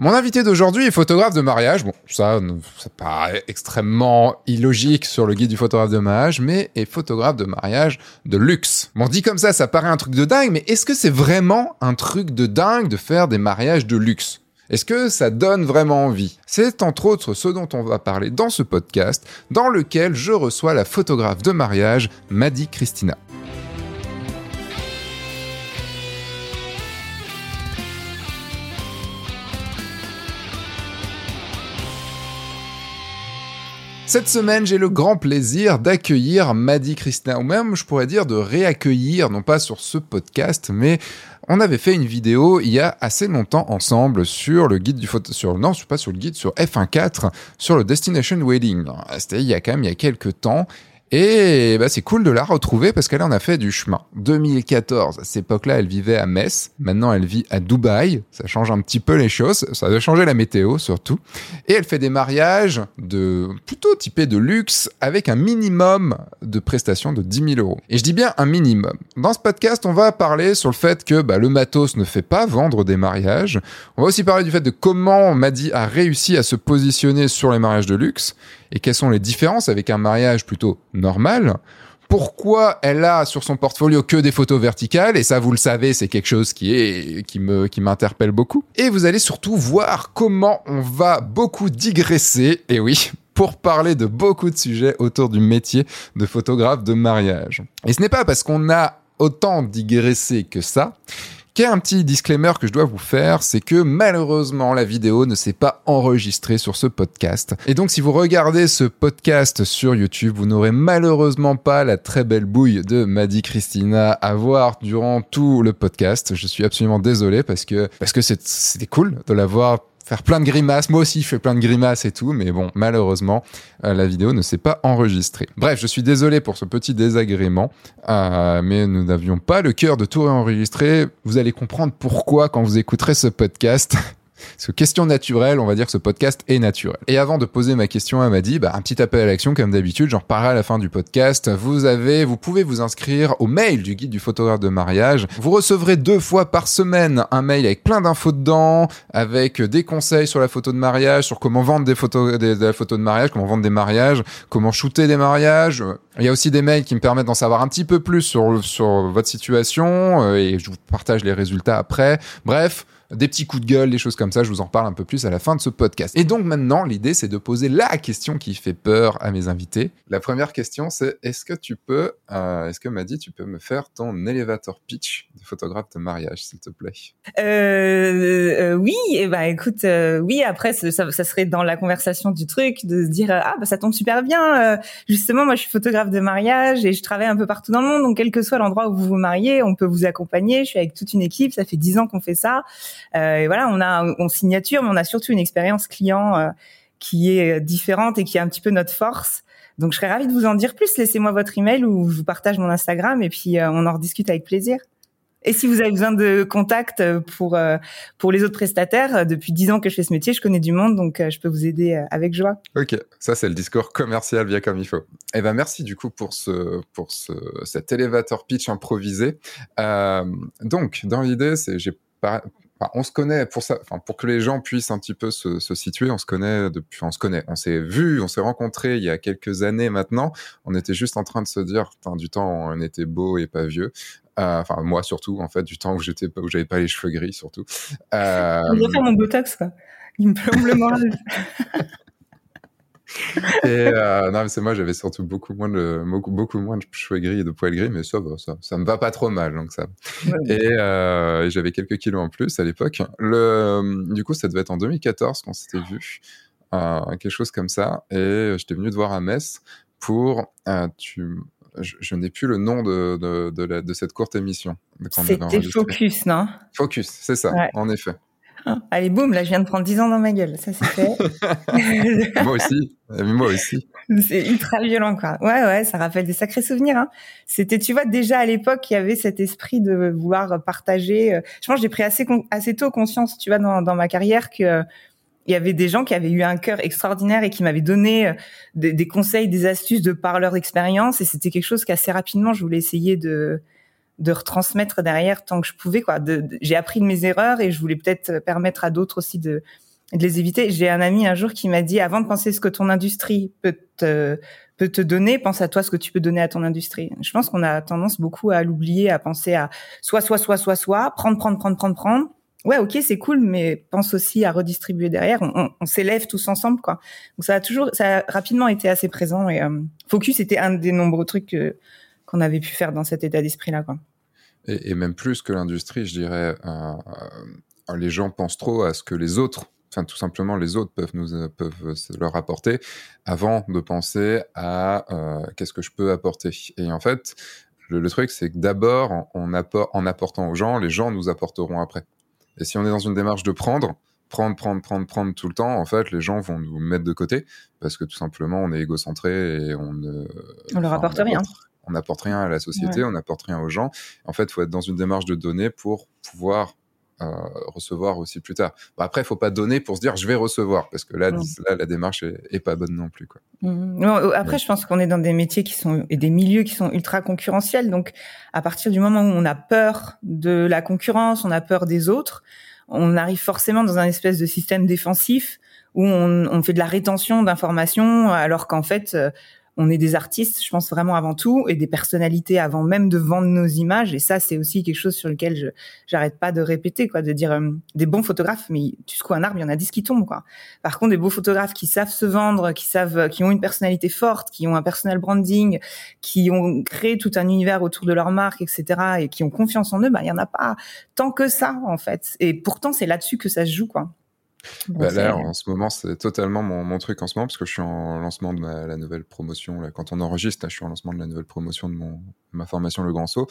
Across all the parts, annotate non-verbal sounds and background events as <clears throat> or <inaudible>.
Mon invité d'aujourd'hui est photographe de mariage. Bon, ça, ça paraît extrêmement illogique sur le guide du photographe de mariage, mais est photographe de mariage de luxe. Bon, dit comme ça, ça paraît un truc de dingue, mais est-ce que c'est vraiment un truc de dingue de faire des mariages de luxe? Est-ce que ça donne vraiment envie? C'est entre autres ce dont on va parler dans ce podcast, dans lequel je reçois la photographe de mariage, Maddy Christina. Cette semaine, j'ai le grand plaisir d'accueillir Maddy Christina, ou même je pourrais dire de réaccueillir, non pas sur ce podcast, mais on avait fait une vidéo il y a assez longtemps ensemble sur le guide du photo, sur, non, pas sur le guide, sur F1.4, sur le Destination Wedding. C'était il y a quand même, il y a quelques temps. Et bah, c'est cool de la retrouver parce qu'elle en a fait du chemin. 2014, à cette époque-là, elle vivait à Metz. Maintenant, elle vit à Dubaï. Ça change un petit peu les choses. Ça doit changer la météo surtout. Et elle fait des mariages de plutôt typés de luxe avec un minimum de prestations de 10 000 euros. Et je dis bien un minimum. Dans ce podcast, on va parler sur le fait que bah, le matos ne fait pas vendre des mariages. On va aussi parler du fait de comment Madi a réussi à se positionner sur les mariages de luxe et quelles sont les différences avec un mariage plutôt normal? Pourquoi elle a sur son portfolio que des photos verticales? Et ça vous le savez c'est quelque chose qui me qui m'interpelle beaucoup. Et vous allez surtout voir comment on va beaucoup digresser et oui pour parler de beaucoup de sujets autour du métier de photographe de mariage. Et ce n'est pas parce qu'on a autant digressé que ça un petit disclaimer que je dois vous faire, c'est que malheureusement la vidéo ne s'est pas enregistrée sur ce podcast. Et donc si vous regardez ce podcast sur YouTube, vous n'aurez malheureusement pas la très belle bouille de Maddy Christina à voir durant tout le podcast. Je suis absolument désolé parce que c'était cool de la voir faire plein de grimaces. Moi aussi, je fais plein de grimaces et tout, mais bon, malheureusement, euh, la vidéo ne s'est pas enregistrée. Bref, je suis désolé pour ce petit désagrément, euh, mais nous n'avions pas le cœur de tout réenregistrer. Vous allez comprendre pourquoi quand vous écouterez ce podcast. <laughs> Parce que question naturelle, on va dire que ce podcast est naturel. Et avant de poser ma question à Madi, bah, un petit appel à l'action comme d'habitude, j'en reparlerai à la fin du podcast. Vous avez, vous pouvez vous inscrire au mail du guide du photographe de mariage. Vous recevrez deux fois par semaine un mail avec plein d'infos dedans, avec des conseils sur la photo de mariage, sur comment vendre des photos, des, de de mariage, comment vendre des mariages, comment shooter des mariages. Il y a aussi des mails qui me permettent d'en savoir un petit peu plus sur, sur votre situation euh, et je vous partage les résultats après. Bref, des petits coups de gueule, des choses comme ça. Je vous en parle un peu plus à la fin de ce podcast. Et donc maintenant, l'idée, c'est de poser la question qui fait peur à mes invités. La première question, c'est est-ce que tu peux, euh, est-ce que Maddy, tu peux me faire ton elevator pitch de photographe de mariage, s'il te plaît? Euh, euh, Oui, eh ben écoute, euh, oui. Après, ça, ça, serait dans la conversation du truc de se dire ah bah ça tombe super bien. Euh, justement, moi, je suis photographe de mariage et je travaille un peu partout dans le monde. Donc, quel que soit l'endroit où vous vous mariez, on peut vous accompagner. Je suis avec toute une équipe. Ça fait dix ans qu'on fait ça. Euh, et voilà, on a on signature, mais on a surtout une expérience client euh, qui est différente et qui est un petit peu notre force. Donc, je serais ravie de vous en dire plus. Laissez-moi votre email ou je vous partage mon Instagram et puis euh, on en rediscute avec plaisir. Et si vous avez besoin de contacts pour pour les autres prestataires, depuis dix ans que je fais ce métier, je connais du monde, donc je peux vous aider avec joie. Ok, ça c'est le discours commercial bien comme il faut. Eh ben merci du coup pour ce pour ce cet elevator pitch improvisé. Euh, donc dans l'idée, c'est j'ai on se connaît pour ça, enfin, pour que les gens puissent un petit peu se, situer, on se connaît depuis, on se connaît, on s'est vu, on s'est rencontrés il y a quelques années maintenant. On était juste en train de se dire, du temps on était beau et pas vieux. Euh, enfin, moi surtout, en fait, du temps où j'étais, où j'avais pas les cheveux gris surtout. Euh... Je faire mon botox, quoi. Il me plombe le moral. <laughs> et euh, non, mais c'est moi, j'avais surtout beaucoup moins de beaucoup, beaucoup moins de cheveux gris et de poils gris, mais ça, ça, ça me va pas trop mal, donc ça. Euh, et, j'avais quelques kilos en plus à l'époque. Le, du coup, ça devait être en 2014 qu'on s'était vu, euh, quelque chose comme ça. Et j'étais venu te voir à Metz pour tu. Je, n'ai plus le nom de, de, de, de cette courte émission. C'était Focus, non? Focus, c'est ça, en effet. Allez, boum, là, je viens de prendre 10 ans dans ma gueule. Ça, c'est fait. <laughs> moi aussi. Moi aussi. C'est ultra violent, quoi. Ouais, ouais, ça rappelle des sacrés souvenirs. Hein. C'était, tu vois, déjà à l'époque, il y avait cet esprit de vouloir partager. Euh, je pense que j'ai pris assez, assez tôt conscience, tu vois, dans, dans ma carrière que il y avait des gens qui avaient eu un cœur extraordinaire et qui m'avaient donné euh, des, des, conseils, des astuces de par leur expérience. Et c'était quelque chose qu'assez rapidement, je voulais essayer de, de retransmettre derrière tant que je pouvais quoi. j'ai appris de mes erreurs et je voulais peut-être permettre à d'autres aussi de de les éviter. J'ai un ami un jour qui m'a dit avant de penser ce que ton industrie peut te peut te donner, pense à toi ce que tu peux donner à ton industrie. Je pense qu'on a tendance beaucoup à l'oublier, à penser à soit soit soit soit soit prendre prendre prendre prendre prendre. Ouais, ok, c'est cool, mais pense aussi à redistribuer derrière. On, on, s'élève tous ensemble, quoi. Donc ça a toujours, ça a rapidement été assez présent. Et euh, Focus était un des nombreux trucs qu'on avait pu faire dans cet état d'esprit-là, quoi. Et, et, même plus que l'industrie, je dirais, euh, euh, les gens pensent trop à ce que les autres enfin tout simplement les autres peuvent nous euh, peuvent leur apporter avant de penser à euh, qu'est-ce que je peux apporter. Et en fait, le, le truc c'est que d'abord on apport, en apportant aux gens, les gens nous apporteront après. Et si on est dans une démarche de prendre, prendre, prendre, prendre, prendre tout le temps, en fait, les gens vont nous mettre de côté parce que tout simplement on est égocentré et on ne. On leur apporte rien. On n'apporte rien à la société, ouais. on n'apporte rien aux gens. En fait, il faut être dans une démarche de donner pour pouvoir euh, recevoir aussi plus tard. Bon, après, il faut pas donner pour se dire je vais recevoir, parce que là, mmh. là la démarche est, est, pas bonne non plus. Quoi. Mmh. Non, après, ouais. je pense qu'on est dans des métiers qui sont et des milieux qui sont ultra concurrentiels. Donc, à partir du moment où on a peur de la concurrence, on a peur des autres, on arrive forcément dans un espèce de système défensif où on, on fait de la rétention d'informations, alors qu'en fait, euh, on est des artistes, je pense vraiment avant tout, et des personnalités avant même de vendre nos images. Et ça, c'est aussi quelque chose sur lequel je j'arrête pas de répéter, quoi, de dire euh, des bons photographes, mais tu secoues un arbre, il y en a dix qui tombent, quoi. Par contre, des beaux photographes qui savent se vendre, qui savent, qui ont une personnalité forte, qui ont un personal branding, qui ont créé tout un univers autour de leur marque, etc., et qui ont confiance en eux, bah il y en a pas tant que ça, en fait. Et pourtant, c'est là-dessus que ça se joue, quoi. Bon, bah là, en ce moment, c'est totalement mon, mon, truc en ce moment, parce que je suis en lancement de ma, la nouvelle promotion. Là, quand on enregistre, là, je suis en lancement de la nouvelle promotion de mon, ma formation Le Grand Saut.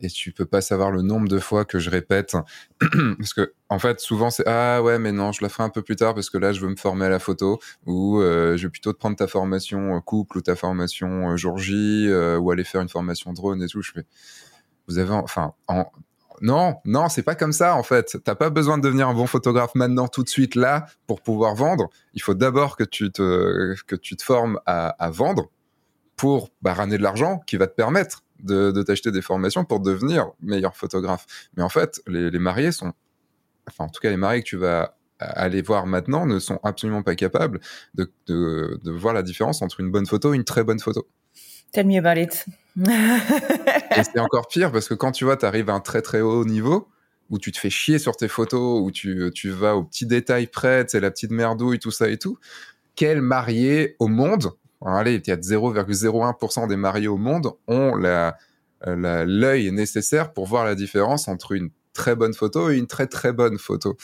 Et tu peux pas savoir le nombre de fois que je répète. <clears throat> parce que, en fait, souvent, c'est Ah ouais, mais non, je la ferai un peu plus tard parce que là, je veux me former à la photo. Ou euh, je vais plutôt te prendre ta formation couple ou ta formation euh, jour J, euh, ou aller faire une formation drone et tout. Je fais. Vous avez, enfin, en, non, non, c'est pas comme ça en fait. T'as pas besoin de devenir un bon photographe maintenant, tout de suite là, pour pouvoir vendre. Il faut d'abord que tu te que tu te formes à, vendre pour bah, ramener de l'argent qui va te permettre de, t'acheter des formations pour devenir meilleur photographe. Mais en fait, les, les mariés sont, enfin en tout cas les mariés que tu vas aller voir maintenant ne sont absolument pas capables de, de, de voir la différence entre une bonne photo et une très bonne photo. Tell me about it. Et c'est encore pire parce que quand tu vois, tu arrives à un très très haut niveau où tu te fais chier sur tes photos, où tu, tu vas aux petits détails près, c'est la petite merdouille, tout ça et tout. Quel marié au monde, allez, il y a 0,01% des mariés au monde ont la, la, l'œil nécessaire pour voir la différence entre une très bonne photo et une très très bonne photo.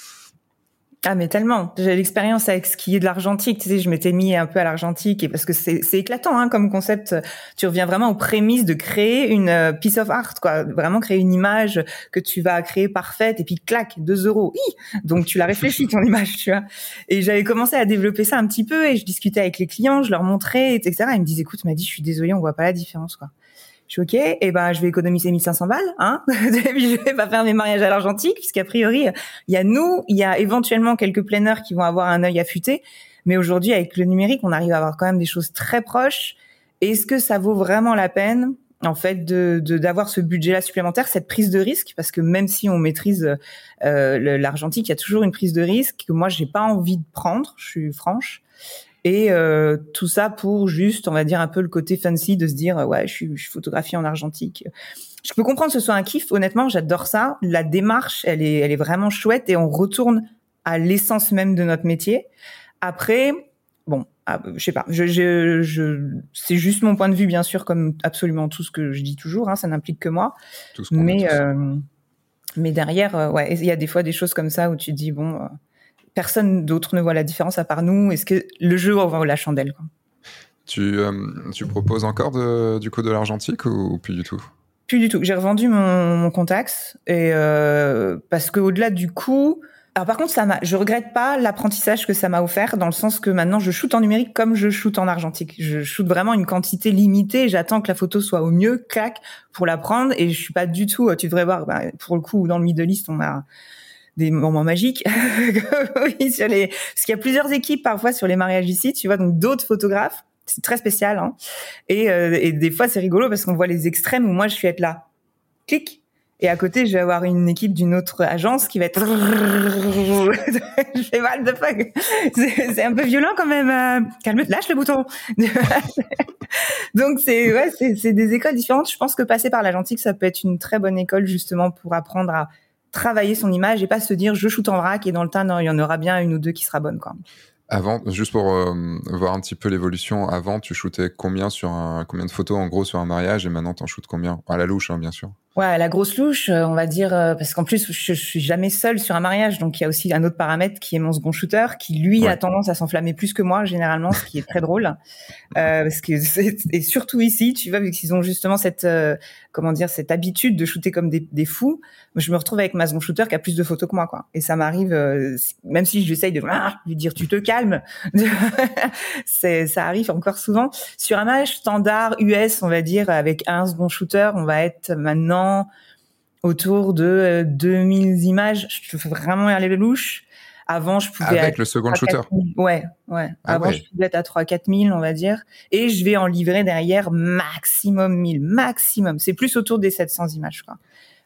Ah mais tellement. J'ai l'expérience avec ce qui est de l'argentique. Tu sais, je m'étais mis un peu à l'argentique et parce que c'est éclatant hein, comme concept. Tu reviens vraiment aux prémices de créer une euh, piece of art, quoi. Vraiment créer une image que tu vas créer parfaite et puis clac, deux euros. Hi Donc tu l'as réfléchi ton image, tu vois. Et j'avais commencé à développer ça un petit peu et je discutais avec les clients, je leur montrais, etc. Ils me disaient, écoute, m'a dit, je suis désolée, on voit pas la différence, quoi. Je suis ok, et eh ben je vais économiser 1500 balles, hein. <laughs> je vais pas faire mes mariages à l'argentique, puisqu'a priori il y a nous, il y a éventuellement quelques planeurs qui vont avoir un œil affûté, mais aujourd'hui avec le numérique, on arrive à avoir quand même des choses très proches. Est-ce que ça vaut vraiment la peine en fait de d'avoir ce budget-là supplémentaire, cette prise de risque, parce que même si on maîtrise euh, l'argentique, il y a toujours une prise de risque que moi j'ai pas envie de prendre. Je suis franche. Et euh, tout ça pour juste, on va dire, un peu le côté fancy de se dire, ouais, je suis, je suis photographiée en argentique. Je peux comprendre que ce soit un kiff. Honnêtement, j'adore ça. La démarche, elle est, elle est vraiment chouette et on retourne à l'essence même de notre métier. Après, bon, ah, je sais pas, je, je, je c'est juste mon point de vue, bien sûr, comme absolument tout ce que je dis toujours. Hein, ça n'implique que moi. Tout ce mais, euh, mais derrière, euh, ouais, il y a des fois des choses comme ça où tu te dis bon. Personne d'autre ne voit la différence à part nous. Est-ce que le jeu vaut la chandelle quoi? Tu, euh, tu proposes encore de, du coup de l'argentique ou, ou, plus du tout? Plus du tout. J'ai revendu mon, mon Contax et euh, parce que au-delà du coût, alors par contre, ça m'a, je regrette pas l'apprentissage que ça m'a offert dans le sens que maintenant je shoote en numérique comme je shoote en argentique. Je shoote vraiment une quantité limitée. J'attends que la photo soit au mieux, clac, pour la prendre et je suis pas du tout. Tu devrais voir. Bah, pour le coup, dans le Middle East, on a des moments magiques <laughs> sur les parce qu'il y a plusieurs équipes parfois sur les mariages ici tu vois donc d'autres photographes c'est très spécial hein. et, euh, et des fois c'est rigolo parce qu'on voit les extrêmes où moi je suis être là clic Et à côté, je vais avoir une équipe d'une autre agence qui va être. <laughs> je fais mal de fuck. C'est un peu violent quand même. Euh. Calme, lâche le bouton. <laughs> Donc c'est ouais, c'est des écoles différentes. Je pense que passer par l'agentique, ça peut être une très bonne école justement pour apprendre à travailler son image et pas se dire je shoot en vrac et dans le temps non, il y en aura bien une ou deux qui sera bonne quoi. Avant, juste pour euh, voir un petit peu l'évolution, avant, tu shootais combien sur un, combien de photos en gros sur un mariage et maintenant t'en shootes combien? À la louche, hein, bien sûr. Ouais, la grosse louche, euh, on va dire, euh, parce qu'en plus, je, je, suis jamais seule sur un mariage, donc il y a aussi un autre paramètre qui est mon second shooter, qui lui a tendance à s'enflammer plus que moi généralement, ce qui est très drôle, <laughs> euh, parce que et surtout ici, tu vois, vu qu'ils ont justement cette, comment dire, cette habitude de shooter comme des, des fous, je me retrouve avec ma second shooter qui a plus de photos que moi, quoi. Et ça m'arrive, même si j'essaye de lui dire tu te calmes, <laughs> ça arrive encore souvent sur un mariage standard US, on va dire, avec un second shooter, on va être maintenant autour de 2000 euh, images. Je fais vraiment aller le louche. Avant, je pouvais avec le second shooter. Ouais, ouais. Ah Avant, je pouvais être à 3 4000, on va dire, et je vais en livrer derrière maximum 1000, maximum. C'est plus autour des 700 images, quoi.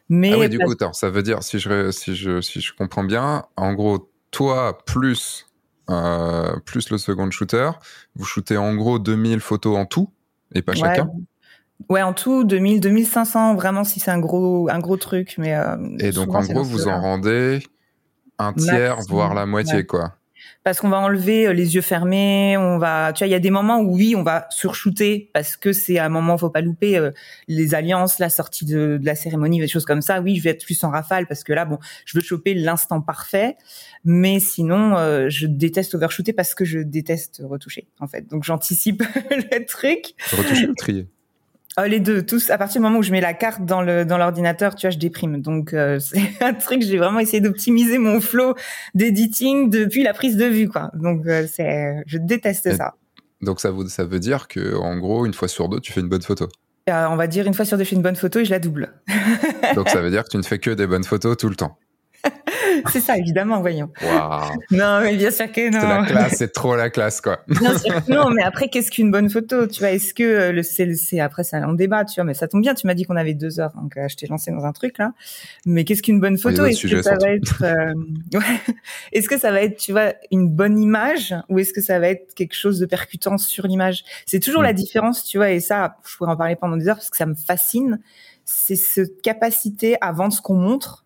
Mais ah ouais, du coup, ça veut dire si je si je si je comprends bien, en gros, toi plus euh, plus le second shooter, vous shootez en gros 2000 photos en tout et pas chacun? Ouais, en tout 2000, 2500 vraiment si c'est un gros un gros truc, mais. Euh, et donc en gros vous en rendez un tiers voire la moitié quoi. Parce qu'on va enlever euh, les yeux fermés, on va, tu vois, il y a des moments où oui, on va surshooter parce que c'est un moment, faut pas louper euh, les alliances, la sortie de, de, la cérémonie, des choses comme ça. Oui, je vais être plus en rafale parce que là, bon, je veux choper l'instant parfait, mais sinon, je déteste overshooter parce que je déteste retoucher, en fait. Donc j'anticipe <laughs> le truc. Retoucher ou trier ah, les deux, tous. À partir du moment où je mets la carte dans le dans l'ordinateur, tu vois, je déprime. Donc euh, <laughs> c'est un truc. J'ai vraiment essayé d'optimiser mon flow d'editing depuis la prise de vue, quoi. Donc euh, c'est, je déteste ça. Donc ça veut ça veut dire que en gros, une fois sur deux, tu fais une bonne photo? Euh, on va dire une fois sur deux, je fais une bonne photo et je la double. Donc ça <laughs> veut dire que tu ne fais que des bonnes photos tout le temps? <laughs> c'est ça, évidemment, voyons. Non, mais bien sûr que non. C'est la classe, c'est trop la classe, quoi. <laughs> <laughs> non, mais après, qu'est-ce qu'une bonne photo Tu vois, est-ce que euh, le c'est après c'est un débat, tu vois Mais ça tombe bien, tu m'as dit qu'on avait deux heures, donc euh, je t'ai lancé dans un truc là. Mais qu'est-ce qu'une bonne photo? Est-ce que ça va être, euh, est-ce que ça va être, tu vois, une bonne image ou est-ce que ça va être quelque chose de percutant sur l'image? C'est toujours la mm. différence, tu vois. Et ça, je pourrais en parler pendant des heures parce que ça me fascine. C'est cette capacité à vendre ce qu'on montre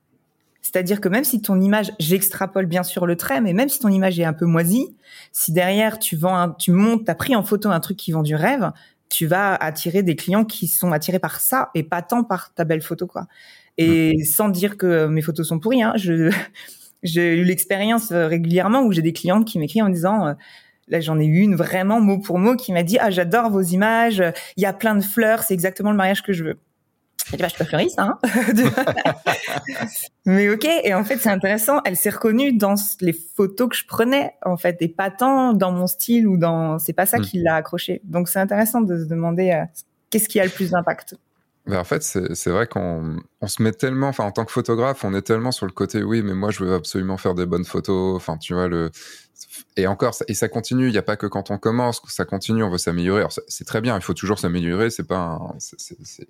c'est-à-dire que même si ton image, j'extrapole bien sûr le trait, mais même si ton image est un peu moisie, si derrière tu vends, tu montes, as pris en photo un truc qui vend du rêve, tu vas attirer des clients qui sont attirés par ça et pas tant par ta belle photo, quoi. Et mmh. sans dire que mes photos sont pourries, hein, je, <laughs> j'ai eu l'expérience euh, régulièrement où j'ai des clientes qui m'écrivent en disant, euh, là j'en ai eu une vraiment mot pour mot qui m'a dit, ah j'adore vos images, il y a plein de fleurs, c'est exactement le mariage que je veux. Je dis, bah, je suis pas fleuriste, hein. <laughs> Mais ok. Et en fait, c'est intéressant. Elle s'est reconnue dans les photos que je prenais, en fait, et pas tant dans mon style ou dans, c'est pas ça hmm. qui l'a accroché. Donc, c'est intéressant de se demander euh, qu'est-ce qui a le plus d'impact. En fait, c'est vrai qu'on on se met tellement, enfin, en tant que photographe, on est tellement sur le côté, oui, mais moi, je veux absolument faire des bonnes photos. Enfin, tu vois, le, et encore, et ça continue. Il n'y a pas que quand on commence, ça continue. On veut s'améliorer. C'est très bien. Il faut toujours s'améliorer. C'est pas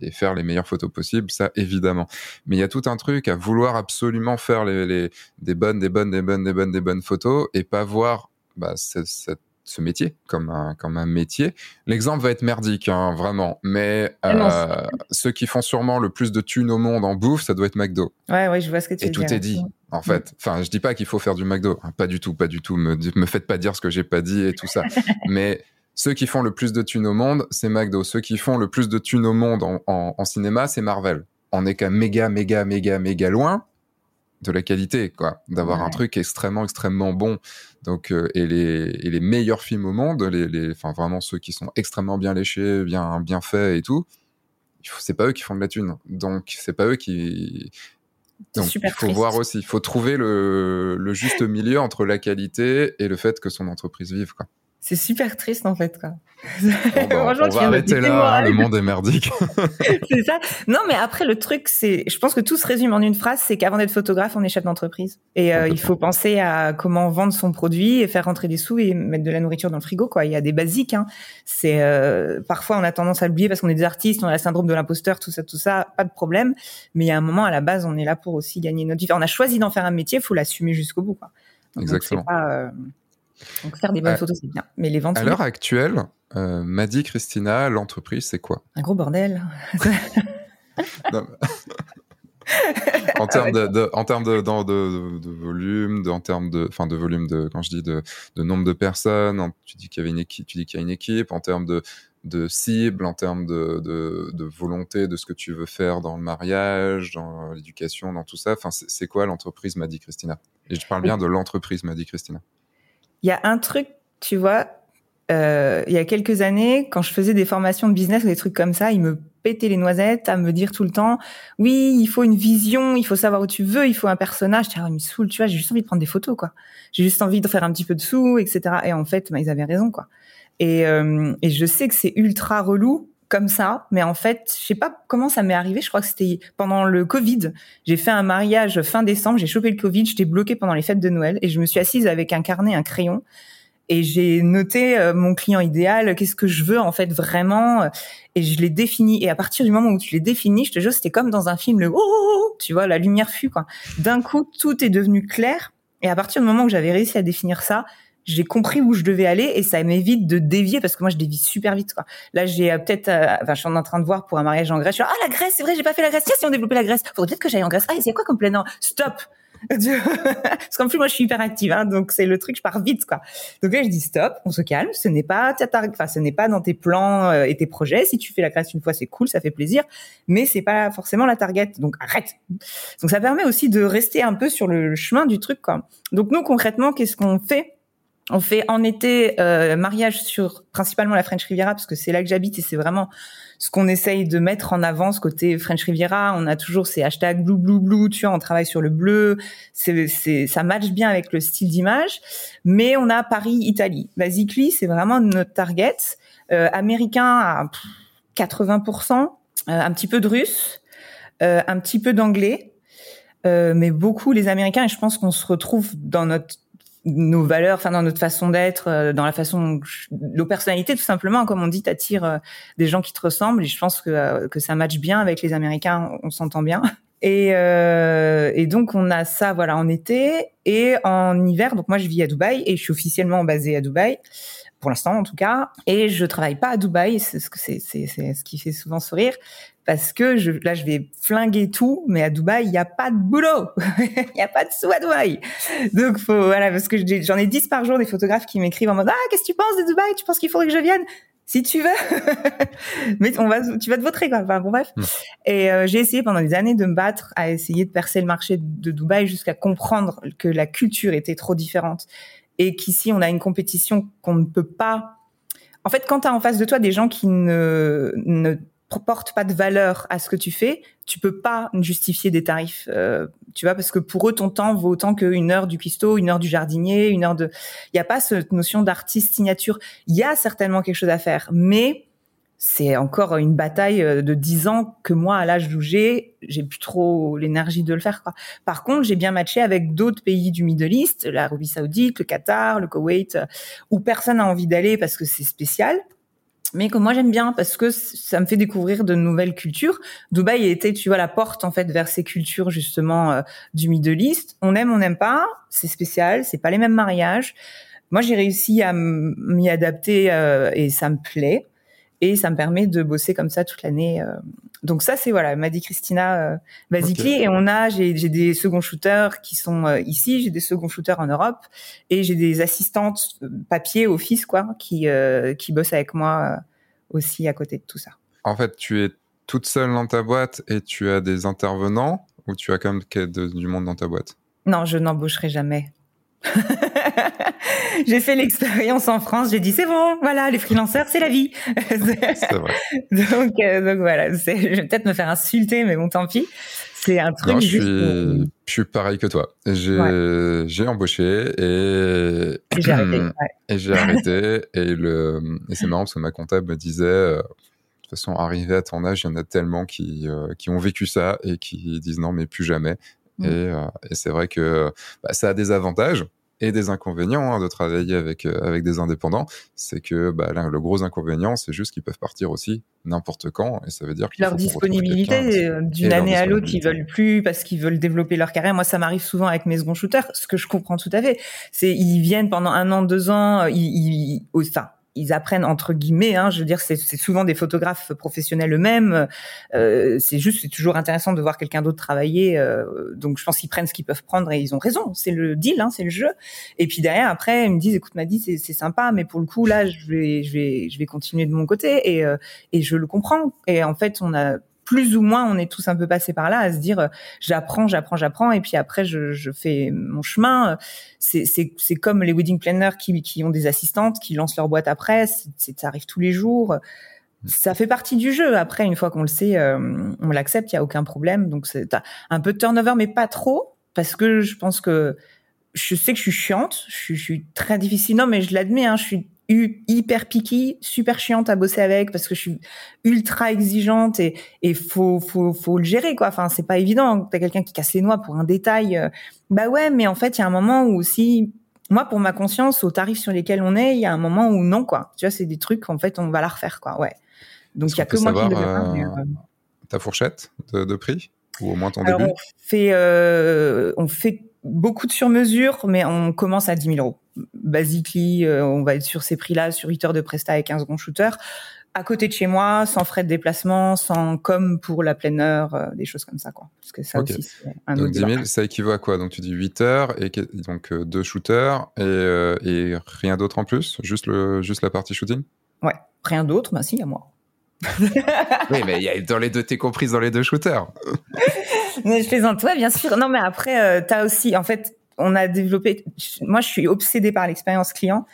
et faire les meilleures photos possibles, ça évidemment. Mais il y a tout un truc à vouloir absolument faire les, les des bonnes, des bonnes, des bonnes, des bonnes, des bonnes photos et pas voir bah, cette ce métier comme un, comme un métier. L'exemple va être merdique, hein, vraiment. Mais euh, ceux qui font sûrement le plus de thunes au monde en bouffe, ça doit être McDo. Ouais, ouais, je vois ce que tu Et tout est dit, en fait. Enfin, je dis pas qu'il faut faire du McDo. Hein, pas du tout, pas du tout. Me, me faites pas dire ce que j'ai pas dit et tout ça. <laughs> Mais ceux qui font le plus de thunes au monde, c'est McDo. Ceux qui font le plus de thunes au monde en, en cinéma, c'est Marvel. On est qu'à méga, méga, méga, méga loin de la qualité, quoi, d'avoir un truc extrêmement, extrêmement bon. Donc, euh, et, les, et les meilleurs films au monde, les, les, enfin vraiment ceux qui sont extrêmement bien léchés, bien, bien faits et tout, c'est pas eux qui font de la thune. Donc, c'est pas eux qui. Donc, il faut voir aussi, il faut trouver le, le, juste milieu entre la qualité et le fait que son entreprise vive, quoi. C'est super triste en fait quoi. Bon, bah, <laughs> on va arrêter là, hein, le monde est merdique. <laughs> <laughs> c'est ça. Non, mais après le truc, c'est, je pense que tout se résume en une phrase, c'est qu'avant d'être photographe, on est chef d'entreprise et euh, il faut penser à comment vendre son produit et faire rentrer des sous et mettre de la nourriture dans le frigo. Quoi, il y a des basiques. Hein. C'est euh, parfois on a tendance à l'oublier parce qu'on est des artistes, on a le syndrome de l'imposteur, tout ça, tout ça, pas de problème. Mais il y a un moment à la base, on est là pour aussi gagner notre vie. On a choisi d'en faire un métier, faut l'assumer jusqu'au bout. Quoi. Exactement. Euh, donc faire des bonnes photos, c'est bien. Mais les ventes. À l'heure actuelle, euh, m'a dit Christina, l'entreprise, c'est quoi? Un gros bordel. <laughs> <laughs> en termes de, en termes de, de, volume, de, en termes de, enfin de volume de, quand je dis de, de nombre de personnes, tu dis qu'il y avait une équipe, tu dis qu'il y a une équipe, en termes de, de cible, en termes de, volonté de ce que tu veux faire dans le mariage, dans l'éducation, dans tout ça. Enfin, c'est quoi l'entreprise, m'a dit Christina Et je parle bien de l'entreprise, m'a dit Christina. Il y a un truc, tu vois, euh, il y a quelques années, quand je faisais des formations de business ou des trucs comme ça, ils me pétaient les noisettes à me dire tout le temps, oui, il faut une vision, il faut savoir où tu veux, il faut un personnage. Ah, il me saoule, tu vois, j'ai juste envie de prendre des photos, quoi. J'ai juste envie de faire un petit peu de sous, etc. Et en fait, bah, ils avaient raison, quoi. Et, euh, et je sais que c'est ultra relou comme ça, mais en fait, je sais pas comment ça m'est arrivé. Je crois que c'était pendant le Covid. J'ai fait un mariage fin décembre, j'ai chopé le Covid, j'étais bloquée pendant les fêtes de Noël et je me suis assise avec un carnet, un crayon et j'ai noté euh, mon client idéal, qu'est-ce que je veux en fait vraiment, et je l'ai défini. Et à partir du moment où tu l'as défini, je te jure, c'était comme dans un film, le oh, oh, oh, tu vois, la lumière fut quoi. D'un coup, tout est devenu clair. Et à partir du moment où j'avais réussi à définir ça, j'ai compris où je devais aller et ça m'évite de dévier parce que moi je dévie super vite quoi. Là j'ai euh, peut-être, enfin je suis en train de voir pour un mariage en Grèce. Je suis, ah la Grèce, c'est vrai, j'ai pas fait la Grèce. Tiens si on développait la Grèce, faudrait peut-être que j'aille en Grèce. Ah c'est quoi comme plein Stop. <laughs> Parce qu'en plus, moi, je suis hyper active, hein, donc c'est le truc, je pars vite, quoi. Donc là, je dis stop, on se calme. Ce n'est pas, enfin, ce n'est pas dans tes plans euh, et tes projets. Si tu fais la classe une fois, c'est cool, ça fait plaisir, mais c'est pas forcément la target. Donc arrête. Donc ça permet aussi de rester un peu sur le chemin du truc. Donc nous, concrètement, qu'est-ce qu'on fait? On fait en été euh, mariage sur principalement la French Riviera parce que c'est là que j'habite et c'est vraiment ce qu'on essaye de mettre en avant ce côté French Riviera. On a toujours ces hashtags blue blue blue, tu vois, on travaille sur le bleu. C'est ça match bien avec le style d'image. Mais on a Paris Italie. Basically, c'est vraiment notre target euh, américain à 80%, euh, un petit peu de russe, euh, un petit peu d'anglais. Euh, mais beaucoup les Américains et je pense qu'on se retrouve dans notre nos valeurs, enfin dans notre façon d'être, euh, dans la façon, nos personnalités tout simplement, comme on dit, t'attires euh, des gens qui te ressemblent. Et je pense que euh, que ça matche bien avec les Américains, on s'entend bien. <laughs> Et, euh, et donc on a ça voilà en été et en hiver. Donc moi je vis à Dubaï et je suis officiellement basée à Dubaï pour l'instant en tout cas. Et je travaille pas à Dubaï, c'est ce que c'est c'est ce qui fait souvent sourire parce que je, là, je vais flinguer tout, mais à Dubaï, il n'y a pas de boulot, <laughs> il n'y a pas de sous à Dubaï. Donc, faut, voilà, parce que j'en ai 10 par jour des photographes qui m'écrivent en mode, ah, qu'est-ce que tu penses de Dubaï? Tu penses qu'il faudrait que je vienne? Si tu veux, <laughs> mais on va, tu vas te voter quoi. Enfin bon bref. Et euh, j'ai essayé pendant des années de me battre à essayer de percer le marché de Dubaï jusqu'à comprendre que la culture était trop différente et qu'ici on a une compétition qu'on ne peut pas. En fait, quand tu as en face de toi des gens qui ne, ne porte pas de valeur à ce que tu fais, tu peux pas justifier des tarifs, euh, tu vois, parce que pour eux ton temps vaut autant qu'une heure du cuistot, une heure du jardinier, une heure de. Il n'y a pas cette notion d'artiste signature. Il y a certainement quelque chose à faire, mais c'est encore une bataille euh, de dix ans que moi, à l'âge où j'ai, j'ai plus trop l'énergie de le faire. Quoi. Par contre, j'ai bien matché avec d'autres pays du Middle East, l'Arabie Saoudite, le Qatar, le Koweït, euh, où personne n'a envie d'aller parce que c'est spécial mais que moi j'aime bien parce que ça me fait découvrir de nouvelles cultures. Dubaï était, tu vois, la porte en fait vers ces cultures justement euh, du Middle East. On aime, on n'aime pas, c'est spécial, c'est pas les mêmes mariages. Moi j'ai réussi à m'y adapter euh, et ça me plaît et ça me permet de bosser comme ça toute l'année. Euh. Donc ça c'est voilà, m'a dit Christina euh, Basically et on a j'ai des second shooters qui sont euh, ici, j'ai des second shooters en Europe. Et j'ai des assistantes euh, papier office quoi qui qui bossent avec moi aussi à côté de tout ça. En fait, tu es toute seule dans ta boîte et tu as des intervenants ou tu as quand même du monde dans ta boîte? Non, je n'embaucherai jamais. <laughs> j'ai fait l'expérience en France, j'ai dit c'est bon, voilà, les freelanceurs, c'est la vie. c'est vrai. <laughs> donc, euh, donc voilà, je vais peut-être me faire insulter, mais bon, tant pis. C'est un truc. je, suis, je suis pareil que toi. J'ai embauché et, et j'ai arrêté. <clears throat> Et j'ai arrêté. <laughs> Et, le, et c'est marrant parce que ma comptable me disait, euh, de toute façon, arrivé à ton âge, il y en a tellement qui, euh, qui ont vécu ça et qui disent non, mais plus jamais. Mm. Et, euh, et c'est vrai que bah, ça a des avantages et des inconvénients hein, de travailler avec euh, avec des indépendants, c'est que bah, là, le gros inconvénient, c'est juste qu'ils peuvent partir aussi n'importe quand, et ça veut dire que leur disponibilité euh, d'une année à l'autre, ils veulent plus parce qu'ils veulent développer leur carrière. Moi, ça m'arrive souvent avec mes second shooters, ce que je comprends tout à fait. C'est ils viennent pendant un an, deux ans, ils, ils, enfin, ils apprennent entre guillemets. Hein, je veux dire, c'est souvent des photographes professionnels eux-mêmes. Euh, c'est juste, c'est toujours intéressant de voir quelqu'un d'autre travailler. Euh, donc, je pense qu'ils prennent ce qu'ils peuvent prendre et ils ont raison. C'est le deal, hein, c'est le jeu. Et puis derrière, après, ils me disent, écoute, m'a dit, c'est sympa, mais pour le coup, là, je vais, je vais, je vais continuer de mon côté et, euh, et je le comprends. Et en fait, on a plus ou moins, on est tous un peu passés par là à se dire, euh, j'apprends, j'apprends, j'apprends, et puis après, je, je fais mon chemin. C'est, c'est, c'est comme les wedding planners qui, qui ont des assistantes, qui lancent leur boîte après. C'est, ça arrive tous les jours. Ça fait partie du jeu. Après, une fois qu'on le sait, euh, on l'accepte, il y a aucun problème. Donc, c'est un peu de turnover, mais pas trop, parce que je pense que je sais que je suis chiante, je suis, je suis très difficile. Non, mais je l'admets, hein, je suis hyper picky, super chiante à bosser avec parce que je suis ultra exigeante et et faut faut faut le gérer quoi. Enfin, c'est pas évident. T'as quelqu'un qui casse les noix pour un détail. Euh, bah ouais, mais en fait, il y a un moment où aussi moi pour ma conscience aux tarifs sur lesquels on est, il y a un moment où non quoi. Tu vois, c'est des trucs en fait, on va la refaire quoi. Ouais. Donc il y a que moi qui le euh, euh, Ta fourchette de, prix ou au moins ton début? On fait euh, on fait beaucoup de sur-mesure, mais on commence à 10 000 euros. Basically, euh, on va être sur ces prix-là, sur 8 heures de presta et 15 secondes shooter. À côté de chez moi, sans frais de déplacement, sans comme pour la pleine heure, euh, des choses comme ça, quoi. Parce que ça aussi, c'est un donc 10 000, ça équivaut à quoi? Donc tu dis 8 heures et donc euh, deux shooters et, et rien d'autre en plus, juste le juste la partie shooting? Ouais, rien d'autre, bah si, à moi. <laughs> oui, mais y a dans les deux, t'es comprise dans les deux shooters. <laughs> mais je plaisante, ouais, bien sûr. Non, mais après, euh, t'as aussi, en fait, on a développé. Moi, je suis obsédée par l'expérience client.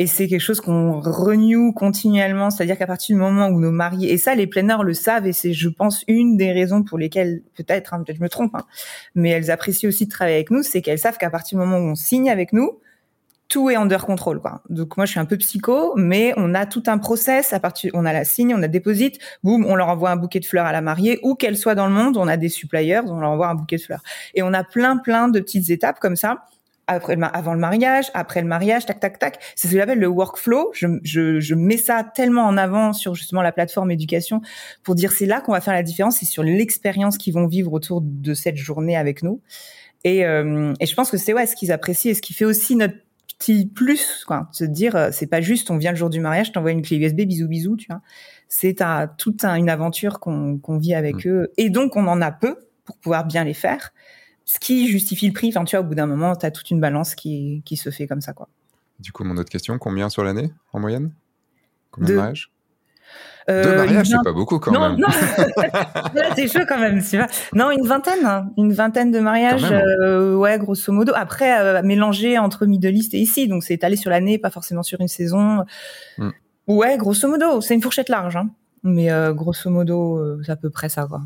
Et c'est quelque chose qu'on renew continuellement, c'est-à-dire qu'à partir du moment où nos mariés, et ça les planeurs le savent, et c'est je pense une des raisons pour lesquelles, peut-être, hein, peut-être je me trompe, hein, mais elles apprécient aussi de travailler avec nous, c'est qu'elles savent qu'à partir du moment où on signe avec nous, tout est under control quoi. Donc moi je suis un peu psycho, mais on a tout un process à partir on a la signe, on a déposite, boum, on leur envoie un bouquet de fleurs à la mariée où qu'elle soit dans le monde, on a des suppliers, on leur envoie un bouquet de fleurs. Et on a plein plein de petites étapes comme ça. Après, avant le mariage, après le mariage, tac, tac, tac. C'est ce que j'appelle le workflow. Je, je, je mets ça tellement en avant sur justement la plateforme éducation pour dire c'est là qu'on va faire la différence, c'est sur l'expérience qu'ils vont vivre autour de cette journée avec nous. Et, euh, et je pense que c'est ouais ce qu'ils apprécient et ce qui fait aussi notre petit plus, quoi. Se dire, euh, c'est pas juste, on vient le jour du mariage, t'envoie une clé USB, bisous, bisous, tu vois. C'est toute une aventure qu'on vit avec mm. eux. Et donc, on en a peu pour pouvoir bien les faire. Ce qui justifie le prix. Enfin, tu vois, au bout d'un moment, t'as toute une balance qui, qui se fait comme ça, quoi. Du coup, mon autre question, combien sur l'année, en moyenne? Combien de, de mariages? Euh, Deux mariages, c'est pas beaucoup quand même. Non, <laughs> c'est chaud quand même, tu vois. Non, une vingtaine, hein. une vingtaine de mariages, euh, ouais, grosso modo. Après, euh, mélangé entre Middle East et ici, donc c'est étalé sur l'année, pas forcément sur une saison. Hmm. Ouais, grosso modo, c'est une fourchette large, hein. mais grosso modo, c'est à peu près ça, quoi.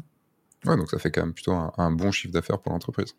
Ouais, donc ça fait quand même plutôt un bon chiffre d'affaires pour l'entreprise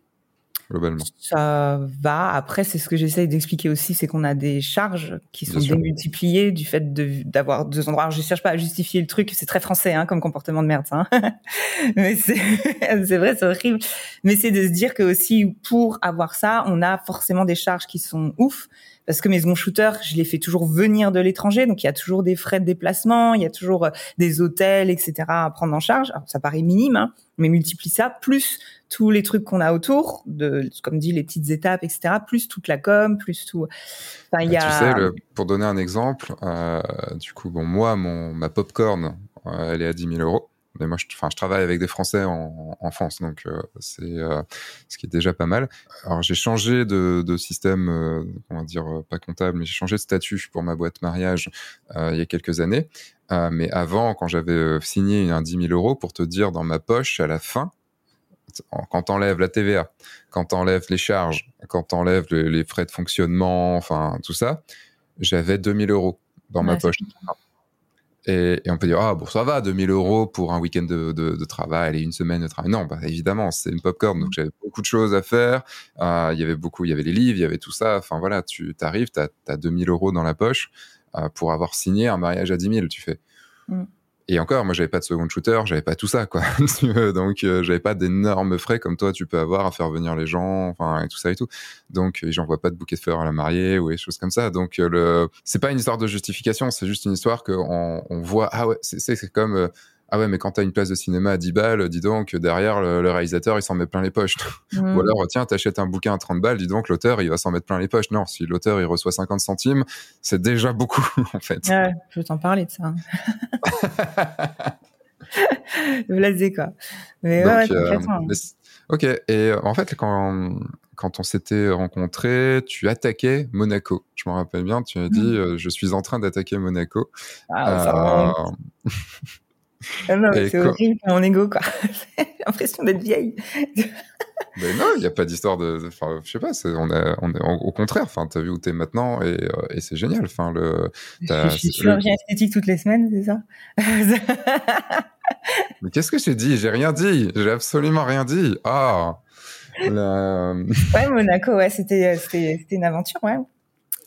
globalement Ça va. Après, c'est ce que j'essaye d'expliquer aussi, c'est qu'on a des charges qui sont démultipliées du fait d'avoir deux endroits. Alors, je cherche pas à justifier le truc, c'est très français hein, comme comportement de merde. Hein. <laughs> Mais <laughs> c'est vrai, c'est horrible. Mais c'est de se dire que aussi pour avoir ça, on a forcément des charges qui sont ouf parce que mes seconds shooters, je les fais toujours venir de l'étranger, donc il y a toujours des frais de déplacement, il y a toujours euh, des hôtels, etc. à prendre en charge. Alors, ça paraît minime, hein, mais multiplie ça plus tous les trucs qu'on a autour, de, comme dit les petites étapes, etc. Plus toute la com, plus tout. Enfin, il y bah, a. Tu sais, pour donner un exemple, euh, du coup, bon, moi, mon ma popcorn, euh, elle est à 10 000 euros mais moi, je, enfin, je travaille avec des Français en, en France, donc euh, c'est euh, ce qui est déjà pas mal. Alors, j'ai changé de, de système, euh, on va dire pas comptable, mais j'ai changé de statut pour ma boîte mariage il y a quelques années. mais avant, quand j'avais signé un 10 000 euros, pour te dire, dans ma poche, à la fin, quand t'enlèves la TVA, quand t'enlèves les charges, quand t'enlèves les, les frais de fonctionnement, enfin tout ça, j'avais 2000 euros dans ma poche Et, on peut dire, ah bon, ça va, 2000 euros pour un week-end de, de, travail et une semaine de travail. Non, bah, évidemment, c'est une popcorn, donc j'avais beaucoup de choses à faire. Euh, il y avait beaucoup, il y avait les livres, il y avait tout ça. Enfin voilà, tu arrives, tu as, as 2000 euros dans la poche euh, pour avoir signé un mariage à 10 000, tu fais. Mm. Et encore, moi, j'avais pas de second shooter, j'avais pas tout ça, quoi. <laughs> Donc, euh, j'avais pas d'énormes frais comme toi, tu peux avoir à faire venir les gens, enfin, et tout ça et tout. Donc, j'envoie pas de bouquet de fleurs à la mariée ou des choses comme ça. Donc, euh, le, c'est pas une histoire de justification, c'est juste une histoire qu'on on voit, ah ouais, c'est, comme, euh, ah ouais, mais quand t'as une place de cinéma à 10 balles, dis donc, derrière, le, réalisateur, il s'en met plein les poches. <laughs> Ou alors, tiens, t'achètes un bouquin à 30 balles, dis donc, l'auteur, il va s'en mettre plein les poches. Non, si l'auteur, il reçoit 50 centimes, c'est déjà beaucoup, <laughs> en fait. Ouais, je vais t'en parler de ça. <laughs> Blasé, quoi. Mais ouais, euh, ok, et euh, en fait, quand, quand on s'était rencontrés, tu attaquais Monaco. Je me rappelle bien, tu as dit, mmh. euh, je suis en train d'attaquer Monaco. Ah, ah non, c'est horrible mon ego, quoi. <laughs> J'ai l'impression d'être vieille. <laughs> mais non, il n'y a pas d'histoire de. Enfin, je sais pas, on est, on est au contraire. Enfin, t'as vu où t'es maintenant et, euh, et c'est génial. Enfin, le. Je suis chirurgien esthétique toutes les semaines, c'est ça? <laughs> Mais qu'est-ce que j'ai dit? J'ai rien dit. J'ai absolument rien dit. Ah. Ouais, Monaco, ouais, c'était, c'était, une aventure, ouais.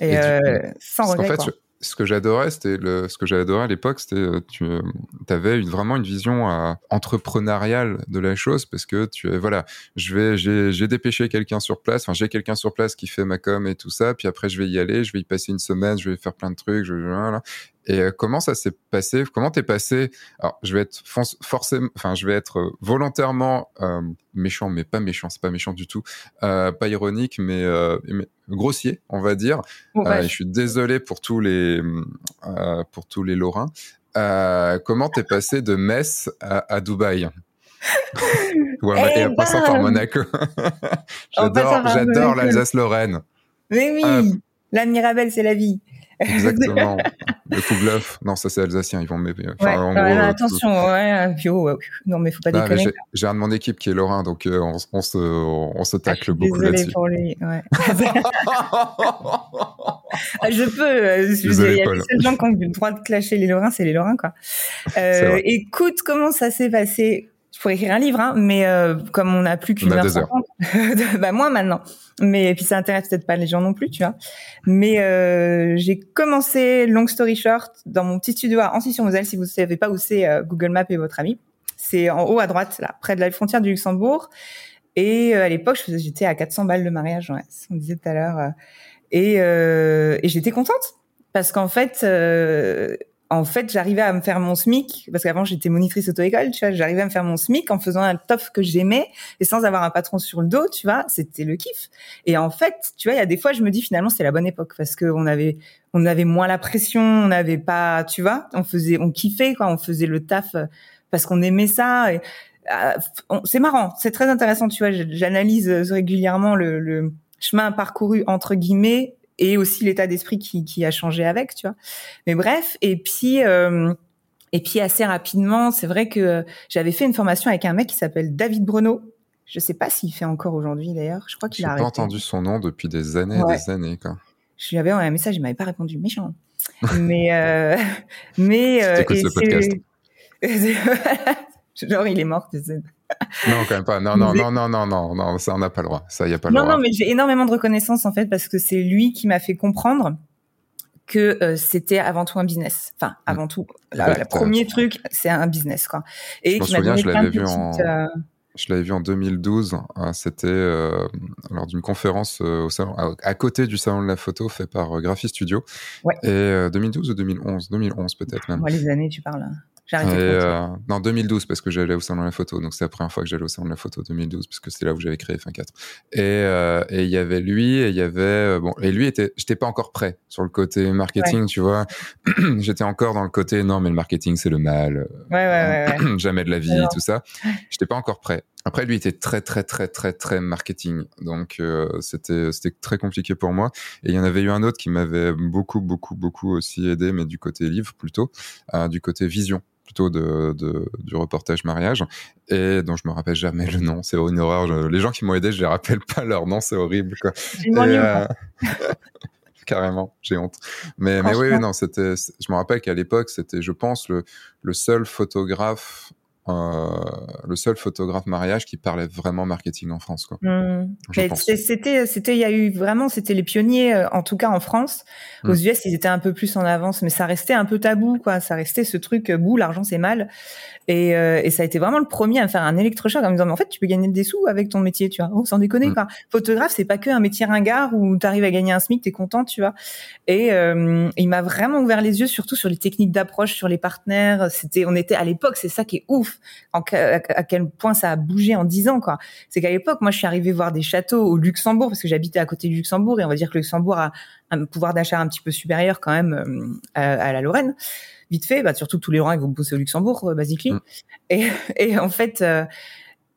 Et, euh, sans regret. En fait, ce que j'adorais, c'était le, ce que j'adorais à l'époque, c'était euh, tu euh, avais vraiment une vision euh, entrepreneuriale de la chose parce que tu voilà, je vais j'ai dépêché quelqu'un sur place, enfin j'ai quelqu'un sur place qui fait ma com et tout ça, puis après je vais y aller, je vais y passer une semaine, je vais faire plein de trucs, je, voilà, et euh, comment ça s'est passé? Comment t'es passé? Alors, je vais être forcément, enfin, je vais être euh, volontairement euh, méchant, mais pas méchant, c'est pas méchant du tout, pas ironique, mais, grossier, on va dire. je suis désolé pour tous les pour tous les Lorrains. comment t'es passé de Metz à, Dubaï? <laughs> Ouais, et en passant par Monaco. <laughs> j'adore, j'adore l'Alsace-Lorraine. Mais oui, la Mirabelle, c'est la vie. Exactement. le Kouglof. Non, ça c'est alsacien. Ils vont me. Enfin, en gros, attention, ouais, bio. Non, mais faut pas déconner. J'ai un de mon équipe qui est lorrain, donc euh, on, on, se, on se tacle ah, beaucoup là-dessus. pour lui. Ouais. <laughs> Ah, je peux. Euh, il y a des gens qui ont le droit de clasher les lorrains, c'est les lorrains, quoi. Euh, écoute, comment ça s'est passé? Je pourrais écrire un livre, hein, mais euh, comme on n'a plus qu'une heure cinquante, <laughs> bah moi maintenant. Mais puis ça intéresse peut-être pas les gens non plus, tu vois. Mais euh, j'ai commencé, long story short, dans mon petit studio à Ancy-sur-Moselle. Si vous savez pas où c'est, euh, Google Maps est votre ami. C'est en haut à droite, là, près de la frontière du Luxembourg. Et à l'époque, j'étais à 400 balles de mariage, ouais, on disait tout à l'heure. et, et j'étais contente parce qu'en fait en fait, j'arrivais à me faire mon SMIC parce qu'avant j'étais monitrice auto-école, tu vois, j'arrivais à me faire mon SMIC en faisant un top que j'aimais et sans avoir un patron sur le dos, tu vois, c'était le kiff. Et en fait, tu vois, il y a des fois je me dis finalement c'est la bonne époque parce que on avait on avait moins la pression, on n'avait pas, tu vois, on faisait on kiffait quoi, on faisait le taf euh, parce qu'on aimait ça euh, c'est marrant, c'est très intéressant, tu vois, j'analyse régulièrement le, le chemin parcouru entre guillemets et aussi l'état d'esprit qui, qui, a changé avec, tu vois. Mais bref, et puis euh, et puis assez rapidement, c'est vrai que j'avais fait une formation avec un mec qui s'appelle David Bruno. Je sais pas s'il fait encore aujourd'hui d'ailleurs. Je crois qu'il a. J'ai pas entendu son nom depuis des années et des années quoi. Je lui avais envoyé un message, il m'avait pas répondu, méchant. mais euh, <laughs> mais euh, et le podcast. <laughs> Genre il est mort non, quand même pas. Non, non, non, non, non, non, non, ça on n'a pas le droit. Ça y a pas le droit. Non, non, mais j'ai énormément de reconnaissance en fait parce que c'est lui qui m'a fait comprendre que euh, c'était avant tout un business. Enfin, mm. avant tout, le premier truc, c'est un business quoi. Et je qui m'a donné je l'avais vu en... Euh, je l'avais vu en 2012. Hein, c'était euh, lors d'une conférence au salon, à, côté du salon de la photo fait par Graphi Studio. Ouais. Et 2012 ou 2011 2011 peut-être même. Moi, les années, tu parles. J'ai arrêté. Euh, non, 2012 parce que j'allais au salon de la photo. Donc c'est la première fois que j'allais au salon de la photo 2012 parce que c'est là où j'avais créé Fin4. Euh, et il y avait lui et il y avait euh, bon et lui était j'étais pas encore prêt sur le côté marketing, tu vois. <clears throat> j'étais encore dans le côté non mais le marketing c'est le mal. Ouais, ouais, ouais, <clears throat> jamais de la vie tout ça. J'étais pas encore prêt. Après, lui était très très très très très marketing, donc euh, c'était c'était très compliqué pour moi. Et il y en avait eu un autre qui m'avait beaucoup beaucoup beaucoup aussi aidé, mais du côté livre plutôt, euh, du côté vision plutôt de, de, du reportage mariage et dont je me rappelle jamais le nom. C'est une horreur. les gens qui m'ont aidé, je les rappelle pas leur nom, c'est horrible. Quoi. Euh, <laughs> carrément, j'ai honte. Mais, mais oui, non, c'était, je me rappelle qu'à l'époque, c'était, je pense, le, le seul photographe le seul photographe mariage qui parlait vraiment marketing en France. Quoi. Mmh. C'était, c'était, il y a eu vraiment, c'était les pionniers, euh, en tout cas en France. Aux mmh. US, ils étaient un peu plus en avance, mais ça restait un peu tabou, quoi. Ça restait ce truc, euh, bouh, l'argent c'est mal. Et, euh, et, ça a été vraiment le premier à me faire un électrochoc en me disant, mais en fait, tu peux gagner des sous avec ton métier, tu vois. Oh, sans déconner, mmh. quoi. Photographe, c'est pas que un métier ringard où tu arrives à gagner un SMIC, t'es content, tu vois. Et il m'a vraiment ouvert les yeux, surtout sur les techniques d'approche, sur les partenaires. C'était, on était à l'époque, c'est ça qui est ouf en, à, quel point ça a bougé en dix ans, quoi. C'est qu'à l'époque, moi, je suis arrivée voir des châteaux au Luxembourg parce que j'habitais à côté du Luxembourg et on va dire que le Luxembourg a un pouvoir d'achat un petit peu supérieur quand même euh, à, la Lorraine. Vite fait, bah, surtout que tous les rangs ils vont bosser au Luxembourg, euh, basically. Mm. Et, et en fait, euh,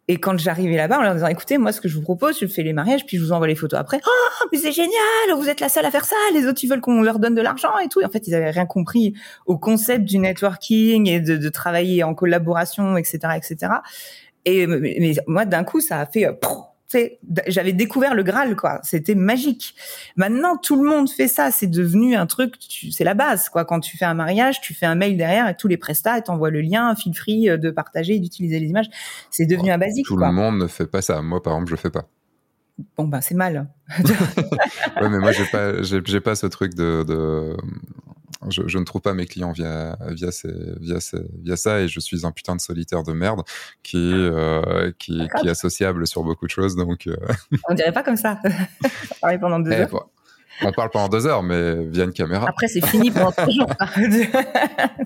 et quand j'arrivais là-bas, en leur disant, écoutez, moi, ce que je vous propose, je fais les mariages, puis je vous envoie les photos après. Oh, mais c'est génial, vous êtes la seule à faire ça, les autres, ils veulent qu'on leur donne de l'argent et tout. en fait, ils avaient rien compris au concept du networking et de, de travailler en collaboration, etc., etc. Et mais, moi, d'un coup, ça a fait, euh, j'avais découvert le Graal, quoi. C'était magique. Maintenant, tout le monde fait ça. C'est devenu un truc, c'est la base, quoi. Quand tu fais un mariage, tu fais un mail derrière et tous les prestats et t'envoies le lien, fil free euh, de partager et d'utiliser les images. C'est devenu un basique, Tout le monde ne fait pas ça. Moi, par exemple, je le fais pas. Bon, ben, c'est mal. <laughs> ouais, mais moi, j'ai pas, j'ai, pas ce truc de, de je, je, ne trouve pas mes clients via via ces, via ces, via ça et je suis un putain de solitaire de merde qui euh, qui, qui est associable sur beaucoup de choses donc. Euh... <laughs> On dirait pas comme ça. <laughs> on parle pendant deux eh, heures. On parle pendant deux heures, mais via une caméra. Après, c'est fini pendant trois jours. <laughs>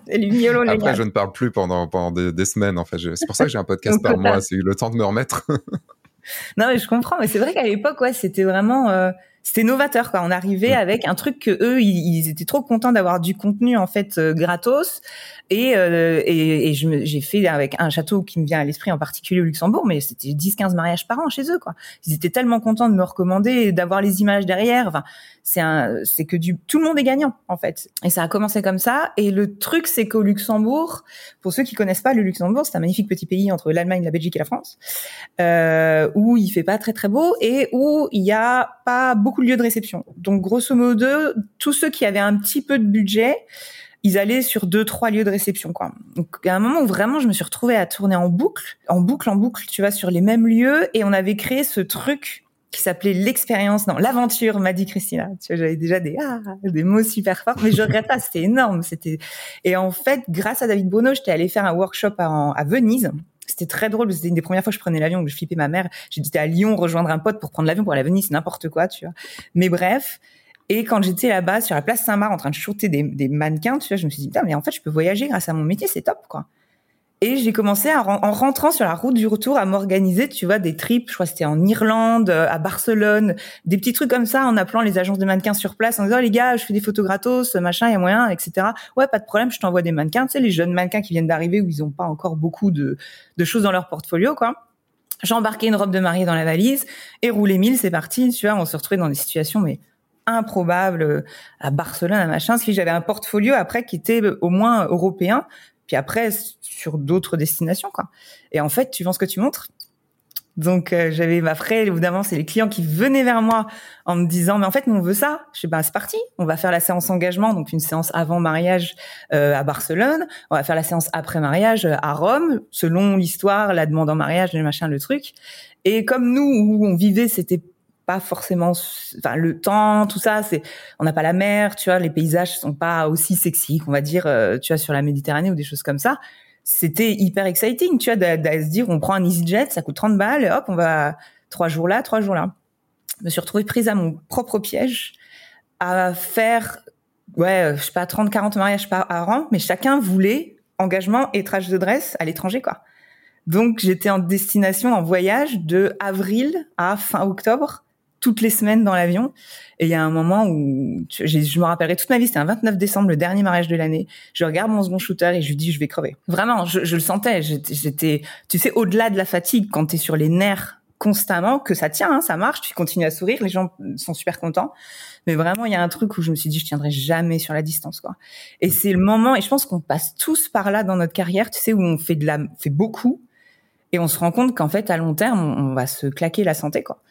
c'est les Après, je ne parle plus pendant pendant des, des semaines. En fait, c'est pour ça que j'ai un podcast par mois. C'est le temps de me remettre. non, mais je comprends. Mais c'est vrai qu'à l'époque, ouais, c'était vraiment. Euh c'était novateur quoi. On arrivait avec un truc que eux ils, étaient trop contents d'avoir du contenu en fait euh, gratos et euh, et, et j'ai fait avec un château qui me vient à l'esprit en particulier au Luxembourg mais c'était 10 15 mariages par an chez eux quoi. Ils étaient tellement contents de me recommander d'avoir les images derrière. Enfin, c'est que du tout le monde est gagnant en fait. Et ça a commencé comme ça et le truc c'est qu'au Luxembourg, pour ceux qui connaissent pas le Luxembourg, c'est un magnifique petit pays entre l'Allemagne, la Belgique et la France euh, où il fait pas très très beau et où il y a pas beaucoup de lieux de réception. Donc grosso modo, tous ceux qui avaient un petit peu de budget, ils allaient sur deux trois lieux de réception quoi. Donc à un moment où vraiment je me suis retrouvée à tourner en boucle, en boucle en boucle, tu vois, sur les mêmes lieux et on avait créé ce truc qui s'appelait l'expérience, non, l'aventure, m'a dit Christina. Tu vois, j'avais déjà des ah, des mots super forts, mais je regrette pas, c'était énorme, c'était et en fait, grâce à David Bruno, j'étais allée faire un workshop à, à Venise c'était très drôle. C'était une des premières fois que je prenais l'avion, que je flippais ma mère. J'étais à Lyon rejoindre un pote pour prendre l'avion pour aller à Venise, n'importe quoi, tu vois. Mais bref. Et quand j'étais là-bas sur la place Saint-Marc en train de shooter des, des mannequins, tu vois, je me suis dit, putain, mais en fait, je peux voyager grâce à mon métier, c'est top, quoi. Et j'ai commencé à, en rentrant sur la route du retour à m'organiser, tu vois, des trips. Je crois que c'était en Irlande, euh, à Barcelone, des petits trucs comme ça, en appelant les agences de mannequins sur place, en disant les gars, je fais des photos gratos, machin, il y a moyen, etc. Ouais, pas de problème, je t'envoie des mannequins. Tu sais, les jeunes mannequins qui viennent d'arriver où ils n'ont pas encore beaucoup de, de choses dans leur portfolio, quoi. J'ai embarqué une robe de mariée dans la valise et roulé mille, c'est parti. Tu vois, on se retrouvait dans des situations mais improbables euh, à Barcelone, machin. Qui j'avais un portfolio après qui était euh, au moins européen puis après sur d'autres destinations quoi. Et en fait, tu vends ce que tu montres? Donc euh, j'avais ma frère évidemment c'est les clients qui venaient vers moi en me disant mais en fait nous on veut ça. Je dis bah c'est parti, on va faire la séance engagement donc une séance avant mariage euh, à Barcelone, on va faire la séance après mariage euh, à Rome selon l'histoire, la demande en mariage, le machin, le truc. Et comme nous où on vivait c'était pas forcément enfin le temps tout ça c'est on n'a pas la mer tu vois les paysages sont pas aussi sexy qu'on va dire euh, tu vois sur la Méditerranée ou des choses comme ça. C'était hyper exciting tu vois de, se dire on prend un EasyJet ça coûte 30 balles et hop on va trois jours là trois jours là. Je me suis retrouvée prise à mon propre piège à faire ouais je sais pas 30 40 mariages par an mais chacun voulait engagement et trage de dresse à l'étranger quoi. Donc j'étais en destination en voyage de avril à fin octobre toutes les semaines dans l'avion. Et il y a un moment où je me rappellerai toute ma vie, c'était un 29 décembre, le dernier mariage de l'année. Je regarde mon second shooter et je lui dis, je vais crever. Vraiment, je, le sentais. J'étais, tu sais, au-delà de la fatigue, quand tu es sur les nerfs constamment, que ça tient, hein, ça marche, tu continues à sourire, les gens sont super contents. Mais vraiment, il y a un truc où je me suis dit, je tiendrai jamais sur la distance, quoi. Et c'est le moment, et je pense qu'on passe tous par là dans notre carrière, tu sais, où on fait de la, fait beaucoup, et on se rend compte qu'en fait, à long terme, on va se claquer la santé, quoi.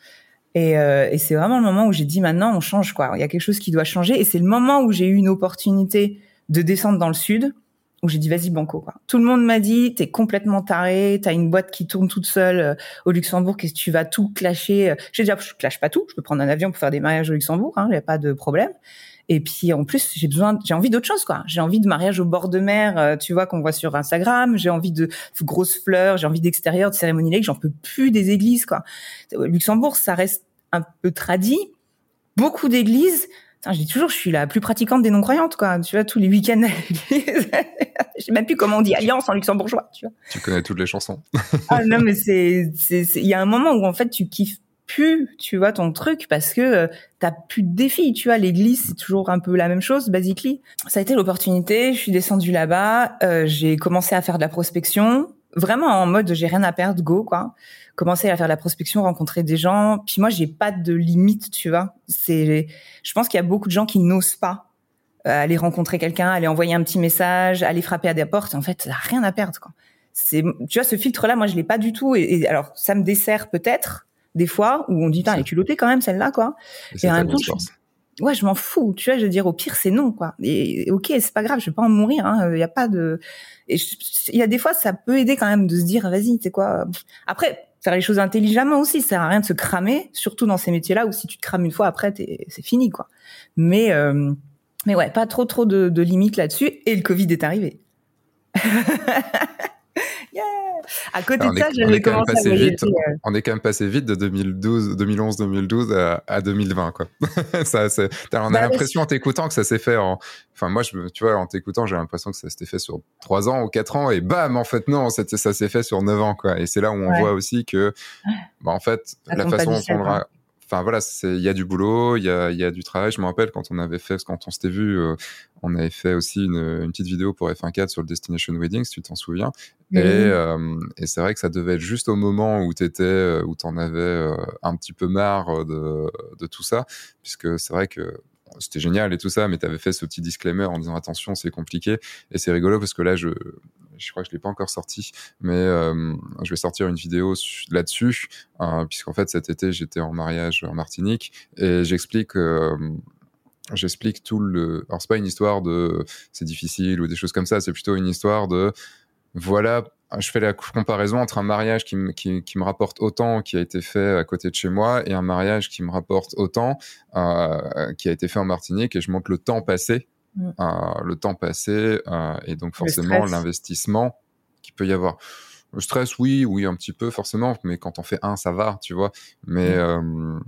Et, euh, et c'est vraiment le moment où j'ai dit maintenant on change quoi. Il y a quelque chose qui doit changer. Et c'est le moment où j'ai eu une opportunité de descendre dans le sud, où j'ai dit vas-y banco quoi. Tout le monde m'a dit t'es complètement taré, t'as une boîte qui tourne toute seule euh, au Luxembourg, qu'est-ce que tu vas tout clasher J'ai dit ah, je clash pas tout, je peux prendre un avion pour faire des mariages au Luxembourg, hein, il y a pas de problème. Et puis en plus, j'ai besoin, j'ai envie d'autre chose quoi. J'ai envie de mariage au bord de mer, euh, tu vois qu'on voit sur Instagram. J'ai envie de grosses fleurs, j'ai envie d'extérieur, de cérémonie lake. J'en peux plus des églises quoi. Luxembourg, ça reste un peu tradit. Beaucoup d'églises. je dis toujours, je suis la plus pratiquante des non-croyantes, quoi. Tu vois, tous les week-ends <laughs> Je sais même plus comment on dit alliance en luxembourgeois, tu vois. Tu connais toutes les chansons. ah non, mais c'est, il y a un moment où en fait tu kiffes tu vois, ton truc parce que euh, t'as plus de défis, tu vois. L'église, c'est toujours un peu la même chose, basically. Ça a été l'opportunité. Je suis descendue là-bas. Euh, j'ai commencé à faire de la prospection, vraiment en mode j'ai rien à perdre, go, quoi. Commencer à faire de la prospection, rencontrer des gens. Puis moi, j'ai pas de limite, tu vois. C'est, je pense qu'il y a beaucoup de gens qui n'osent pas euh, aller rencontrer quelqu'un, aller envoyer un petit message, aller frapper à des portes. En fait, rien à perdre, quoi. C'est, tu vois, ce filtre-là, moi, je l'ai pas du tout. Et, et alors, ça me dessert peut-être des fois où on dit putain elle est culottée quand même celle-là quoi. Et, en même temps, ouais je m'en fous tu vois je veux dire au pire c'est non quoi. Et ok c'est pas grave je vais pas en mourir hein il y a pas de il y a des fois ça peut aider quand même de se dire vas-y c'est quoi après faire les choses intelligemment aussi ça sert à rien de se cramer surtout dans ces métiers-là où si tu te crames une fois après c'est fini quoi. Mais euh, mais ouais pas trop trop de, de limites là-dessus et le Covid est arrivé. <laughs> yeah à côté de ça, j'avais commencé à vite, euh. On est quand même passé vite de 2012, 2011, 2012 à, 2020, quoi. <laughs> ça, on a bah, l'impression en t'écoutant que ça s'est fait en, enfin, moi, je, tu vois, en t'écoutant, j'ai l'impression que ça s'était fait sur 3 ans ou 4 ans et bam, en fait, non, ça s'est fait sur 9 ans, quoi. Et c'est là où on voit aussi que, bah, en fait, la façon dont on enfin voilà, il y a du boulot, il y a, y a, du travail. Je me rappelle quand on avait fait, quand on s'était vu, euh, on avait fait aussi une, une, petite vidéo pour F1.4 sur le Destination Wedding, si tu t'en souviens. Et, euh, et c'est vrai que ça devait être juste au moment où t'étais, euh, où t'en avais un petit peu marre de, de tout ça, puisque c'est vrai que c'était génial et tout ça, mais tu avais fait ce petit disclaimer en disant attention, c'est compliqué. Et c'est rigolo parce que là, je, je crois que je l'ai pas encore sorti, mais euh, je vais sortir une vidéo là-dessus, euh, puisqu'en fait cet été j'étais en mariage en Martinique et j'explique. Euh, j'explique tout le. Alors c'est pas une histoire de c'est difficile ou des choses comme ça, c'est plutôt une histoire de voilà je fais la comparaison entre un mariage qui, qui, qui, me rapporte autant qui a été fait à côté de chez moi et un mariage qui me rapporte autant euh, qui a été fait en Martinique et je montre le temps passé Mm. Euh, le temps passé euh, et donc forcément l'investissement qui peut y avoir. Le stress, oui, oui, un petit peu forcément, mais quand on fait un, ça va, tu vois. Mais mm. euh,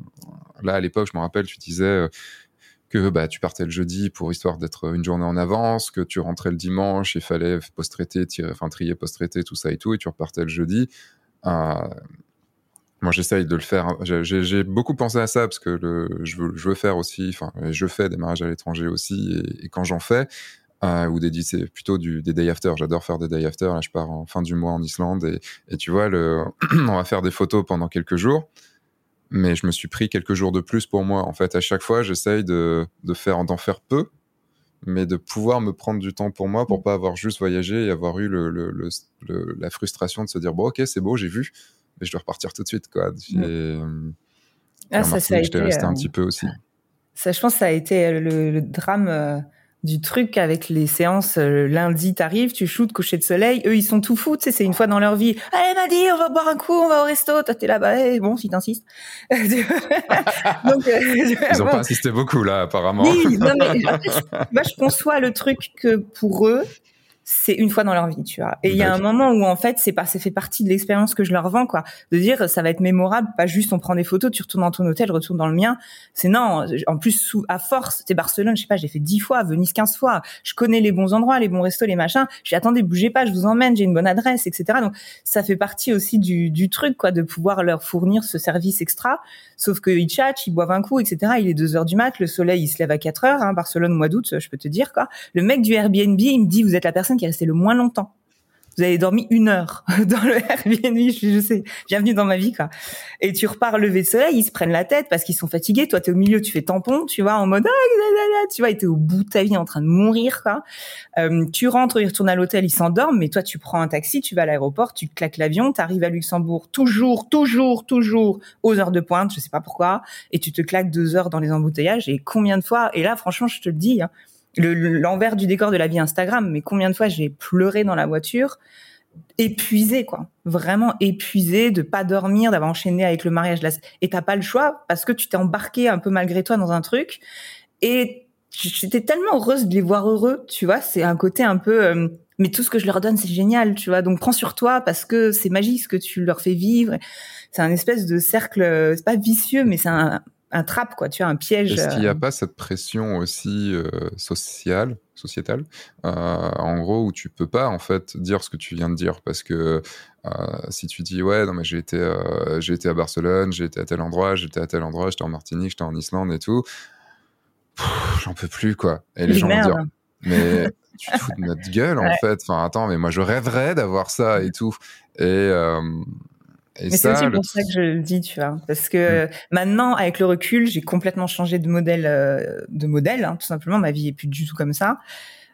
là, à l'époque, je me rappelle, tu disais que bah, tu partais le jeudi pour histoire d'être une journée en avance, que tu rentrais le dimanche, il fallait post-traiter, enfin trier, post-traiter, tout ça et tout, et tu repartais le jeudi. Euh, moi, j'essaye de le faire. J'ai beaucoup pensé à ça parce que je, veux, faire aussi, enfin, je fais des mariages à l'étranger aussi. Et, quand j'en fais, euh, ou des, c'est plutôt des day after. J'adore faire des day after. Là, je pars en fin du mois en Islande et, et tu vois, le, <clears throat> on va faire des photos pendant quelques jours. Mais je me suis pris quelques jours de plus pour moi. En fait, à chaque fois, j'essaye de, de faire, d'en faire peu, mais de pouvoir me prendre du temps pour moi pour pas avoir juste voyagé et avoir eu le, le, le la frustration de se dire bon ok c'est beau j'ai vu mais je dois repartir tout de suite, quoi. Euh, ah, ça, ça a été, resté un euh, petit peu aussi. Ça, je pense, que ça a été euh, le, drame du truc avec les séances lundi t'arrives tu shootes coucher de soleil eux ils sont tout fous tu sais c'est une fois dans leur vie allez m'a dit on va boire un coup on va au resto toi t'es là-bas hey, bon si t'insistes. <laughs> Donc ils ont pas insisté beaucoup là apparemment. Oui non, mais, <laughs> moi je conçois le truc que pour eux c'est une fois dans leur vie, tu vois. Et il y a un moment où en fait, c'est pas, ça fait partie de l'expérience que je leur vends, quoi. De dire, ça va être mémorable, pas juste on prend des photos, tu retournes dans ton hôtel, retourne dans le mien. C'est non. En plus, sous, à force, c'était Barcelone, je sais pas, j'ai fait dix fois, Venise quinze fois. Je connais les bons endroits, les bons restos, les machins. J'ai attendez, bougez pas, je vous emmène, j'ai une bonne adresse, etc. Donc, ça fait partie aussi du, du truc, quoi, de pouvoir leur fournir ce service extra. Sauf que ils chattent, ils boivent un coup, etc. Il est deux heures du mat, le soleil, il se lève à 4 heures, hein, Barcelone, mois d'août, je peux te dire, quoi. Le mec du Airbnb, il me dit, vous êtes la personne qui est restée le moins longtemps. Vous avez dormi une heure <laughs> dans le Airbnb, je, sais, bienvenue dans ma vie quoi. Et tu repars lever de soleil, ils se prennent la tête parce qu'ils sont fatigués. Toi, t'es au milieu, tu fais tampon, tu vois, en mode ah, tu vois, t'es au bout de ta vie en train de mourir quoi. Euh, tu rentres, ils retournent à l'hôtel, ils s'endorment, mais toi, tu prends un taxi, tu vas à l'aéroport, tu claques l'avion, t'arrives à Luxembourg toujours, toujours, toujours aux heures de pointe, je sais pas pourquoi, et tu te claques deux heures dans les embouteillages. Et combien de fois Et là, franchement, je te le dis. Hein, l'envers du décor de la vie Instagram, mais combien de fois j'ai pleuré dans la voiture, épuisé quoi, vraiment épuisé de pas dormir, d'avoir enchaîné avec le mariage. Et t'as pas le choix parce que tu t'es embarqué un peu malgré toi dans un truc, et j'étais tellement heureuse de les voir heureux, tu vois, c'est un côté un peu, euh, mais tout ce que je leur donne c'est génial, tu vois, donc prends sur toi parce que c'est magique ce que tu leur fais vivre, c'est un espèce de cercle, c'est pas vicieux, mais c'est un, un trappe, quoi, tu as un piège. Est-ce qu'il n'y a euh. pas cette pression aussi euh, sociale, sociétale, euh, en gros, où tu peux pas en fait dire ce que tu viens de dire? Parce que si tu dis ouais, non mais j'ai été, j'ai été à Barcelone, j'ai été à tel endroit, j'étais à tel endroit, j'étais en Martinique, j'étais en Islande et tout, j'en peux plus quoi. Et les gens vont dire mais <laughs> tu te fous de notre gueule en fait. Enfin attends, mais moi je rêverais d'avoir ça et tout. Et mais c'est aussi pour ça que je le dis, tu vois, parce que mm. maintenant, avec le recul, j'ai complètement changé de modèle, euh, de modèle, hein, tout simplement. Ma vie est plus du tout comme ça,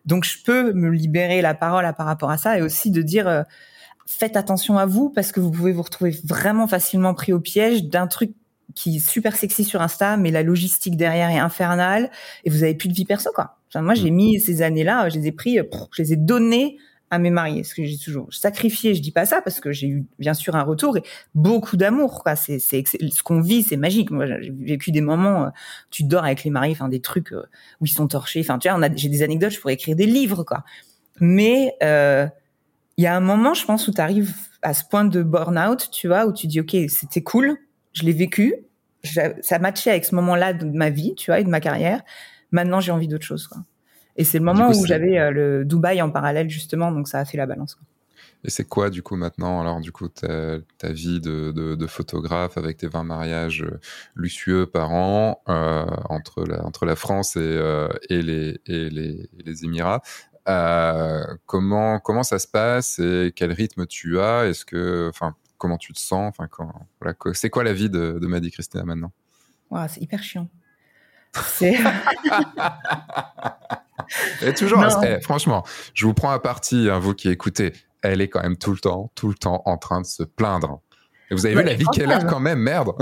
donc je peux me libérer la parole à, par rapport à ça et aussi de dire, euh, faites attention à vous parce que vous pouvez vous retrouver vraiment facilement pris au piège d'un truc qui est super sexy sur Insta, mais la logistique derrière est infernale et vous avez plus de vie perso, quoi. Enfin, moi, j'ai mm. mis ces années-là, je les ai pris, je les ai donnés à mes mariés. Ce que j'ai toujours sacrifié, je dis pas ça parce que j'ai eu bien sûr un retour et beaucoup d'amour. C'est, ce qu'on vit, c'est magique. Moi, j'ai vécu des moments, euh, tu dors avec les mariés, enfin des trucs euh, où ils sont torchés. Enfin, tu vois, j'ai des anecdotes, je pourrais écrire des livres, quoi. Mais euh, il y a un moment, je pense, où tu arrives à ce point de burn-out, tu vois, où tu dis, ok, c'était cool, je l'ai vécu, ça matchait avec ce moment-là de ma vie, tu vois, et de ma carrière. Maintenant, j'ai envie d'autre chose. Quoi. Et c'est le moment où j'avais euh, le Dubaï en parallèle, justement, donc ça a fait la balance. Et c'est quoi, du coup, maintenant, alors, du coup, ta, vie de, de, photographe avec tes 20 mariages euh, luxueux par an euh, entre, la, entre la France et, et, les, et, les, les, Émirats comment, comment ça se passe et quel rythme tu as? Est-ce que, enfin, comment tu te sens? Enfin, voilà, c'est quoi la vie de, de Maddy Christina maintenant? C'est hyper chiant. C'est. <laughs> <laughs> Et toujours, eh, franchement, je vous prends à partie, hein, vous qui écoutez, elle est quand même tout le temps, tout le temps en train de se plaindre. Et vous avez vu la vie qu'elle a quand même, merde.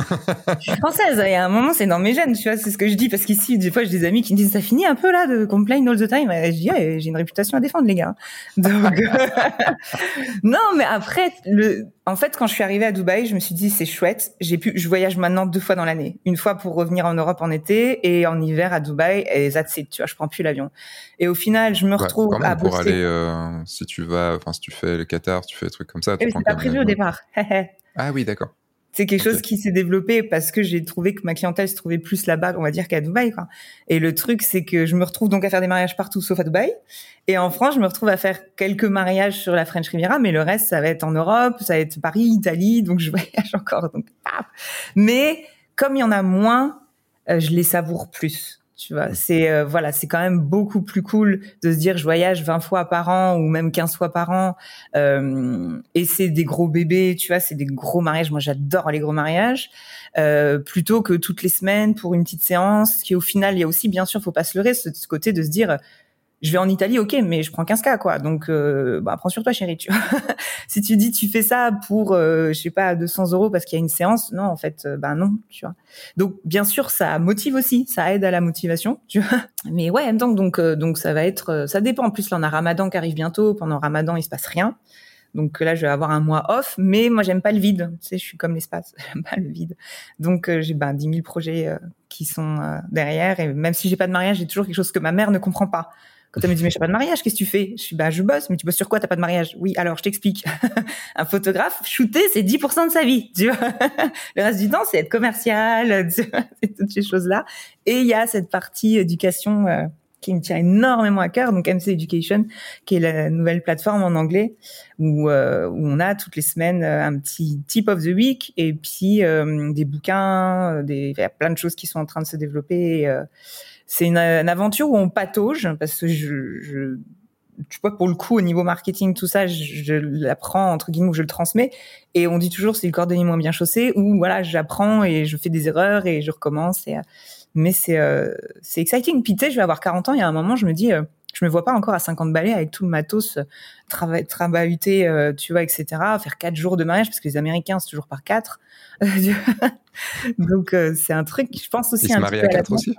je suis française. Il y a un moment, c'est dans mes gènes, tu vois. C'est ce que je dis parce qu'ici, des fois, j'ai des amis qui me disent ça finit un peu là de complain all the time. Et je dis j'ai une réputation à défendre, les gars. <laughs> Donc <laughs> non, mais après, le, en fait, quand je suis arrivée à Dubaï, je me suis dit c'est chouette. J'ai pu, je voyage maintenant deux fois dans l'année. Une fois pour revenir en Europe en été et en hiver à Dubaï. Et that's it, tu vois. Je prends plus l'avion. Et au final, je me retrouve à pour aller, euh, si tu vas, enfin, si tu fais le Qatar, tu fais des trucs comme ça. Tu c'est pas prévu au départ. <laughs> Ah oui, d'accord. C'est quelque chose qui s'est développé parce que j'ai trouvé que ma clientèle se trouvait plus là-bas, on va dire, qu'à Dubaï. Quoi. Et le truc, c'est que je me retrouve donc à faire des mariages partout sauf à Dubaï. Et en France, je me retrouve à faire quelques mariages sur la French Riviera, mais le reste, ça va être en Europe, ça va être Paris, Italie, donc je <laughs> voyage encore. Donc, mais comme il y en a moins, euh, je les savoure plus. Tu vois, c'est euh, voilà, c'est quand même beaucoup plus cool de se dire je voyage 20 fois par an ou même 15 fois par an euh, et c'est des gros bébés, tu vois, c'est des gros mariages. Moi, j'adore les gros mariages euh, plutôt que toutes les semaines pour une petite séance. Qui au final, il y a aussi bien sûr, faut pas se leurrer, ce, ce côté de se dire je vais en Italie, ok, mais je prends 15K, quoi. Donc, euh, bah, prends sur toi, chérie, tu vois. <laughs> si tu dis, tu fais ça pour, euh, je sais pas, 200 euros parce qu'il y a une séance, non, en fait, euh, bah non, tu vois. Donc, bien sûr, ça motive aussi, ça aide à la motivation, <laughs> tu vois. Mais ouais, donc, donc, euh, donc, ça va être, ça dépend. En plus, là, on a Ramadan qui arrive bientôt. Pendant Ramadan, il se passe rien. Donc là, je vais avoir un mois off, mais moi, j'aime pas le vide. Tu sais, je suis comme l'espace, <laughs> j'aime pas le vide. Donc j'ai ben 10 000 projets qui sont derrière, et même si j'ai pas de mariage, j'ai toujours quelque chose que ma mère ne comprend pas. Quand elle me dit, mais j'ai pas de mariage, qu'est-ce que tu fais? Je suis, bah, je bosse, mais tu bosses sur quoi? T'as pas de mariage? Oui, alors, je t'explique. <laughs> un photographe, shooter, c'est 10% de sa vie, tu vois. <laughs> Le reste du temps, c'est être commercial, <laughs> c'est toutes ces choses-là. Et il y a cette partie éducation, euh, qui me tient énormément à cœur, donc MC Education, qui est la nouvelle plateforme en anglais où, euh, où on a toutes les semaines euh, un petit tip of the week et puis des bouquins, des, il y a plein de choses qui sont en train de se développer c'est une, aventure où on patauge parce que je, je tu vois, pour le coup, au niveau marketing, tout ça, je, l'apprends entre guillemets ou je le transmets. Et on dit toujours c'est le cordonnier moins bien chaussé ou voilà, j'apprends et je fais des erreurs et je recommence. Et, mais c'est c'est exciting. Puis tu sais, je vais avoir 40 ans. Il y a un moment, je me dis je me vois pas encore à 50 balais avec tout le matos travail trabahuté, tu vois, etc. Faire quatre jours de mariage parce que les Américains c'est toujours par quatre. <laughs> Donc c'est un truc, je pense aussi. Ils se marient à quatre aussi.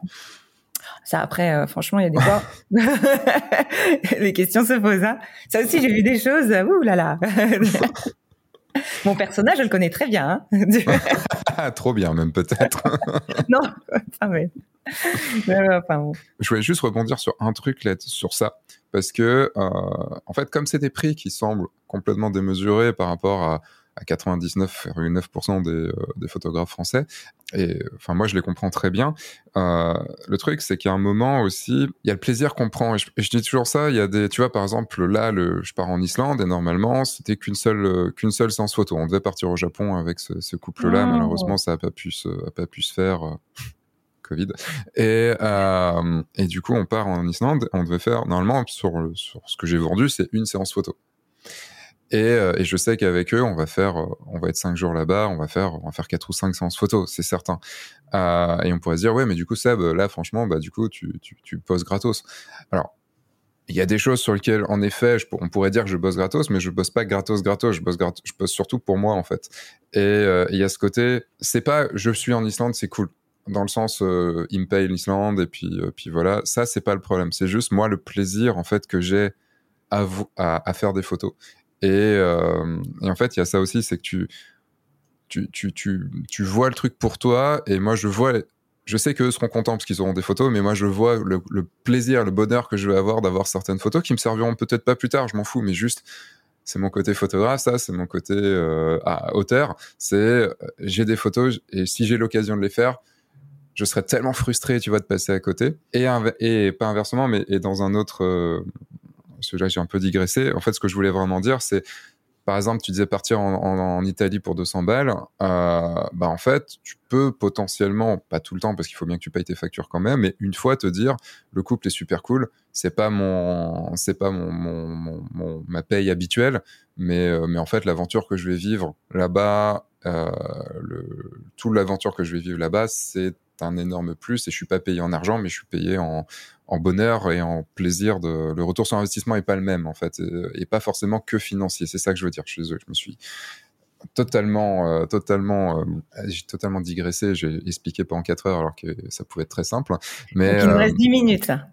Ça après, euh, franchement, il y a des fois, <laughs> les questions se posent. Hein. Ça aussi, j'ai vu des choses. Ouh là là. <laughs> Mon personnage, je le connais très bien. Hein. <laughs> Trop bien, même peut-être. non, enfin, mais... enfin, Je voulais juste rebondir sur un truc là, sur ça, parce que euh, en fait, comme c'est des prix qui semblent complètement démesurés par rapport à à 99,9% des, euh, des, photographes français. Et enfin, moi, je les comprends très bien. Euh, le truc, c'est qu'il y a un moment aussi, il y a le plaisir qu'on prend. Et je, dis toujours ça. Il y a des, tu vois, par exemple, là, le, je pars en Islande et normalement, c'était qu'une seule, euh, qu'une seule séance photo. On devait partir au Japon avec ce, ce couple-là. Oh. Malheureusement, ça n'a pas pu se, a pas pu se faire. <laughs> Covid. Et, euh, et du coup, on part en Islande. On devait faire, normalement, sur, sur ce que j'ai vendu, c'est une séance photo. Et, euh, et, je sais qu'avec eux, on va faire, euh, on va être cinq jours là-bas, on va faire, on va faire quatre ou cinq séances photos, c'est certain. Euh, et on pourrait se dire, ouais, mais du coup, Seb, là, franchement, bah, du coup, tu, tu, tu poses gratos. Alors, il y a des choses sur lesquelles, en effet, on pourrait dire que je bosse gratos, mais je bosse pas gratos, gratos. Je bosse, je bosse surtout pour moi, en fait. Et il y a ce côté, c'est pas, je suis en Islande, c'est cool. Dans le sens, euh, il me paye l'Islande, et puis, puis voilà. Ça, c'est pas le problème. C'est juste, moi, le plaisir, en fait, que j'ai à, à, faire des photos. Euh, et, en fait, il y a ça aussi, c'est que tu, tu, tu, tu, tu vois le truc pour toi, et moi, je vois je sais qu'eux seront contents parce qu'ils auront des photos, mais moi je vois le, plaisir, le bonheur que je vais avoir d'avoir certaines photos qui me serviront peut-être pas plus tard, je m'en fous, mais juste c'est mon côté photographe, ça c'est mon côté euh, auteur. C'est euh, j'ai des photos et si j'ai l'occasion de les faire, je serais tellement frustré, tu vois, de passer à côté. Et, pas inversement, mais dans un autre parce que là j'ai un peu digressé. En fait, ce que je voulais vraiment dire, c'est par exemple, tu disais partir en, Italie pour 200 balles, euh, bah en fait, tu peux potentiellement, pas tout le temps parce qu'il faut bien que tu payes tes factures quand même, mais une fois te dire le couple est super cool, c'est pas mon, c'est pas mon, mon, ma paye habituelle, mais euh, mais en fait l'aventure que je vais vivre là-bas, euh, le, toute l'aventure que je vais vivre là-bas, c'est un énorme plus et je suis pas payé en argent, mais je suis payé en, bonheur et en plaisir. De... Le retour sur investissement est pas le même en fait et, pas forcément que financier. C'est ça que je veux dire. Je suis désolé, je me suis totalement, euh, totalement, euh, j'ai totalement digressé. J'ai expliqué pendant 4 heures alors que ça pouvait être très simple. Mais il nous reste 10 euh, minutes là.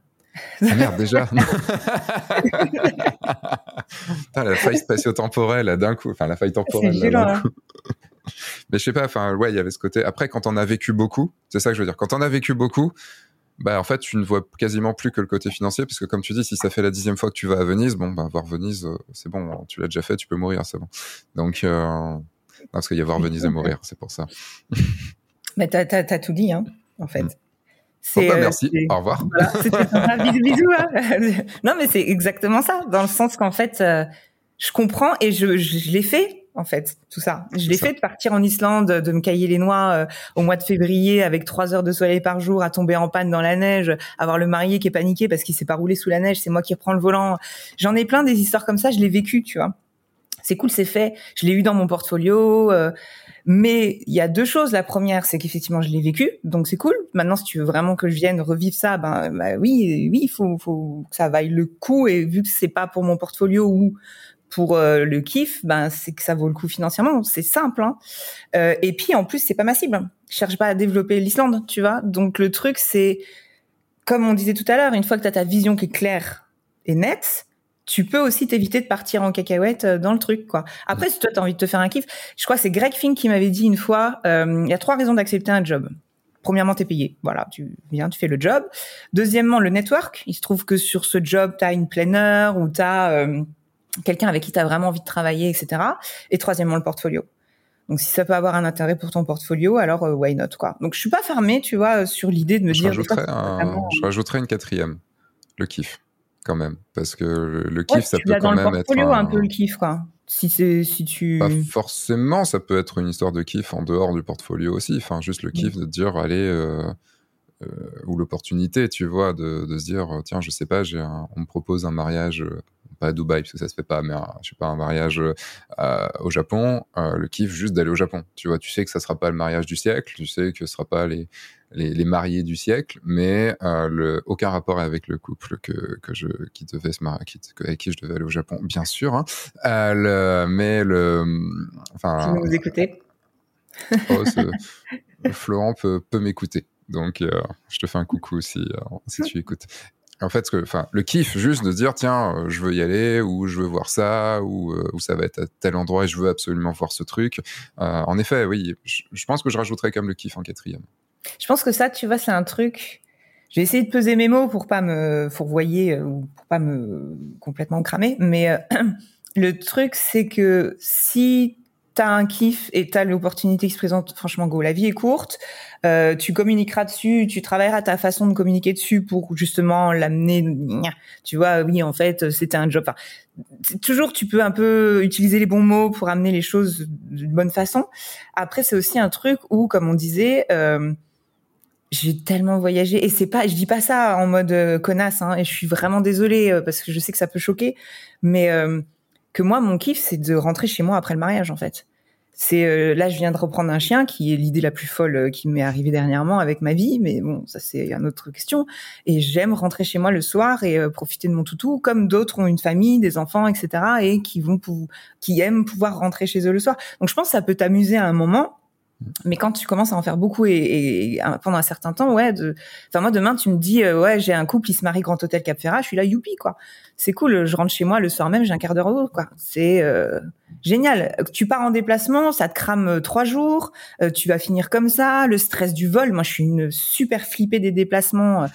Ah merde, déjà. <laughs> la faille spatio-temporelle d'un coup, enfin la faille temporelle d'un coup. Mais je sais pas, enfin, ouais, il y avait ce côté. Après, quand on a vécu beaucoup, c'est ça que je veux dire. Quand on a vécu beaucoup, bah en fait, tu ne vois quasiment plus que le côté financier, puisque comme tu dis, si ça fait la dixième fois que tu vas à Venise, bon, bah voir Venise, euh, c'est bon, tu l'as déjà fait, tu peux mourir, c'est bon. Donc, euh... parce qu'il y a voir Venise et mourir, c'est pour ça. <laughs> Mais t'as as, tout dit, hein, en fait. Mm. C'est, euh, merci, au revoir. <laughs> Voilà, bisous, bisous. Hein. <laughs> non, mais c'est exactement ça, dans le sens qu'en fait, euh, je comprends et je, je l'ai fait en fait, tout ça. Je l'ai fait de partir en Islande, de me cailler les noix euh, au mois de février avec trois heures de soleil par jour, à tomber en panne dans la neige, avoir le marié qui est paniqué parce qu'il s'est pas roulé sous la neige, c'est moi qui reprends le volant. J'en ai plein des histoires comme ça, je l'ai vécu, tu vois. C'est cool, c'est fait. Je l'ai eu dans mon portfolio. Euh, mais il y a deux choses. La première, c'est qu'effectivement, je l'ai vécu, donc c'est cool. Maintenant, si tu veux vraiment que je vienne revivre ça, ben, ben oui, oui, il faut, faut que ça vaille le coup. Et vu que c'est pas pour mon portfolio ou pour euh, le kiff, ben c'est que ça vaut le coup financièrement. C'est simple. Hein. Euh, et puis en plus, c'est pas ma cible. Je cherche pas à développer l'Islande, tu vois. Donc le truc, c'est comme on disait tout à l'heure, une fois que tu as ta vision qui est claire et nette, tu peux aussi t'éviter de partir en cacahuète euh, dans le truc, quoi. Après, si toi t'as envie de te faire un kiff, je crois que c'est Greg Fink qui m'avait dit une fois, il y a trois raisons d'accepter un job. Premièrement, tu es payé. Voilà, tu viens, tu fais le job. Deuxièmement, le network. Il se trouve que sur ce job, tu as une heure ou tu as quelqu'un avec qui tu as vraiment envie de travailler, etc. Et troisièmement, le portfolio. Donc si ça peut avoir un intérêt pour ton portfolio, alors euh, why not quoi. Donc je suis pas fermée, tu vois, sur l'idée de me dire. je rajouterais une quatrième, le kiff quand même, parce que le, kiff ça peut quand même être un... un peu le kiff quoi. Si c'est si tu. Pas forcément, ça peut être une histoire de kiff en dehors du portfolio aussi. Enfin juste le kiff de dire allez. Euh, euh, ou l'opportunité, tu vois, de, de, se dire tiens, je sais pas, on me propose un mariage pas à Dubaï parce que ça se fait pas, mais je sais pas un mariage au Japon, le kiff juste d'aller au Japon. Tu vois, tu sais que ça sera pas le mariage du siècle, tu sais que ce sera pas les les, mariés du siècle, mais le, aucun rapport avec le couple que, que je, qui devait se marier, qui, avec qui je devais aller au Japon, bien sûr. Hein. le, mais le, enfin. Si vous écoutez. Oh, Florent peut, peut m'écouter. Donc, euh, je te fais un coucou si, euh, si tu écoutes. En fait, enfin, le kiff, juste de dire, tiens, euh, je veux y aller, ou je veux voir ça, ou, ou ça va être à tel endroit et je veux absolument voir ce truc. en effet, oui, je, pense que je rajouterais comme le kiff en quatrième. Je pense que ça, tu vois, c'est un truc. J'ai essayé de peser mes mots pour pas me fourvoyer ou pour pas me complètement cramer, mais <clears throat> le truc, c'est que si t'as un kiff et t'as l'opportunité qui se présente, franchement, go, la vie est courte. Euh, tu communiqueras dessus, tu travailleras ta façon de communiquer dessus pour justement l'amener. Tu vois, oui, en fait, c'était un job. Enfin, toujours, tu peux un peu utiliser les bons mots pour amener les choses d'une bonne façon. Après, c'est aussi un truc où, comme on disait, euh, j'ai tellement voyagé et c'est pas, je dis pas ça en mode euh, connasse, hein, et je suis vraiment désolée euh, parce que je sais que ça peut choquer, mais euh, que moi, mon kiff, c'est de rentrer chez moi après le mariage, en fait. C'est euh, là, je viens de reprendre un chien, qui est l'idée la plus folle euh, qui m'est arrivée dernièrement avec ma vie, mais bon, ça c'est une autre question. Et j'aime rentrer chez moi le soir et euh, profiter de mon toutou, comme d'autres ont une famille, des enfants, etc., et qui vont qui aiment pouvoir rentrer chez eux le soir. Donc je pense que ça peut t'amuser à un moment, mais quand tu commences à en faire beaucoup et, pendant un certain temps, ouais, de, enfin moi demain tu me dis euh, ouais j'ai un couple, il se marie Grand Hôtel Cap Ferrat, je suis là youpi quoi. C'est cool, je rentre chez moi le soir même, j'ai un quart d'heure au quoi. C'est euh, génial. Tu pars en déplacement, ça te crame euh, trois jours, tu vas finir comme ça, le stress du vol. Moi je suis une super flippée des déplacements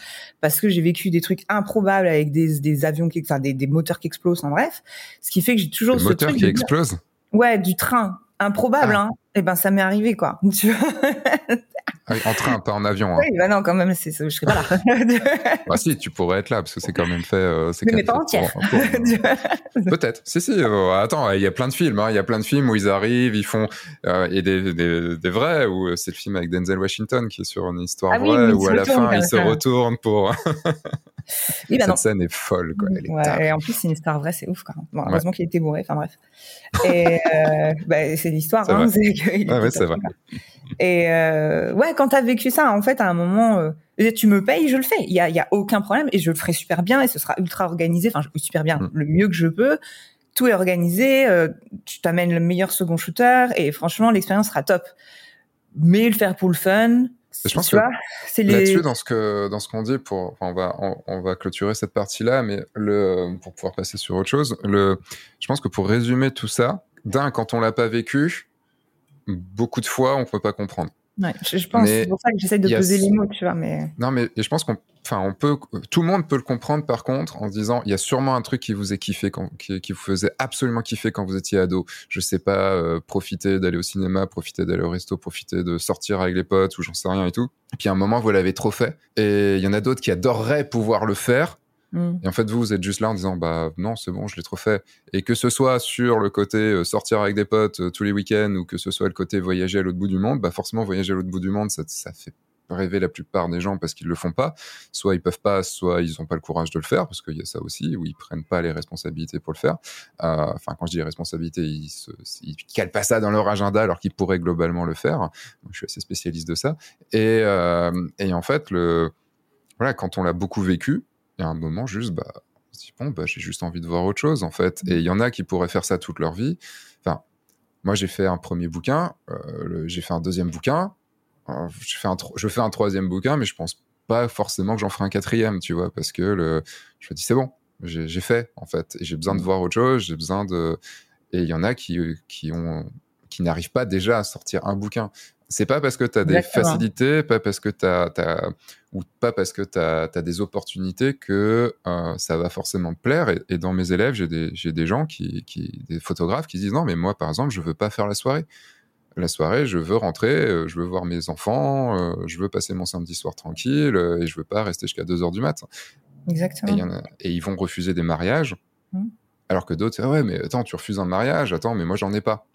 parce que j'ai vécu des trucs improbables avec des, des avions qui, enfin des, des moteurs qui explosent en bref, ce qui fait que j'ai toujours ce moteur qui explose. Ouais, du train improbable, ah. hein. Eh ben, ça m'est arrivé, quoi. <laughs> Tu vois? Ah en train, pas en avion. Hein. Oui, bah non, quand même, c'est, je serais pas là. <laughs> bah si, tu pourrais être là, parce que c'est quand même fait. Euh, mais pas entière. <laughs> Peut-être. Si, si. Euh, attends, il y a plein de films. Hein. Il y a plein de films où ils arrivent, ils font. Euh, et des, des, des, vrais, où c'est le film avec Denzel Washington qui est sur une histoire ah vraie, où à la fin, il se retourne pour. Oui, bah Cette scène est folle, quoi. Elle est ouais, et en plus, c'est une histoire vraie, c'est ouf, même. Bon, heureusement qu'il était bourré, enfin bref. Et euh, bah, c'est l'histoire, hein. ouais, c'est vrai. Et euh, ouais, quand t'as vécu ça, en fait, à un moment, euh, tu me payes, je le fais. Il y a, y a aucun problème et je le ferai super bien et ce sera ultra organisé. Enfin, super bien, mm. le mieux que je peux. Tout est organisé. Tu t'amènes le meilleur second shooter et franchement, l'expérience sera top. Mais le faire pour le fun, je pense que c'est les... là-dessus dans ce que dans ce qu'on dit pour on va on, va clôturer cette partie là mais le pour pouvoir passer sur autre chose le je pense que pour résumer tout ça d'un quand on l'a pas vécu beaucoup de fois, on peut pas comprendre. Ouais, je, pense, c'est pour ça que j'essaie de poser les mots, tu vois, mais. Non, mais je pense qu'on, enfin, on peut, tout le monde peut le comprendre par contre en se disant, il y a sûrement un truc qui vous est kiffé, quand, qui, vous faisait absolument kiffer quand vous étiez ado. Je sais pas, euh, profiter d'aller au cinéma, profiter d'aller au resto, profiter de sortir avec les potes ou j'en sais rien et tout. Et puis à un moment, vous l'avez trop fait. Et il y en a d'autres qui adoreraient pouvoir le faire, Mm. Et en fait, vous, vous êtes juste là en disant, bah non, c'est bon, je l'ai trop fait. Et que ce soit sur le côté euh, sortir avec des potes euh, tous les week-ends ou que ce soit le côté voyager à l'autre bout du monde, bah forcément, voyager à l'autre bout du monde, ça, ça fait rêver la plupart des gens parce qu'ils le font pas. Soit ils peuvent pas, soit ils ont pas le courage de le faire parce qu'il y a ça aussi où ils prennent pas les responsabilités pour le faire. Euh, enfin, quand je dis responsabilités, ils, se, ils calent pas ça dans leur agenda alors qu'ils pourraient globalement le faire. Donc, je suis assez spécialiste de ça. Et, euh, et en fait, le voilà, quand on l'a beaucoup vécu, y a un moment juste, bah, on se dit, bon, bah, j'ai juste envie de voir autre chose, en fait. Et il y en a qui pourraient faire ça toute leur vie. Enfin, moi, j'ai fait un premier bouquin, euh, j'ai fait un deuxième bouquin, euh, je, fais un je fais un troisième bouquin, mais je pense pas forcément que j'en ferai un quatrième, tu vois, parce que le, je me dis, c'est bon, j'ai fait, en fait. Et j'ai besoin de mmh. voir autre chose, j'ai besoin de. Et il y en a qui, qui ont qui n'arrivent pas déjà à sortir un bouquin. C'est pas parce que tu as des facilités, pas parce que tu as, ou pas parce que tu as, des opportunités que euh, ça va forcément plaire. Et, dans mes élèves, j'ai des, des, gens qui, qui, des photographes qui disent non, mais moi, par exemple, je veux pas faire la soirée. La soirée, je veux rentrer, euh, je veux voir mes enfants, euh, je veux passer mon samedi soir tranquille et je veux pas rester jusqu'à 2 heures du mat. Exactement. Et, ils vont refuser des mariages. Mmh. Alors que d'autres, ah ouais, mais attends, tu refuses un mariage, attends, mais moi j'en ai pas.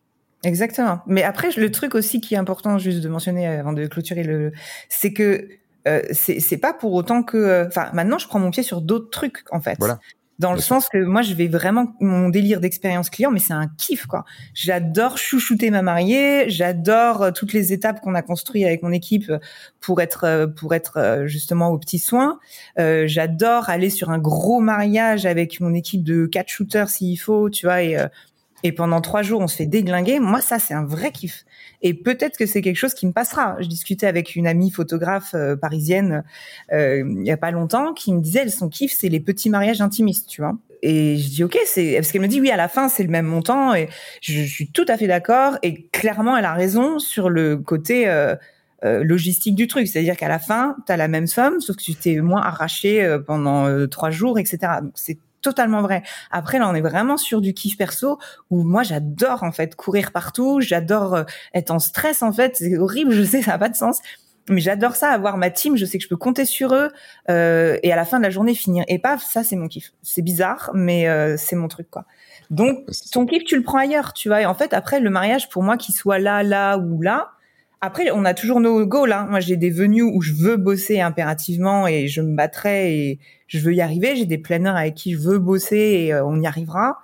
Exactement. Mais après, le truc aussi qui est important juste de mentionner avant de clôturer le, c'est que euh, c'est pas pour autant que, enfin, maintenant je prends mon pied sur d'autres trucs en fait. Voilà. Dans le sens que moi, je vais vraiment mon délire d'expérience client, mais c'est un kiff quoi. J'adore chouchouter ma mariée, j'adore euh, toutes les étapes qu'on a construites avec mon équipe pour être euh, pour être euh, justement aux petits soins. Euh, j'adore aller sur un gros mariage avec mon équipe de quatre shooters s'il faut, tu vois, et et pendant trois jours on se fait déglinguer. Moi, ça c'est un vrai kiff. Et peut-être que c'est quelque chose qui me passera. Je discutais avec une amie photographe euh, parisienne euh, il y a pas longtemps qui me disait, son kiff, c'est les petits mariages intimistes, tu vois. Et je dis ok, c'est parce qu'elle me dit oui à la fin c'est le même montant et je, suis tout à fait d'accord et clairement elle a raison sur le côté euh, euh logistique du truc, c'est-à-dire qu'à la fin tu as la même somme sauf que tu t'es moins arraché euh, pendant trois jours etc. Donc c'est totalement vrai. Après, là, on est vraiment sur du kiff perso où moi, j'adore en fait courir partout. J'adore euh, être en stress en fait. C'est horrible, je sais, ça n'a pas de sens. Mais j'adore ça, avoir ma team. Je sais que je peux compter sur eux euh, et à la fin de la journée finir épave. Ça, c'est mon kiff. C'est bizarre, mais euh, c'est mon truc quoi. Donc, ton kiff, tu le prends ailleurs, tu vois. Et en fait, après, le mariage, pour moi, qu'il soit là, là ou là, après, on a toujours nos goals. Hein. Moi, j'ai des venues où je veux bosser impérativement et je me battrai et je veux y arriver. J'ai des planeurs avec qui je veux bosser et euh, on y arrivera.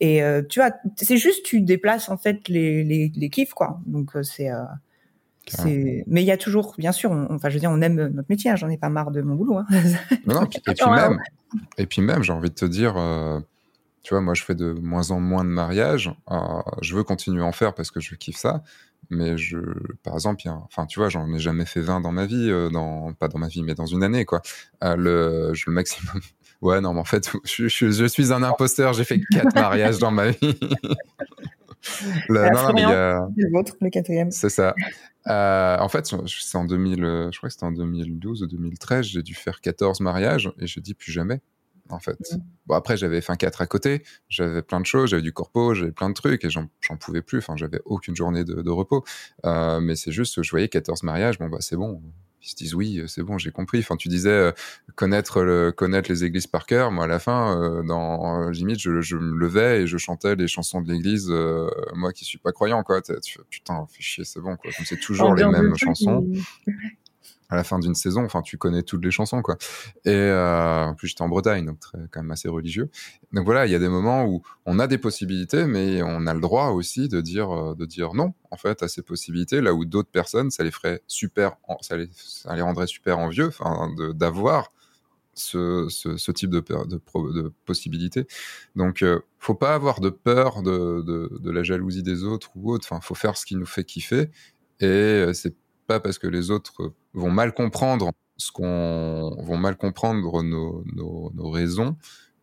Et euh, tu vois, c'est juste tu déplaces en fait les les, les kiffs quoi. Donc euh, c'est c'est. Mais il y a toujours, bien sûr, enfin je veux dire, on aime notre métier. Hein. J'en ai pas marre de mon boulot. Hein. <laughs> non, et puis même, et puis même, j'ai envie de te dire. Tu vois, moi, je fais de moins en moins de mariages. je veux continuer à en faire parce que je kiffe ça mais je, par exemple, enfin, tu vois, j'en ai jamais fait 20 dans ma vie, euh, dans, pas dans ma vie, mais dans une année, quoi. Euh, le, je, le maximum. <laughs> Ouais, non, mais en fait, <laughs> je, je, je suis un imposteur, j'ai fait quatre <laughs> mariages dans ma vie. le, non, mais il y a... le quatrième. C'est ça. Euh, en fait, c'est en 2000, je crois que c'était en 2012 ou 2013, j'ai dû faire 14 mariages et j'ai dit plus jamais en fait. Mm. Bon, après, j'avais fin 4 à côté, j'avais plein de choses, j'avais du corpo, j'avais plein de trucs et j'en pouvais plus. Enfin, j'avais aucune journée de, repos. Euh, mais c'est juste, je voyais 14 mariages, bon, bah, c'est bon. Ils se disent oui, c'est bon, j'ai compris. Enfin, tu disais euh, connaître le, connaître les églises par cœur. Moi, à la fin, euh, dans limite, je, je, me levais et je chantais les chansons de l'église. moi, qui suis pas croyant, quoi. Tu putain, fais chier, c'est bon, quoi. Comme c'est toujours les mêmes chansons à la fin d'une saison. Enfin, tu connais toutes les chansons, quoi. Et euh, en plus, j'étais en Bretagne, donc très, quand même assez religieux. Donc voilà, il y a des moments où on a des possibilités, mais on a le droit aussi de dire, euh, de dire non, en fait, à ces possibilités, là où d'autres personnes, ça les ferait super, ça les, ça les rendrait super envieux, enfin, d'avoir ce, ce, type de, de, de possibilités. Donc, euh, faut pas avoir de peur de, de, de, la jalousie des autres ou autre. Enfin, faut faire ce qui nous fait kiffer. Et euh, c'est pas parce que les autres vont mal comprendre ce qu'on vont mal comprendre nos, raisons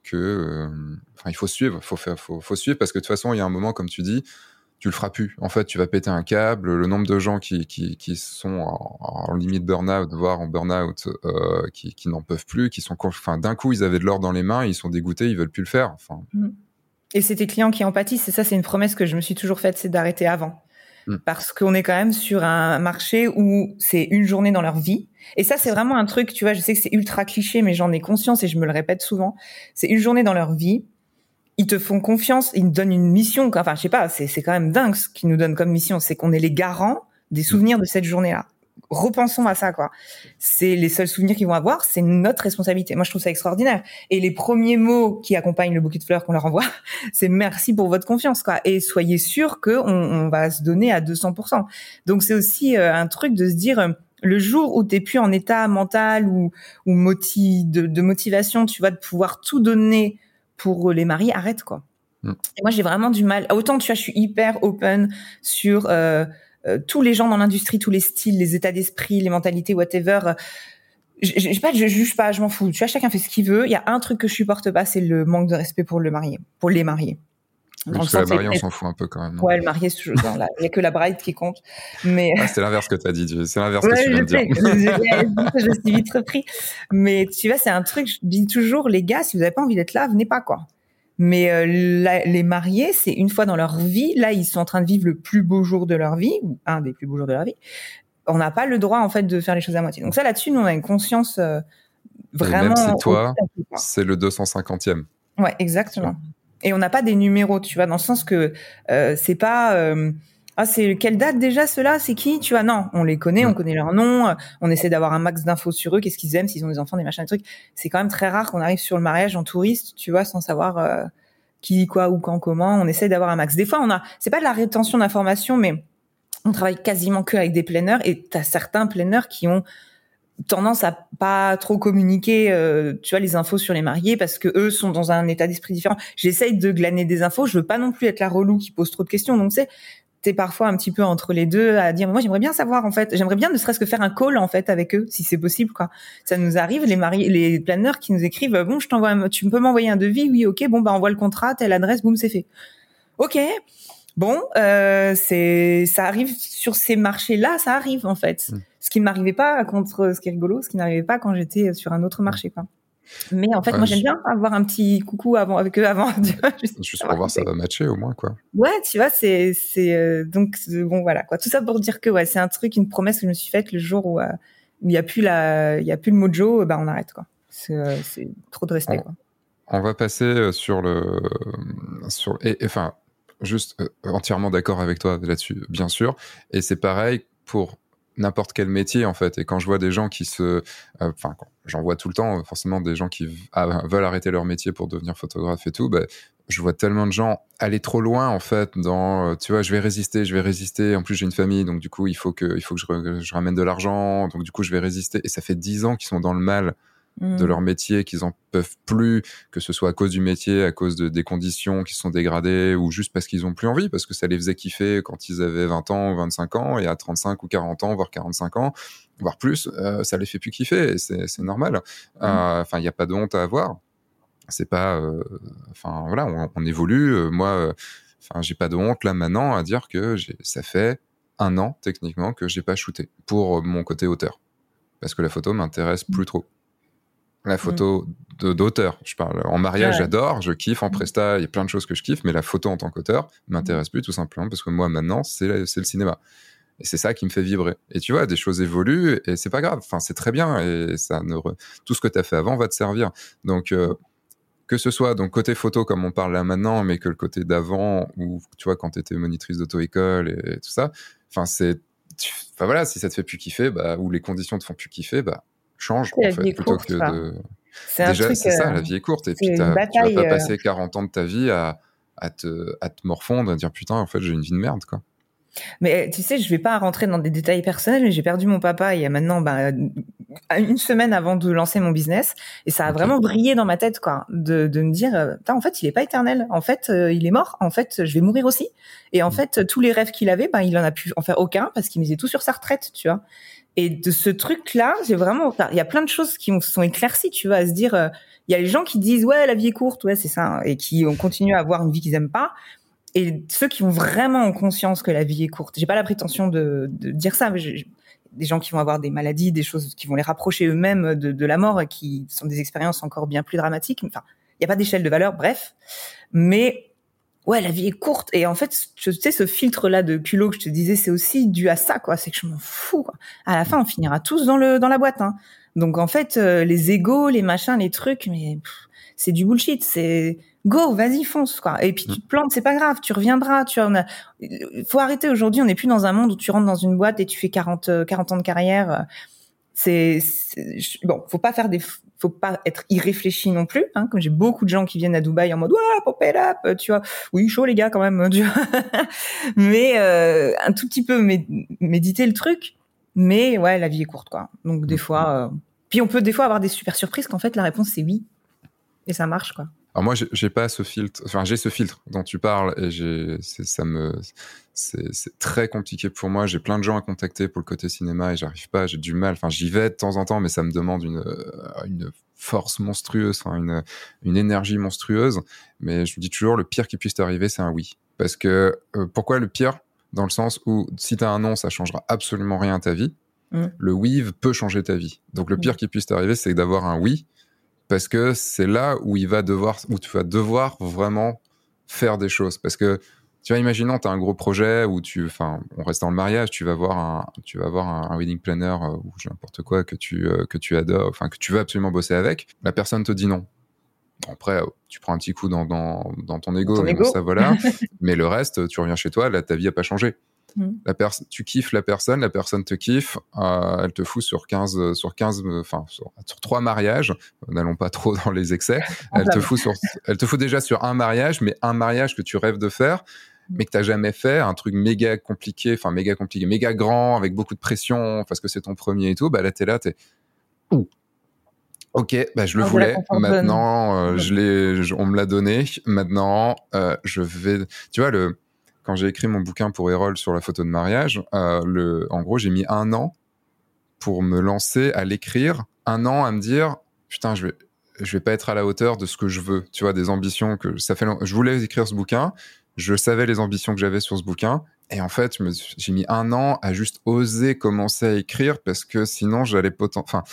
que euh, il faut suivre faut faire faut, faut, suivre parce que de toute façon il y a un moment comme tu dis tu le feras plus. En fait tu vas péter un câble le nombre de gens qui, qui, sont en, en limite burn-out voire en burn-out euh, qui, qui n'en peuvent plus qui sont enfin d'un coup ils avaient de l'or dans les mains ils sont dégoûtés ils veulent plus le faire enfin. Mmh. et c'est tes clients qui en pâtissent et ça c'est une promesse que je me suis toujours faite c'est d'arrêter avant Mm. parce qu'on est quand même sur un marché où c'est une journée dans leur vie. Et ça, c'est vraiment un truc, tu vois, je sais que c'est ultra cliché, mais j'en ai conscience et je me le répète souvent. C'est une journée dans leur vie. Ils te font confiance, ils nous donnent une mission. Enfin, je sais pas, c'est quand même dingue ce qu'ils nous donnent comme mission. C'est qu'on est les garants des souvenirs de cette journée-là repensons à ça, quoi. C'est les seuls souvenirs qu'ils vont avoir, c'est notre responsabilité. Moi, je trouve ça extraordinaire. Et les premiers mots qui accompagnent le bouquet de fleurs qu'on leur envoie, <laughs> c'est merci pour votre confiance, quoi. Et soyez sûr que on, va se donner à 200%. Donc, c'est aussi euh, un truc de se dire, euh, le jour où t'es plus en état mental ou, ou de, motivation, tu vois, de pouvoir tout donner pour les maris, arrête, quoi. Mm. Et moi, j'ai vraiment du mal. Autant, tu vois, je suis hyper open sur... Euh, tous les gens dans l'industrie, tous les styles, les états d'esprit, les mentalités, whatever. Euh, je, pas, je juge pas, je m'en fous. Tu vois, chacun fait ce qu'il veut. Il y a un truc que je supporte pas, c'est le manque de respect pour le marié, pour les mariés. parce que la mariée, on s'en fout un peu quand même. Ouais, le marié, Il y a que la bride qui compte. Mais ah, c'est l'inverse que tu as dit. C'est l'inverse que tu viens de dire. je, je suis vite repris. Mais tu vois, c'est un truc. Je dis toujours, les gars, si vous avez pas envie d'être là, venez pas quoi. Mais euh, les mariés, c'est une fois dans leur vie, là, ils sont en train de vivre le plus beau jour de leur vie, ou un des plus beaux jours de leur vie. On n'a pas le droit, en fait, de faire les choses à moitié. Donc ça, là-dessus, nous, on a une conscience euh, vraiment... même si toi, c'est le 250e. Ouais, exactement. Et on n'a pas des numéros, tu vois, dans le sens que euh, c'est pas... Euh, Ah, c'est quelle date déjà ceux-là? C'est qui? Tu vois Non, on les connaît, on connaît leur nom, on essaie d'avoir un max d'infos sur eux, qu'est-ce qu'ils aiment, s'ils ont des enfants, des machins, des trucs. C'est quand même très rare qu'on arrive sur le mariage en touriste, tu vois, sans savoir euh, qui, quoi, où, quand, comment. On essaie d'avoir un max. Des fois, on a, c'est pas de la rétention d'informations, mais on travaille quasiment que avec des planeurs et t'as certains planeurs qui ont tendance à pas trop communiquer, euh, tu vois, les infos sur les mariés parce que eux sont dans un état d'esprit différent. J'essaye de glaner des infos. Je veux pas non plus être la relou qui pose trop de questions. Donc c'est t'es parfois un petit peu entre les deux à dire moi j'aimerais bien savoir en fait. J'aimerais bien ne serait-ce que faire un call en fait avec eux si c'est possible quoi. Ça nous arrive les mariés les planeurs qui nous écrivent bon je t'envoie tu peux m'envoyer un devis? Oui ok. Bon bah envoie le contrat telle adresse boum c'est fait. Ok. Bon euh, c'est ça arrive sur ces marchés là ça arrive en fait. Mm. ce qui ne m'arrivait pas contre ce qui est rigolo ce qui n'arrivait pas quand j'étais sur un autre marché quoi mais en fait, moi, j'aime bien avoir un petit coucou avant avec eux avant. <laughs> juste, pour voir ça va matcher au moins, quoi. Ouais, tu vois, c'est c'est euh, donc bon voilà quoi. Tout ça pour dire que ouais, c'est un truc, une promesse que je me suis faite le jour où euh, il y a plus la, il y a plus le mojo, bah on arrête quoi. C'est euh, trop de respect. On, quoi. on va passer sur le sur et, enfin juste entièrement d'accord avec toi là-dessus, bien sûr. Et c'est pareil pour n'importe quel métier en fait. Et quand je vois des gens qui se, euh, enfin, j'en vois tout le temps, forcément des gens qui veulent arrêter leur métier pour devenir photographe et tout, bah, je vois tellement de gens aller trop loin en fait dans, euh, tu vois, je vais résister, je vais résister. En plus, j'ai une famille, donc du coup, il faut que, il faut que je, je ramène de l'argent, donc du coup, je vais résister. Et ça fait dix ans qu'ils sont dans le mal de leur mm. métier, qu'ils en peuvent plus, que ce soit à cause du métier, à cause de, des conditions qui sont dégradées, ou juste parce qu'ils ont plus envie, parce que ça les faisait kiffer quand ils avaient 20 ans ou 25 ans, et à 35 ou 40 ans, voire 45 ans, voire plus, euh, ça les fait plus kiffer, et c'est normal. Mm. Euh, enfin, il n'y a pas de honte à avoir. C'est pas, euh, enfin voilà, on, on évolue. moi, enfin, j'ai pas de honte là maintenant à dire que ça fait un an techniquement que j'ai pas shooté pour mon côté auteur, parce que la photo m'intéresse plus trop. La photo d'auteur, je parle. En mariage, j'adore, je kiffe. En mm. presta, il y a plein de choses que je kiffe, mais la photo en tant qu'auteur m'intéresse plus, tout simplement, parce que moi, maintenant, c'est le cinéma. Et c'est ça qui me fait vibrer. Et tu vois, des choses évoluent et c'est pas grave. Enfin, c'est très bien et ça ne tout ce que tu as fait avant va te servir. Donc, euh, que ce soit donc côté photo comme on parle là maintenant, mais que le côté d'avant ou tu vois quand tu étais monitrice d'auto-école et, tout ça. Enfin, c'est, enfin voilà, si ça te fait plus kiffer, bah, ou les conditions te font plus kiffer, bah change en fait, plutôt que de. Déjà, c'est ça, la euh, vie est courte. Et puis, tu vas pas euh, passer 40 ans de ta vie à, à, te, à te morfondre, à dire putain, en fait, j'ai une vie de merde, quoi. Mais tu sais, je vais pas rentrer dans des détails personnels, mais j'ai perdu mon papa il y a maintenant bah, une semaine avant de lancer mon business, et ça a vraiment brillé dans ma tête, quoi, de, de me dire, euh, en fait, il est pas éternel, en fait, il est mort, en fait, je vais mourir aussi, et en mmh. fait, tous les rêves qu'il avait, ben, il en a pu en faire aucun parce qu'il misait tout sur sa retraite, tu vois. Et de ce truc-là, j'ai vraiment, il y a plein de choses qui sont éclaircies, tu vois, à se dire, euh, il y a les gens qui disent, ouais, la vie est courte, ouais, c'est ça, et qui ont continué à avoir une vie qu'ils aiment pas. Et ceux qui ont vraiment conscience que la vie est courte. J'ai pas la prétention de, de dire ça, mais des gens qui vont avoir des maladies, des choses qui vont les rapprocher eux-mêmes de, de la mort et qui sont des expériences encore bien plus dramatiques. Enfin, il n'y a pas d'échelle de valeur, bref. Mais ouais, la vie est courte. Et en fait, tu sais, ce filtre-là de culot que je te disais, c'est aussi dû à ça, quoi. C'est que je m'en fous. À la fin, on finira tous dans le dans la boîte. Hein. Donc en fait, euh, les égos, les machins, les trucs, mais c'est du bullshit. C'est go, vas-y, fonce, quoi. Et puis tu te plantes, c'est pas grave, tu reviendras. Tu en faut arrêter aujourd'hui. On n'est plus dans un monde où tu rentres dans une boîte et tu fais 40 40 ans de carrière. C'est bon, faut pas faire des faut pas être irréfléchi non plus. Hein, comme j'ai beaucoup de gens qui viennent à Dubaï en mode ouais, pop it up, tu vois. Oui, chaud les gars quand même. <laughs> Tu vois mais euh, un tout petit peu méditer le truc. Mais ouais, la vie est courte quoi. Donc des fois, euh, puis on peut des fois avoir des super surprises qu'en fait la réponse c'est oui et ça marche quoi. Alors moi, j'ai pas ce filtre. Enfin, j'ai ce filtre dont tu parles et j'ai, ça me, c'est très compliqué pour moi. J'ai plein de gens à contacter pour le côté cinéma et j'arrive pas. J'ai du mal. Enfin, j'y vais de temps en temps, mais ça me demande une, une force monstrueuse, enfin une, une énergie monstrueuse. Mais je me dis toujours, le pire qui puisse t'arriver, c'est un oui. Parce que euh, pourquoi le pire? Dans le sens où si t'as un non, ça changera absolument rien à ta vie. Mm. Le oui peut changer ta vie. Donc le mm. pire qui puisse t'arriver, c'est d'avoir un oui parce que c'est là où il va devoir, où tu vas devoir vraiment faire des choses. Parce que, tu vois, imaginons, tu as un gros projet où tu, enfin, on reste dans le mariage, tu vas voir un, tu vas voir un, wedding planner euh, ou n'importe quoi que tu, euh, que tu adores, enfin, que tu veux absolument bosser avec. La personne te dit non. Après, tu prends un petit coup dans, dans, dans ton ego, mais ça voilà. <laughs> mais le reste, tu reviens chez toi, là, ta vie a pas changé. Mm. La tu kiffes la personne, la personne te kiffe, euh, elle te fout sur 15, sur 15, enfin, sur, trois mariages. N'allons pas trop dans les excès. <laughs> Elle te fout sur, elle te fout déjà sur un mariage, mais un mariage que tu rêves de faire, mais que t'as jamais fait, un truc méga compliqué, enfin, méga compliqué, méga grand, avec beaucoup de pression, parce que c'est ton premier et tout, bah là, t'es là, t'es, ouh. Ok, bah je le voulais. Maintenant, euh, je l'ai, on me l'a donné. Maintenant, euh, je vais. Tu vois le, quand j'ai écrit mon bouquin pour Erol sur la photo de mariage, euh, le, en gros, j'ai mis un an pour me lancer à l'écrire, un an à me dire, putain, je vais, je vais pas être à la hauteur de ce que je veux, tu vois, des ambitions que ça fait. Je voulais écrire ce bouquin, je savais les ambitions que j'avais sur ce bouquin, et en fait, j'ai mis un an à juste oser commencer à écrire parce que sinon, j'allais potentiellement, enfin,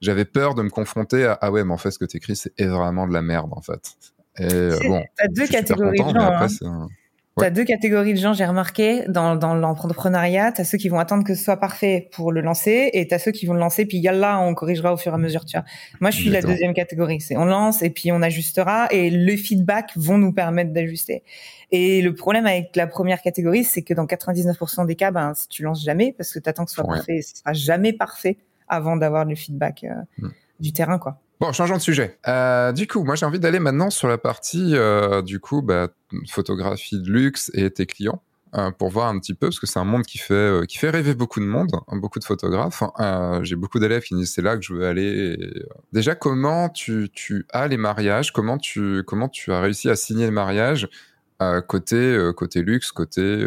j'avais peur de me confronter à ah ouais, mais en fait, ce que tu écris, c'est vraiment de la merde, en fait. Et euh, bon, t'as deux catégories de gens. Hein. Tu as deux catégories de gens, j'ai remarqué, dans, dans l'entrepreneuriat. Tu as ceux qui vont attendre que ce soit parfait pour le lancer et tu as ceux qui vont le lancer, puis là, on corrigera au fur et à mesure. Tu vois. Moi, je suis la deuxième catégorie. C'est on lance et puis on ajustera et le feedback vont nous permettre d'ajuster. Et le problème avec la première catégorie, c'est que dans 99% des cas, ben, si tu lances jamais, parce que tu attends que ce soit parfait, ce sera jamais parfait avant d'avoir le feedback euh, mm. du terrain, quoi. Bon, changeons de sujet. Euh, du coup, moi, j'ai envie d'aller maintenant sur la partie, euh, du coup, bah, photographie de luxe et tes clients. Euh, pour voir un petit peu, parce que c'est un monde qui fait, qui fait rêver beaucoup de monde, hein, beaucoup de photographes. Euh, j'ai beaucoup d'élèves qui disent c'est là que je veux aller. Déjà, comment tu, tu as les mariages? Comment tu, comment tu as réussi à signer le mariage côté, côté luxe, côté,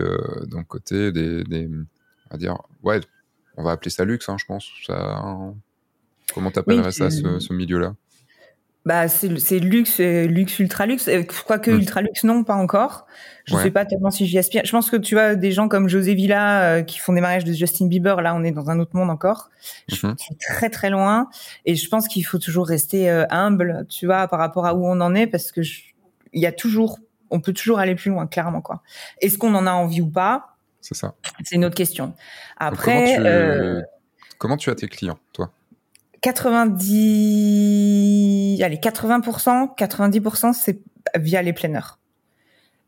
donc côté des, des, on va dire, ouais, on va appeler ça luxe, hein, je pense. Ça, Comment t'appellerais ça, ce, ce milieu-là? Bah c'est luxe luxe ultra luxe quoique mmh. ultra luxe non pas encore. Je sais pas tellement si j'y aspire. Je pense que tu vois des gens comme José Villa euh, qui font des mariages de Justin Bieber là on est dans un autre monde encore. Je suis mmh. très très loin. Et je pense qu'il faut toujours rester euh, humble tu vois par rapport à où on en est parce que il y a toujours on peut toujours aller plus loin clairement quoi. Est-ce qu'on en a envie ou pas? C'est ça. C'est une autre question. Après comment tu, euh... comment tu as tes clients toi? 90, allez, 80%, 90%, c'est via les planeurs.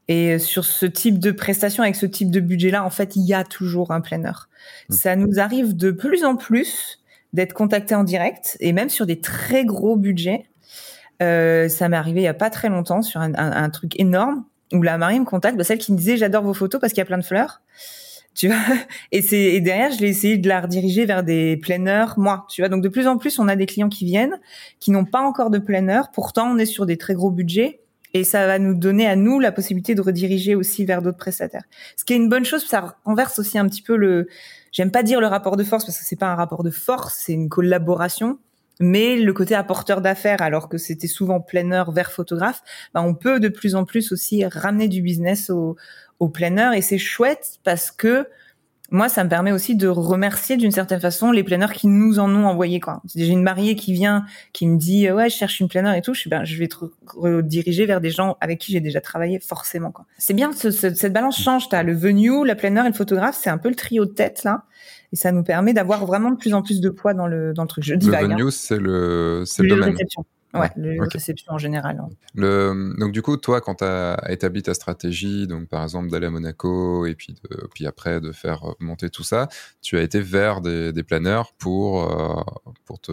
Et sur ce type de prestation, avec ce type de budget-là, en fait, il y a toujours un planeur. Mmh. Ça nous arrive de plus en plus d'être contacté en direct, et même sur des très gros budgets. Euh, ça m'est arrivé il y a pas très longtemps sur un, truc énorme où la mariée me contacte, bah, celle qui me disait j'adore vos photos parce qu'il y a plein de fleurs tu vois. <laughs> Et c'est et derrière, je l'ai essayé de la rediriger vers des planeurs, moi, tu vois. Donc de plus en plus, on a des clients qui viennent, qui n'ont pas encore de planeur. Pourtant, on est sur des très gros budgets. Et ça va nous donner à nous la possibilité de rediriger aussi vers d'autres prestataires. Ce qui est une bonne chose, ça renverse aussi un petit peu le, j'aime pas dire le rapport de force parce que c'est pas un rapport de force, c'est une collaboration. Mais le côté apporteur d'affaires, alors que c'était souvent planeur vers photographe, bah on peut de plus en plus aussi ramener du business au, au planeur et c'est chouette parce que moi, ça me permet aussi de remercier d'une certaine façon les planeurs qui nous en ont envoyé quoi. J'ai une mariée qui vient, qui me dit ouais, je cherche une planeur et tout. Je suis ben, je vais te rediriger vers des gens avec qui j'ai déjà travaillé forcément quoi. C'est bien ce, cette balance change. T'as le venue, la planeur et le photographe, c'est un peu le trio de tête là, et ça nous permet d'avoir vraiment de plus en plus de poids dans le dans le truc. Je dis le hein. venue, c'est le c'est le, domaine. Ouais, le réception en général. Hein. Le, donc du coup, toi, quand tu as établi ta stratégie, donc par exemple d'aller à Monaco et puis, de, puis après de faire monter tout ça, tu as été vers des, des planeurs pour, euh, pour te,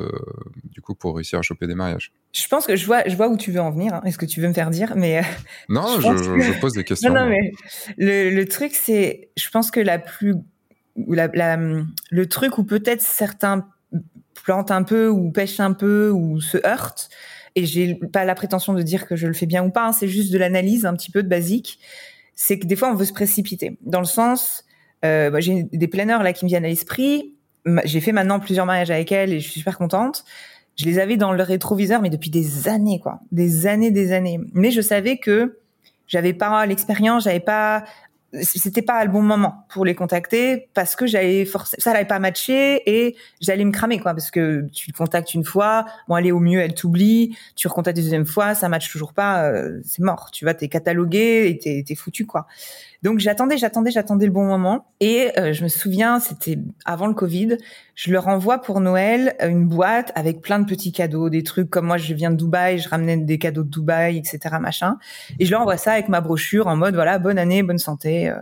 du coup, pour réussir à choper des mariages? Je pense que je vois, je vois où tu veux en venir. Hein. Est-ce que tu veux me faire dire Mais euh, <laughs> non, je, je, pose des <laughs> questions. non, non, mais le, le truc, c'est, je pense que la plus, la, la, le truc où peut-être certains plante un peu ou pêche un peu ou se heurte. Et j'ai pas la prétention de dire que je le fais bien ou pas. Hein, c'est juste de l'analyse un petit peu de basique. C'est que des fois on veut se précipiter. Dans le sens, euh, bah, j'ai des planeurs là qui me viennent à l'esprit. J'ai fait maintenant plusieurs mariages avec elles et je suis super contente. Je les avais dans le rétroviseur, mais depuis des années, quoi, des années, des années. Mais je savais que j'avais pas l'expérience, j'avais pas c'était pas le bon moment pour les contacter parce que j'allais forcer ça n'avait pas matché et j'allais me cramer quoi parce que tu le contactes une fois bon allez au mieux elle t'oublie tu recontactes une deuxième fois ça matche toujours pas euh, c'est mort tu vas t'es catalogué et t'es foutu quoi donc j'attendais j'attendais j'attendais le bon moment et euh, je me souviens c'était avant le Covid je leur envoie pour Noël une boîte avec plein de petits cadeaux, des trucs comme moi je viens de Dubaï, je ramenais des cadeaux de Dubaï, etc. machin. Et je leur envoie ça avec ma brochure en mode voilà bonne année, bonne santé, euh,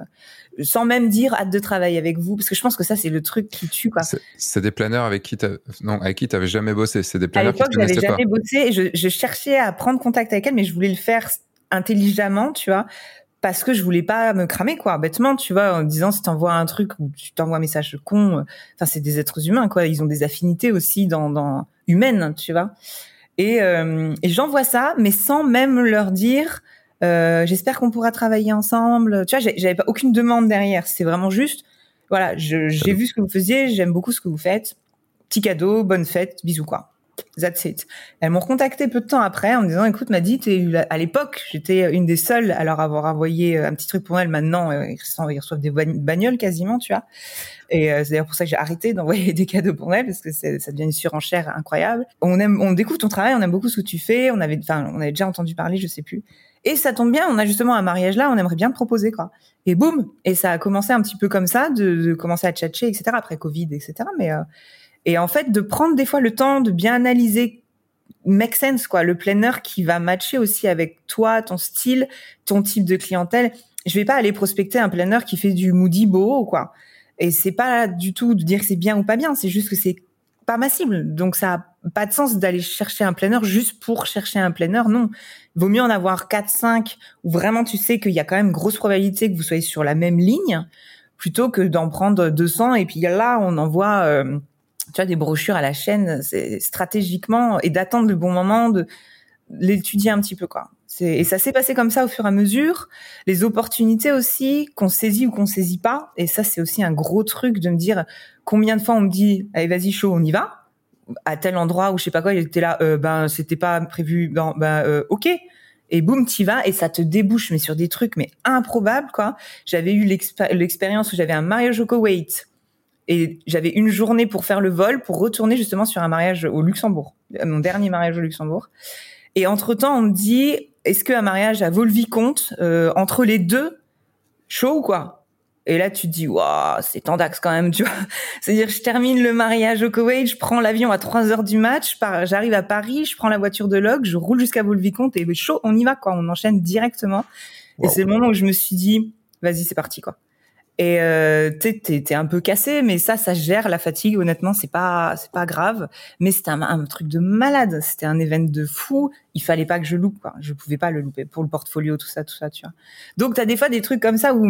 sans même dire hâte de travailler avec vous, parce que je pense que ça c'est le truc qui tue quoi. C'est des planeurs avec qui non avec qui t'avais jamais bossé, c'est des planeurs à l'époque j'avais jamais bossé et je, je cherchais à prendre contact avec elle, mais je voulais le faire intelligemment, tu vois, parce que je voulais pas me cramer quoi. Bêtement tu vois en disant si t'envoies un truc ou tu t'envoies un message con euh, enfin c'est des êtres humains quoi. Ils ont des affinités aussi dans, dans humaines tu vois. Et, euh, et j'envoie ça mais sans même leur dire euh, j'espère qu'on pourra travailler ensemble. Tu vois j'avais pas aucune demande derrière. C'est vraiment juste voilà j'ai vu ce que vous faisiez j'aime beaucoup ce que vous faites. Petit cadeau bonne fête bisous quoi That's it. Elles m'ont contacté peu de temps après en me disant, écoute, m'a dit, à l'époque, j'étais une des seules à leur avoir envoyé euh, un petit truc pour elles. Maintenant, euh, ils reçoivent des bagnoles quasiment, tu vois. Et euh, c'est d'ailleurs pour ça que j'ai arrêté d'envoyer <laughs> des cadeaux pour elles parce que ça devient une surenchère incroyable. On aime, on découvre ton travail, on aime beaucoup ce que tu fais. On avait, enfin, on avait déjà entendu parler, je sais plus. Et ça tombe bien, on a justement un mariage là, on aimerait bien te proposer quoi. Et boum, et ça a commencé un petit peu comme ça, de, de commencer à tchatcher, etc. Après Covid, etc. Mais et en fait, de prendre des fois le temps de bien analyser make sense quoi, le planner qui va matcher aussi avec toi, ton style, ton type de clientèle. Je vais pas aller prospecter un planner qui fait du moody beau quoi. Et c'est pas du tout de dire que c'est bien ou pas bien, c'est juste que c'est pas ma cible. Donc ça a pas de sens d'aller chercher un planner juste pour chercher un planner. Non, il vaut mieux en avoir 4 5 où vraiment tu sais qu'il y a quand même grosse probabilité que vous soyez sur la même ligne plutôt que d'en prendre 200 et puis là on envoie euh, tu vois, des brochures à la chaîne, c'est stratégiquement et d'attendre le bon moment de l'étudier un petit peu quoi. Et ça s'est passé comme ça au fur et à mesure. Les opportunités aussi qu'on saisit ou qu'on saisit pas. Et ça c'est aussi un gros truc de me dire combien de fois on me dit allez vas-y chaud on y va à tel endroit où je sais pas quoi il était là euh, ben c'était pas prévu ben, ben euh, ok et boum t'y vas et ça te débouche mais sur des trucs mais improbables quoi. J'avais eu l'expérience où j'avais un mariage au Koweït et j'avais une journée pour faire le vol, pour retourner justement sur un mariage au Luxembourg, mon dernier mariage au Luxembourg. Et entre temps, on me dit, est-ce qu'un mariage à Volvicomte, euh, entre les deux, chaud ou quoi? Et là, tu te dis, waouh, c'est tendax quand même, <laughs> tu vois. C'est-à-dire, je termine le mariage au Koweït, je prends l'avion à 3 heures du match, j'arrive à Paris, je prends la voiture de log, je roule jusqu'à Volvicomte et chaud, on y va, quoi. On enchaîne directement. Et c'est le moment où je me suis dit, vas-y, c'est parti, quoi. Et euh, t'es t'es un peu cassé, mais ça, ça gère la fatigue. Honnêtement, c'est pas c'est pas grave. Mais c'était un, truc de malade. C'était un événement de fou. Il fallait pas que je loupe. Quoi. Je pouvais pas le louper pour le portfolio, tout ça, tout ça, tu vois. Donc t'as des fois des trucs comme ça où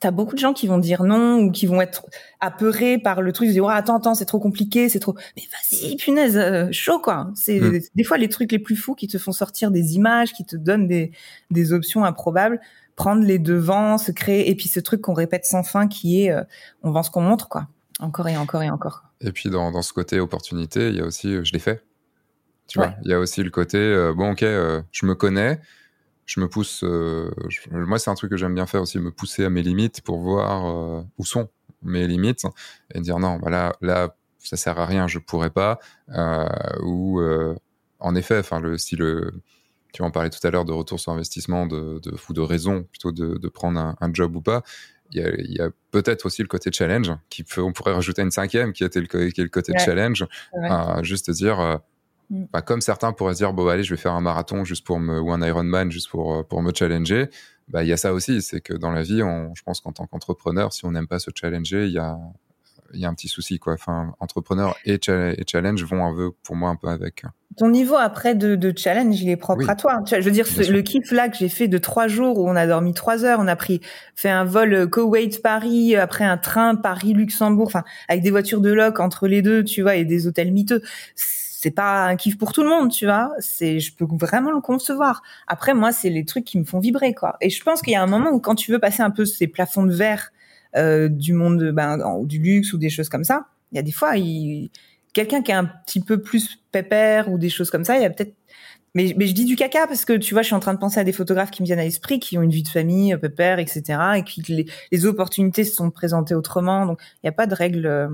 t'as beaucoup de gens qui vont dire non ou qui vont être apeurés par le truc. Ils disent oh, attends attends c'est trop compliqué, c'est trop. Mais vas-y punaise, euh, chaud quoi. C'est mm. des fois les trucs les plus fous qui te font sortir des images, qui te donnent des des options improbables prendre les devants, se créer, et puis ce truc qu'on répète sans fin qui est euh, on vend ce qu'on montre, quoi. Encore et encore et encore. Et puis dans, dans ce côté opportunité, il y a aussi euh, je l'ai fait. Tu vois, il y a aussi le côté euh, bon, ok, je me connais, je me pousse. moi, c'est un truc que j'aime bien faire aussi, me pousser à mes limites pour voir où sont mes limites et dire non, voilà, là, ça sert à rien, je pourrais pas. ou en effet, enfin, le, si le tu en parlais tout à l'heure de retour sur investissement, de, de, ou de raison plutôt de, de prendre un, job ou pas. Il y a, peut-être aussi le côté challenge, qui peut, on pourrait rajouter une cinquième qui, était le, qui est le côté challenge, juste dire, euh, mm. bah, comme certains pourraient dire, bon, allez, je vais faire un marathon juste pour me, ou un Ironman juste pour, euh, pour me challenger. Bah, il y a ça aussi, c'est que dans la vie, on, je pense qu'en tant qu'entrepreneur, si on n'aime pas se challenger, il y a, il y a un petit souci quoi. Enfin, entrepreneur et, challenge vont un peu pour moi un peu avec. Ton niveau après de, challenge, il est propre à toi. je veux dire, le kiff là que j'ai fait de trois jours où on a dormi trois heures, on a pris fait un vol Koweït Paris, après un train Paris Luxembourg, enfin avec des voitures de loc entre les deux, tu vois, et des hôtels miteux. C'est pas un kiff pour tout le monde, tu vois. C'est, je peux vraiment le concevoir. Après, moi, c'est les trucs qui me font vibrer, quoi. Et je pense qu'il y a un moment où quand tu veux passer un peu ces plafonds de verre euh, du monde ben, du luxe ou des choses comme ça. Il y a des fois, il... quelqu'un qui est un petit peu plus pépère ou des choses comme ça, il y a peut-être mais, mais, je dis du caca parce que tu vois, je suis en train de penser à des photographes qui me viennent à l'esprit, qui ont une vie de famille, euh, pépère, etc. Et qui les, les opportunités se sont présentées autrement. Donc, il n'y a pas de règle.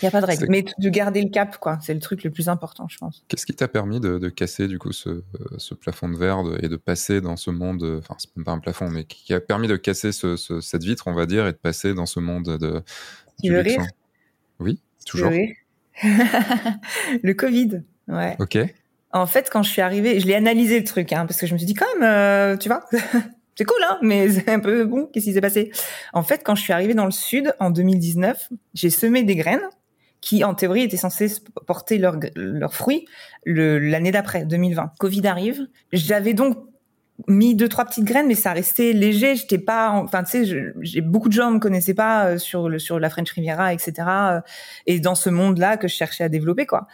Il n'y a pas de règle. Mais de garder le cap, quoi. C'est le truc le plus important, je pense. Qu'est-ce qui t'a permis de, de, casser, du coup, ce, ce plafond de verre et de passer dans ce monde, enfin, c'est même pas un plafond, mais qui a permis de casser ce, cette vitre, on va dire, et de passer dans ce monde de. Tu veux rire? Oui. Toujours. Oui. <laughs> le Covid. Ouais. Ok. En fait, quand je suis arrivée, je l'ai analysé le truc, hein, parce que je me suis dit quand même, euh, tu vois, <laughs> c'est cool, hein, mais <laughs> c'est un peu bon. Qu'est-ce qui s'est passé? En fait, quand je suis arrivée dans le sud en 2019, j'ai semé des graines qui, en théorie, étaient censées porter leurs leur fruits l'année d'après, 2020. Covid arrive. J'avais donc mis deux trois petites graines mais ça restait léger j'étais pas enfin tu sais j'ai beaucoup de gens me connaissaient pas euh, sur le sur la French Riviera etc euh, et dans ce monde là que je cherchais à développer quoi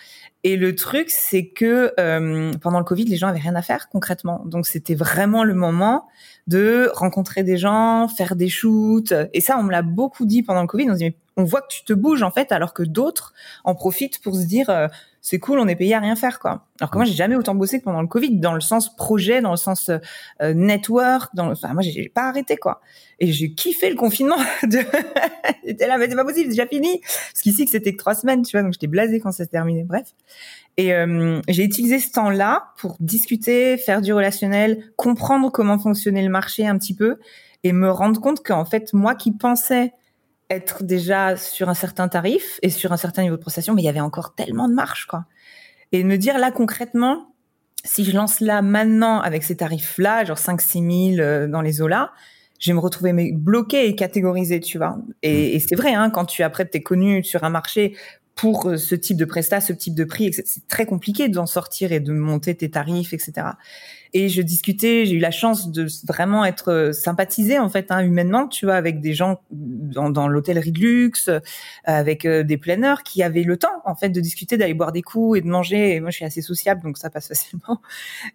et le truc c'est que euh, pendant le Covid les gens avaient rien à faire concrètement. Donc c'était vraiment le moment de rencontrer des gens faire des shoots. Et ça on me l'a beaucoup dit pendant le Covid. On dit on voit que tu te bouges en fait alors que d'autres en profitent pour se dire c'est cool, on est payé à rien faire quoi. Alors que moi j'ai jamais autant bossé que pendant le Covid, dans le sens projet, dans le sens euh, network, dans le... enfin moi j'ai pas arrêté quoi. Et j'ai kiffé le confinement. <laughs> J'étais là, mais c'est pas possible, c'est déjà fini. Parce qu'ici que c'était que trois semaines, tu vois, donc j'étais blasé quand ça s'est terminé. Bref. Et euh, j'ai utilisé ce temps-là pour discuter, faire du relationnel, comprendre comment fonctionnait le marché un petit peu, et me rendre compte qu'en fait moi qui pensais être déjà sur un certain tarif et sur un certain niveau de prestation, mais il y avait encore tellement de marge, quoi. Et me dire là concrètement, si je lance là maintenant avec ces tarifs-là, genre 5 6 000 dans les eaux-là, je vais me retrouver bloqué et catégorisé, tu vois. Et, mmh. et c'est vrai, hein, quand tu après t'es connu sur un marché pour euh, ce type de prestat, ce type de prix, c'est très compliqué d'en sortir et de monter tes tarifs, etc. Et je discutais, j'ai eu la chance de vraiment être euh, sympathisée en fait hein, humainement, tu vois, avec des gens dans, dans l'hôtellerie de luxe, euh, avec des planeurs qui avaient le temps en fait de discuter, d'aller boire des coups et de manger. Et moi, je suis assez sociable, donc ça passe <laughs> facilement.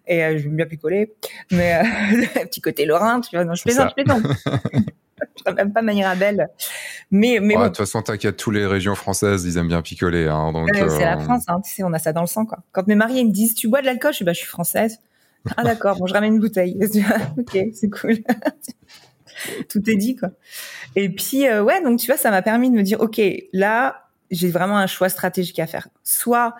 Et je vais bien picoler, mais <laughs> petit côté Lorrain, tu vois. Non, je plaisante, je plaisante. <laughs> je même pas Mirabelle. Mais, mais De toute façon, t'inquiète, toutes les régions françaises, ils aiment bien picoler. Hein, donc, c'est la euh, France, hein, tu sais, on a ça dans le sang. Quoi. Quand mes mariés me disent, tu bois de l'alcool, je dis, bah, je suis française. Ah d'accord, bon, je ramène une bouteille. <laughs> ok, c'est cool. <laughs> Tout est dit, quoi. Et puis, euh, ouais, donc tu vois, ça m'a permis de me dire, ok, là, j'ai vraiment un choix stratégique à faire. Soit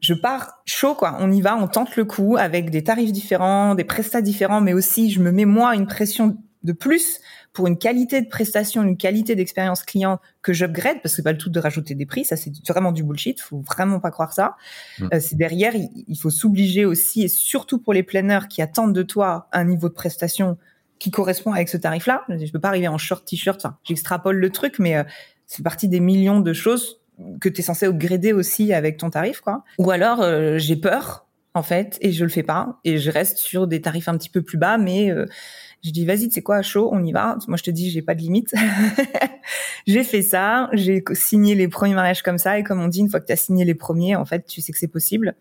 je pars chaud, quoi. On y va, on tente le coup avec des tarifs différents, des prestats différents, mais aussi je me mets moi une pression de plus pour une qualité de prestation, une qualité d'expérience client que j'upgrade, parce que c'est pas le tout de rajouter des prix, ça c'est vraiment du bullshit, faut vraiment pas croire ça. Mm. Euh, c'est derrière, il, faut s'obliger aussi, et surtout pour les planeurs qui attendent de toi un niveau de prestation qui correspond avec ce tarif-là. Je peux pas arriver en short t-shirt, enfin, j'extrapole le truc, mais euh, c'est partie des millions de choses que tu es censé upgrader aussi avec ton tarif, quoi. Ou alors, euh, j'ai peur, en fait, et je le fais pas, et je reste sur des tarifs un petit peu plus bas, mais je dis vas-y, c'est quoi, chaud, on y va. Moi, je te dis, j'ai pas de limite. <laughs> j'ai fait ça, j'ai signé les premiers mariages comme ça, et comme on dit, une fois que tu as signé les premiers, en fait, tu sais que c'est possible.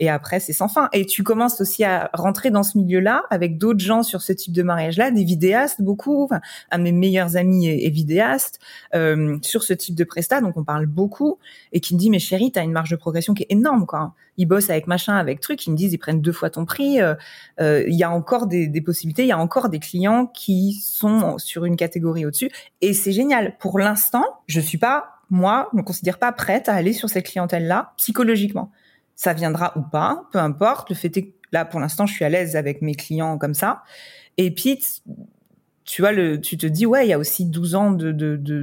Et après, c'est sans fin. Et tu commences aussi à rentrer dans ce milieu-là avec d'autres gens sur ce type de mariage-là, des vidéastes beaucoup. Enfin, un de mes meilleurs amis est, vidéaste euh, sur ce type de prestat, donc on parle beaucoup. Et qui me dit, mais chérie, t'as une marge de progression qui est énorme, quoi. Ils bossent avec machin, avec truc. Ils me disent, ils prennent deux fois ton prix. Euh, euh, il y a encore des, des possibilités. Il y a encore des clients qui sont sur une catégorie au-dessus. Et c'est génial. Pour l'instant, je suis pas moi, je me considère pas prête à aller sur cette clientèle-là psychologiquement ça viendra ou pas, peu importe. Le fait est que là, pour l'instant, je suis à l'aise avec mes clients comme ça. Et puis, tu vois, le, tu te dis, ouais, il y a aussi 12 ans de,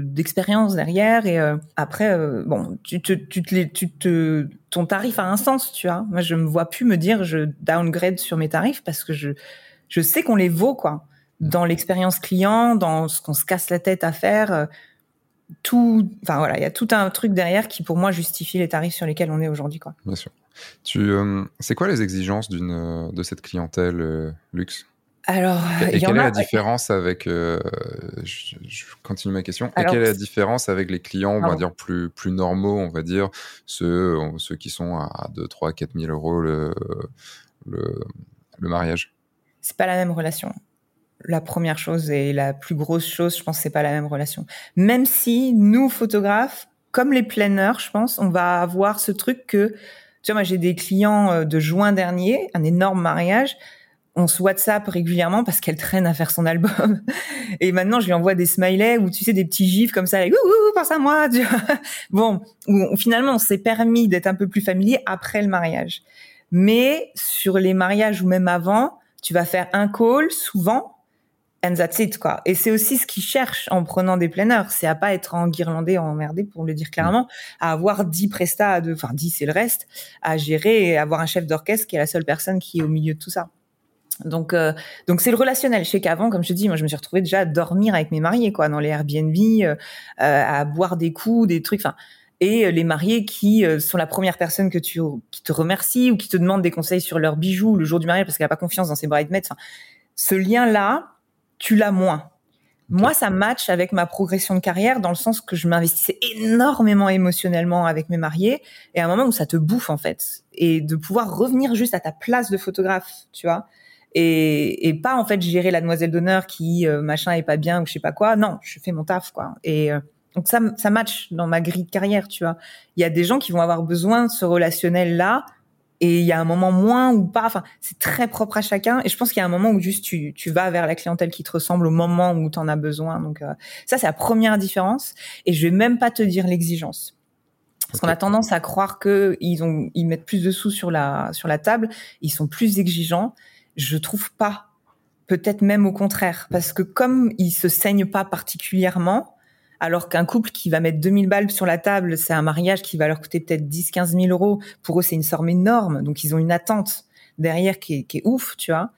d'expérience derrière. Et euh, après, euh, bon, tu te, tu te, ton tarif a un sens, tu vois. Moi, je me vois plus me dire, je downgrade sur mes tarifs parce que je, je sais qu'on les vaut, quoi. Dans l'expérience client, dans ce qu'on se casse la tête à faire. Euh, tout, enfin voilà, il y a tout un truc derrière qui pour moi justifie les tarifs sur lesquels on est aujourd'hui, quoi. Bien sûr. Tu, euh, c'est quoi les exigences d'une euh, de cette clientèle euh, luxe? Alors, et, quelle est la différence avec je, continue ma question. et quelle est la différence avec les clients, on va dire plus plus normaux, on va dire ceux ceux qui sont à 2, 3, 4 000 euros le le, le mariage? C'est pas la même relation la première chose et la plus grosse chose, je pense, c'est pas la même relation. Même si nous photographes, comme les planeurs, je pense, on va avoir ce truc que, tu vois, moi j'ai des clients euh, de juin dernier, un énorme mariage. On se WhatsApp régulièrement parce qu'elle traîne à faire son album. <laughs> Et maintenant, je lui envoie des smileys ou tu sais des petits gifs comme ça, avec ouh, pense à moi. <laughs> Bon, finalement, on s'est permis d'être un peu plus familier après le mariage. Mais sur les mariages ou même avant, tu vas faire un call souvent and that's it quoi. Et c'est aussi ce qu'ils cherchent en prenant des planeurs, c'est à pas être enguirlandé, emmerdé pour le dire clairement, à avoir 10 prestats, de, enfin 10 c'est le reste, à gérer et avoir un chef d'orchestre qui est la seule personne qui est au milieu de tout ça. Donc euh, donc c'est le relationnel. Je sais qu'avant, comme je te dis, moi je me suis retrouvée déjà à dormir avec mes mariés quoi, dans les Airbnb, euh, à boire des coups, des trucs, enfin et les mariés qui sont la première personne que tu qui te remercie ou qui te demande des conseils sur leurs bijoux le jour du mariage parce qu'elle a pas confiance dans ses bridesmaids. Enfin, ce lien là, tu l'as moins. Moi, ça match avec ma progression de carrière dans le sens que je m'investissais énormément émotionnellement avec mes mariés et à un moment où ça te bouffe en fait et de pouvoir revenir juste à ta place de photographe, tu vois. Et, et pas en fait gérer la demoiselle d'honneur qui euh, machin est pas bien ou je sais pas quoi. Non, je fais mon taf quoi. Et euh, donc ça, ça match dans ma grille de carrière, tu vois. Il y a des gens qui vont avoir besoin de ce relationnel là et il y a un moment moins ou pas. Enfin, c'est très propre à chacun. Et je pense qu'il y a un moment où juste tu, tu vas vers la clientèle qui te ressemble au moment où tu en as besoin. Donc euh, ça, c'est la première différence. Et je vais même pas te dire l'exigence. Parce qu'on a tendance à croire que ils ont, ils mettent plus de sous sur la sur la table, ils sont plus exigeants. Je trouve pas. Peut-être même au contraire, parce que comme ils se saignent pas particulièrement, alors qu'un couple qui va mettre 2000 balles sur la table, c'est un mariage qui va leur coûter peut-être 10, 15 000 euros. Pour eux, c'est une somme énorme. Donc, ils ont une attente derrière qui est, qui est ouf, tu vois.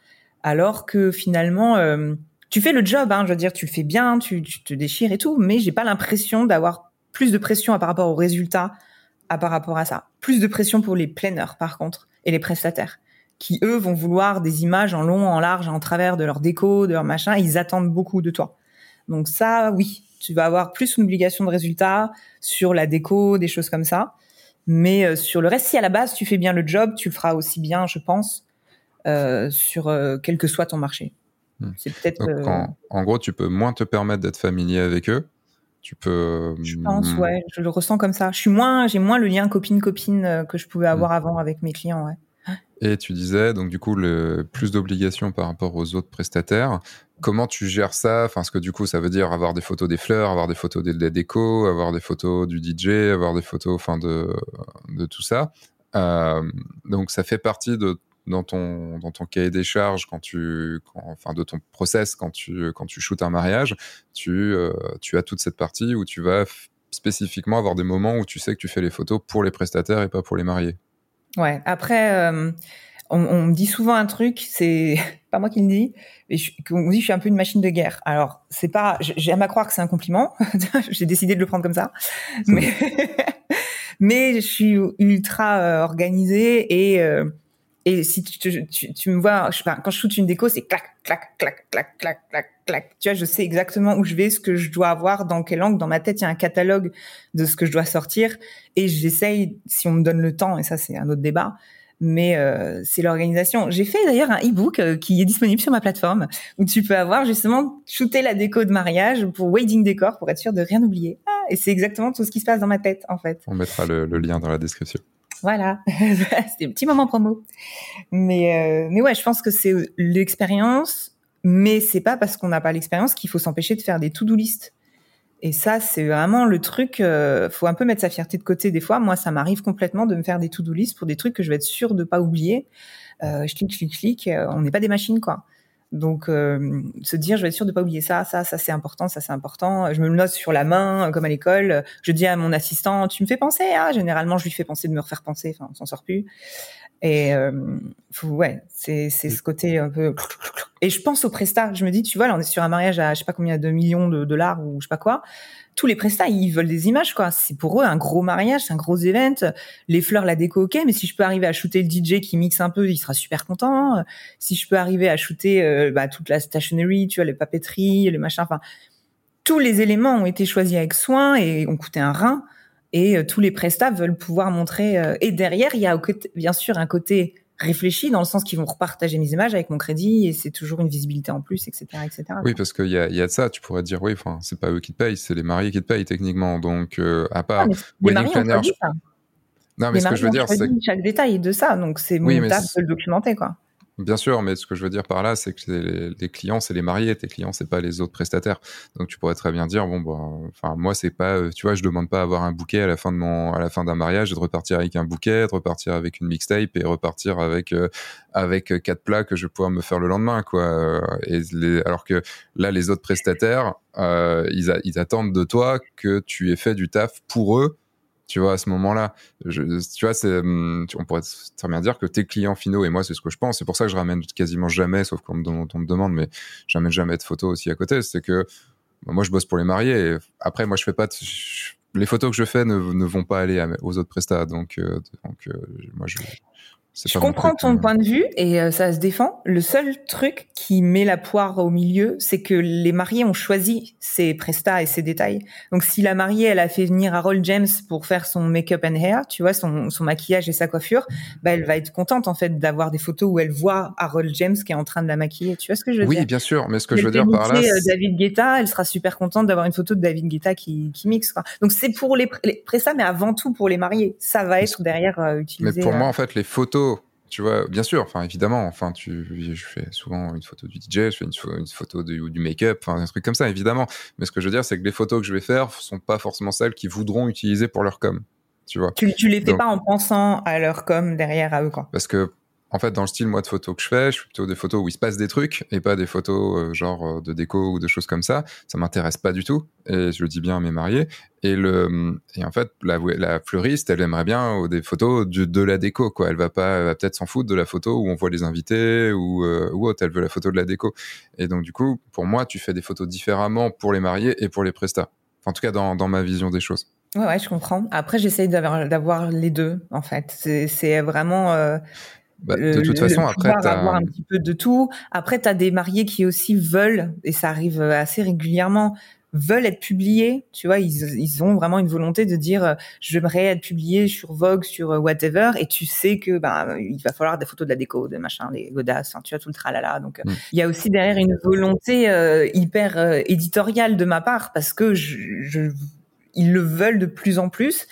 Alors que finalement, euh, tu fais le job, hein, je veux dire, tu le fais bien, tu, tu te déchires et tout, mais j'ai pas l'impression d'avoir plus de pression par rapport aux résultats à par rapport à ça. Plus de pression pour les planeurs, par contre, et les prestataires qui eux vont vouloir des images en long, en large, en travers de leur déco, de leur machin. Ils attendent beaucoup de toi. Donc ça, oui, tu vas avoir plus une obligation de résultat sur la déco, des choses comme ça. Mais euh, sur le reste, si à la base tu fais bien le job, tu le feras aussi bien, je pense, euh, sur euh, quel que soit ton marché. Hmm. C'est peut-être. En, en, gros, tu peux moins te permettre d'être familier avec eux. Tu peux. Je pense, hmm. ouais, je le ressens comme ça. Je suis moins, j'ai moins le lien copine-copine que je pouvais hmm. avoir avant avec mes clients, ouais. Et tu disais, donc du coup, le, plus d'obligations par rapport aux autres prestataires. Comment tu gères ça? Enfin, que du coup, ça veut dire avoir des photos des fleurs, avoir des photos des, décos, avoir des photos du DJ, avoir des photos, enfin, de, de tout ça. Euh, donc, ça fait partie de dans ton dans ton cahier des charges quand tu enfin de ton process quand tu quand tu shootes un mariage tu euh, tu as toute cette partie où tu vas spécifiquement avoir des moments où tu sais que tu fais les photos pour les prestataires et pas pour les mariés Ouais. Après, euh, on, on, me dit souvent un truc, c'est pas moi qui le dis, mais je, on me dit je suis un peu une machine de guerre. Alors, c'est pas, j'aime à croire que c'est un compliment. <laughs> J'ai décidé de le prendre comme ça, mais <laughs> mais je suis ultra euh, organisée et euh, et si tu, tu, tu, me vois, je, quand je shoot une déco, c'est clac, clac, clac, clac, clac, clac, clac. Tu vois, je sais exactement où je vais, ce que je dois avoir, dans quel angle. Dans ma tête, il y a un catalogue de ce que je dois sortir. Et j'essaye, si on me donne le temps, et ça, c'est un autre débat, mais euh, c'est l'organisation. J'ai fait d'ailleurs un e-book euh, qui est disponible sur ma plateforme où tu peux avoir justement shooté la déco de mariage pour wedding décor pour être sûr de rien oublier. Ah, et c'est exactement tout ce qui se passe dans ma tête en fait. On mettra le, le lien dans la description. Voilà, <laughs> c'était un petit moment promo. Mais euh, mais ouais, je pense que c'est l'expérience, mais c'est pas parce qu'on n'a pas l'expérience qu'il faut s'empêcher de faire des to-do list. Et ça, c'est vraiment le truc. Euh, faut un peu mettre sa fierté de côté des fois. Moi, ça m'arrive complètement de me faire des to-do list pour des trucs que je vais être sûre de pas oublier. Euh, je clique, clique, clique. Euh, on n'est pas des machines, quoi. Donc, euh, se dire, je vais être sûr de pas oublier ça, ça, ça c'est important, ça c'est important. Je me le note sur la main, comme à l'école. Je dis à mon assistant, tu me fais penser. Ah, généralement, je lui fais penser de me refaire penser. Enfin, on s'en sort plus. Et euh, ouais, c'est c'est ce côté un peu. Et je pense aux prestats. Je me dis, tu vois, là, on est sur un mariage à je sais pas combien de millions de dollars ou je sais pas quoi. Tous les prestats, ils veulent des images, quoi. C'est pour eux un gros mariage, c'est un gros event. Les fleurs, la déco, ok. Mais si je peux arriver à shooter le DJ qui mixe un peu, il sera super content. Si je peux arriver à shooter euh, bah, toute la stationery, tu vois, les papeteries, les machins. Enfin, tous les éléments ont été choisis avec soin et ont coûté un rein et euh, tous les prestats veulent pouvoir montrer. Euh, et derrière, il y a bien sûr un côté réfléchi dans le sens qu'ils vont repartager mes images avec mon crédit et c'est toujours une visibilité en plus, etc., etc. Oui, parce qu'il y a, y a de ça. Tu pourrais dire oui, enfin, c'est pas eux qui te payent, c'est les mariés qui te payent techniquement. Donc, euh, à part ah, les mariés planner, Non, mais ce que je veux dire, c'est chaque détail de ça. Donc, c'est mon oui, taf de le documenter, quoi. Bien sûr, mais ce que je veux dire par là, c'est que les, clients, c'est les mariés, tes clients, c'est pas les autres prestataires. Donc tu pourrais très bien dire, bon, bon, enfin moi, c'est pas, euh, tu vois, je demande pas avoir un bouquet à la fin de mon, à la fin d'un mariage, et de repartir avec un bouquet, de repartir avec une mixtape et repartir avec euh, avec quatre plats que je vais pouvoir me faire le lendemain, quoi. Et les, alors que là, les autres prestataires, euh, ils, ils attendent de toi que tu aies fait du taf pour eux tu vois, à ce moment-là. Tu vois, hum, on pourrait très bien dire que tes clients finaux, et moi, c'est ce que je pense, c'est pour ça que je ramène quasiment jamais, sauf quand on, me demande, mais j'amène jamais de photos aussi à côté, c'est que bah, moi, je bosse pour les mariés, et après, moi, je fais pas les photos que je fais ne, ne vont pas aller aux autres prestats, donc, euh, donc euh, moi, je, je comprends ton point de vue et euh, ça se défend. Le seul truc qui met la poire au milieu, c'est que les mariés ont choisi ses prestats et ses détails. Donc si la mariée, elle a fait venir Harold James pour faire son make-up and hair, tu vois, son, son maquillage et sa coiffure, bah elle va être contente en fait d'avoir des photos où elle voit Harold James qui est en train de la maquiller. Tu vois ce que je veux dire? Oui, bien sûr, mais ce que je veux dire par là, euh, David Guetta, elle sera super contente d'avoir une photo de David Guetta qui, qui mixe. Quoi. Donc c'est pour les, prestats, mais avant tout pour les mariés. Ça va être derrière euh, utilisé. Mais pour moi, en fait, les photos tu vois, bien sûr, enfin évidemment, enfin tu, je fais souvent une photo du DJ, je fais une, photo du, du make-up, enfin un truc comme ça, évidemment. Mais ce que je veux dire, c'est que les photos que je vais faire sont pas forcément celles qu'ils voudront utiliser pour leur com. Tu vois. Tu, tu les fais pas en pensant à leur com derrière à eux quoi. Parce que en fait, dans le style moi de photos que je fais, je fais plutôt des photos où il se passe des trucs et pas des photos euh, genre euh, de déco ou de choses comme ça. Ça m'intéresse pas du tout et je le dis bien à mes mariés. Et le et en fait, la, fleuriste, elle aimerait bien des photos de, la déco quoi. Elle va pas, va peut-être s'en foutre de la photo où on voit les invités ou euh, autre. Elle veut la photo de la déco. Et donc du coup, pour moi, tu fais des photos différemment pour les mariés et pour les prestats. en tout cas, dans, dans ma vision des choses. Ouais, ouais, je comprends. Après, j'essaye d'avoir, les deux, en fait. C'est, vraiment, euh, bah, de toute façon, après, avoir un petit peu de tout. Après, tu as des mariés qui aussi veulent, et ça arrive assez régulièrement, veulent être publiés. Tu vois, ils, ils ont vraiment une volonté de dire, euh, j'aimerais être publié sur Vogue, sur euh, whatever, et tu sais que bah, il va falloir des photos de la déco, de machin, des godasses, tu vois, tout le tralala. Donc, euh, mm. il y a aussi derrière une volonté hyper éditoriale de ma part, parce que je, je, ils le veulent de plus en plus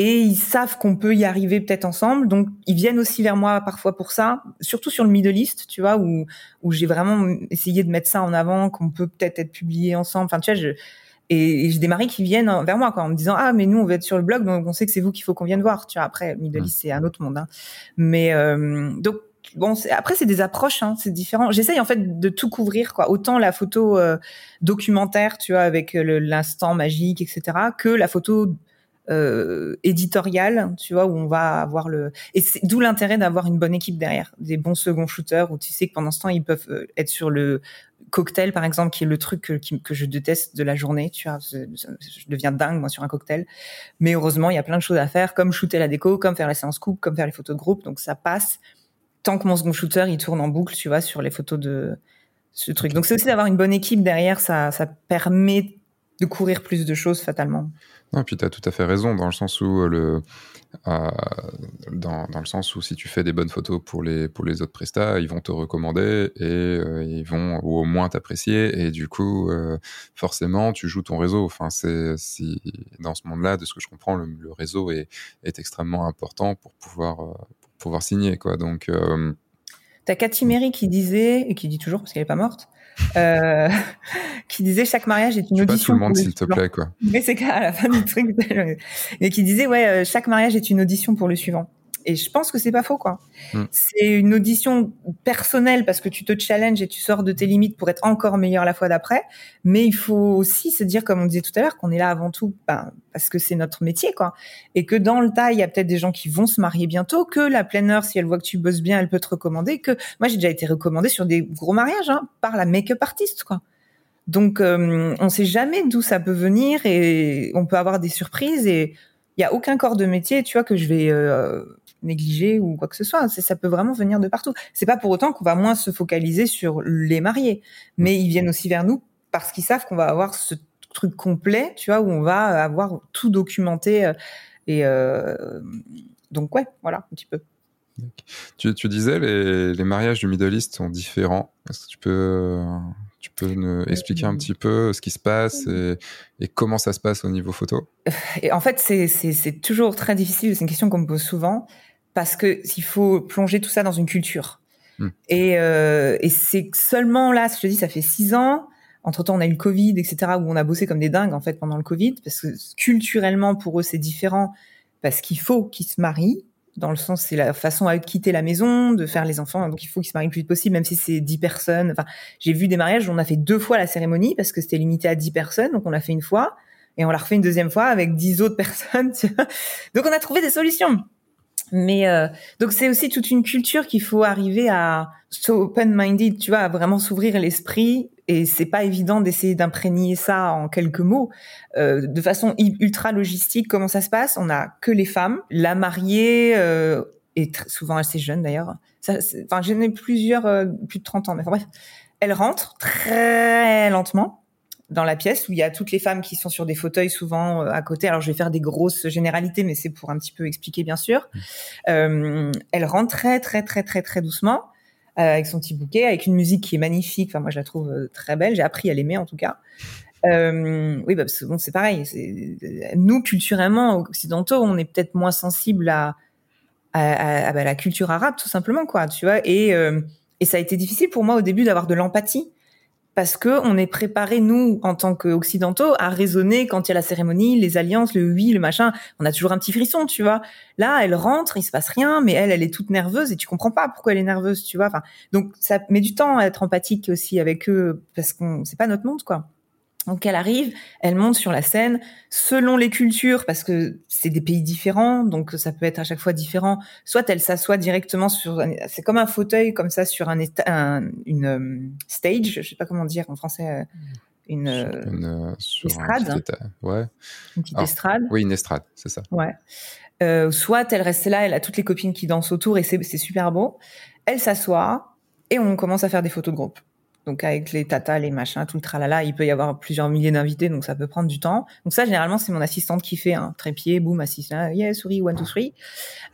et ils savent qu'on peut y arriver peut-être ensemble. Donc, ils viennent aussi vers moi parfois pour ça, surtout sur le Middle East, tu vois, où, où j'ai vraiment essayé de mettre ça en avant, qu'on peut peut-être être publié ensemble. Enfin, tu vois, je, et, j'ai des maris qui viennent vers moi quoi, en me disant ah mais nous on veut être sur le blog donc on sait que c'est vous qu'il faut qu'on vienne voir tu vois après Middle East c'est un autre monde hein. mais euh, donc bon après c'est des approches hein, c'est différent j'essaye en fait de tout couvrir quoi autant la photo euh, documentaire tu vois avec l'instant magique etc que la photo euh, éditorial, tu vois, où on va avoir le. Et c'est d'où l'intérêt d'avoir une bonne équipe derrière, des bons second shooters où tu sais que pendant ce temps ils peuvent euh, être sur le cocktail par exemple, qui est le truc que, que je déteste de la journée. Tu vois, je, deviens dingue moi sur un cocktail. Mais heureusement, il y a plein de choses à faire, comme shooter la déco, comme faire la séance coupe, comme faire les photos de groupe. Donc ça passe tant que mon second shooter il tourne en boucle, tu vois, sur les photos de ce truc. Donc c'est aussi d'avoir une bonne équipe derrière, ça, ça permet de courir plus de choses fatalement. Non, puis tu as tout à fait raison dans le sens où euh, le euh, dans, dans, le sens où si tu fais des bonnes photos pour les pour les autres prestats, ils vont te recommander et euh, ils vont au moins t'apprécier et du coup forcément tu joues ton réseau. Enfin c'est si dans ce monde-là, de ce que je comprends, le, réseau est, est extrêmement important pour pouvoir pour pouvoir signer quoi. Donc T'as Cathy Mary qui disait, et qui dit toujours parce qu'elle est pas morte, euh, <laughs> qui disait chaque mariage est une audition. Pas tout le monde, s'il te plaît, quoi. Mais c'est qu'à la fin du truc, <laughs> et qui disait ouais, euh, chaque mariage est une audition pour le suivant. Et je pense que c'est pas faux, quoi. Hmm. C'est une audition personnelle parce que tu te challenges et tu sors de tes limites pour être encore meilleur la fois d'après. Mais il faut aussi se dire, comme on disait tout à l'heure, qu'on est là avant tout ben, parce que c'est notre métier, quoi. Et que dans le tas, il y a peut-être des gens qui vont se marier bientôt, que la pleine heure, si elle voit que tu bosses bien, elle peut te recommander. Que moi, j'ai déjà été recommandée sur des gros mariages hein, par la make-up artiste, quoi. Donc, euh, on sait jamais d'où ça peut venir et on peut avoir des surprises et il y a aucun corps de métier, tu vois, que je vais euh, négliger ou quoi que ce soit. Ça peut vraiment venir de partout. C'est pas pour autant qu'on va moins se focaliser sur les mariés, mais ils viennent aussi vers nous parce qu'ils savent qu'on va avoir ce truc complet, tu vois, où on va avoir tout documenté. Euh, et euh, donc ouais, voilà, un petit peu. Tu, tu disais les, les mariages du Middle East sont différents. Est-ce que tu peux tu peux nous expliquer un petit peu ce qui se passe et, et comment ça se passe au niveau photo? Et En fait, c'est toujours très difficile. C'est une question qu'on me pose souvent parce que s'il faut plonger tout ça dans une culture. Hmm. Et, euh, et c'est seulement là, je te dis, ça fait six ans. Entre temps, on a eu le Covid, etc., où on a bossé comme des dingues en fait pendant le Covid, parce que culturellement pour eux c'est différent, parce qu'il faut qu'ils se marient. Dans le sens, c'est la façon à quitter la maison, de faire les enfants. Donc, il faut qu'ils se marient le plus vite possible, même si c'est dix personnes. Enfin, j'ai vu des mariages où on a fait deux fois la cérémonie parce que c'était limité à dix personnes. Donc, on l'a fait une fois et on l'a refait une deuxième fois avec dix autres <laughs> personnes. Tu vois donc, on a trouvé des solutions. Mais euh, donc c'est aussi toute une culture qu'il faut arriver à so open-minded, tu vois, à vraiment s'ouvrir l'esprit. Et c'est pas évident d'essayer d'imprégner ça en quelques mots. Euh, de façon ultra logistique, comment ça se passe? On a que les femmes. La mariée euh, est souvent assez jeune d'ailleurs. Enfin, j'en ai plusieurs, euh, plus de 30 ans. Mais enfin, bref, elle rentre très lentement dans la pièce où il y a toutes les femmes qui sont sur des fauteuils souvent euh, à côté. Alors je vais faire des grosses généralités, mais c'est pour un petit peu expliquer bien sûr. Mmh. Euh, elle rentre très très très très très doucement euh, avec son petit bouquet, avec une musique qui est magnifique. Enfin moi je la trouve euh, très belle. J'ai appris à l'aimer en tout cas. Euh, oui, bah, parce que bon, c'est pareil. Nous, culturellement, occidentaux, on est peut-être moins sensibles à, à, à, à bah, la culture arabe, tout simplement, quoi. Tu vois. Et, euh, et ça a été difficile pour moi au début d'avoir de l'empathie parce que on est préparé nous en tant qu'occidentaux à raisonner quand il y a la cérémonie, les alliances, le oui, le machin. On a toujours un petit frisson, tu vois. Là, elle rentre, il se passe rien, mais elle, elle est toute nerveuse et tu comprends pas pourquoi elle est nerveuse, tu vois. Enfin, donc ça met du temps à être empathique aussi avec eux parce qu'on c'est pas notre monde, quoi. Donc elle arrive, elle monte sur la scène selon les cultures parce que c'est des pays différents, donc ça peut être à chaque fois différent. Soit elle s'assoit directement sur, c'est comme un fauteuil comme ça sur un, un une euh, stage, je sais pas comment dire en français, euh, une, une euh, estrade, ouais, une petite estrade. Oui, une estrade, c'est ça. Ouais. Euh, soit elle reste là, elle a toutes les copines qui dansent autour et c'est super beau. Elle s'assoit et on commence à faire des photos de groupe. Donc avec les tatas, les machins, tout le tralala, il peut y avoir plusieurs milliers d'invités, donc ça peut prendre du temps. Donc ça, généralement, c'est mon assistante qui fait un trépied, boum, assistant, yeah, souris, one, two, three.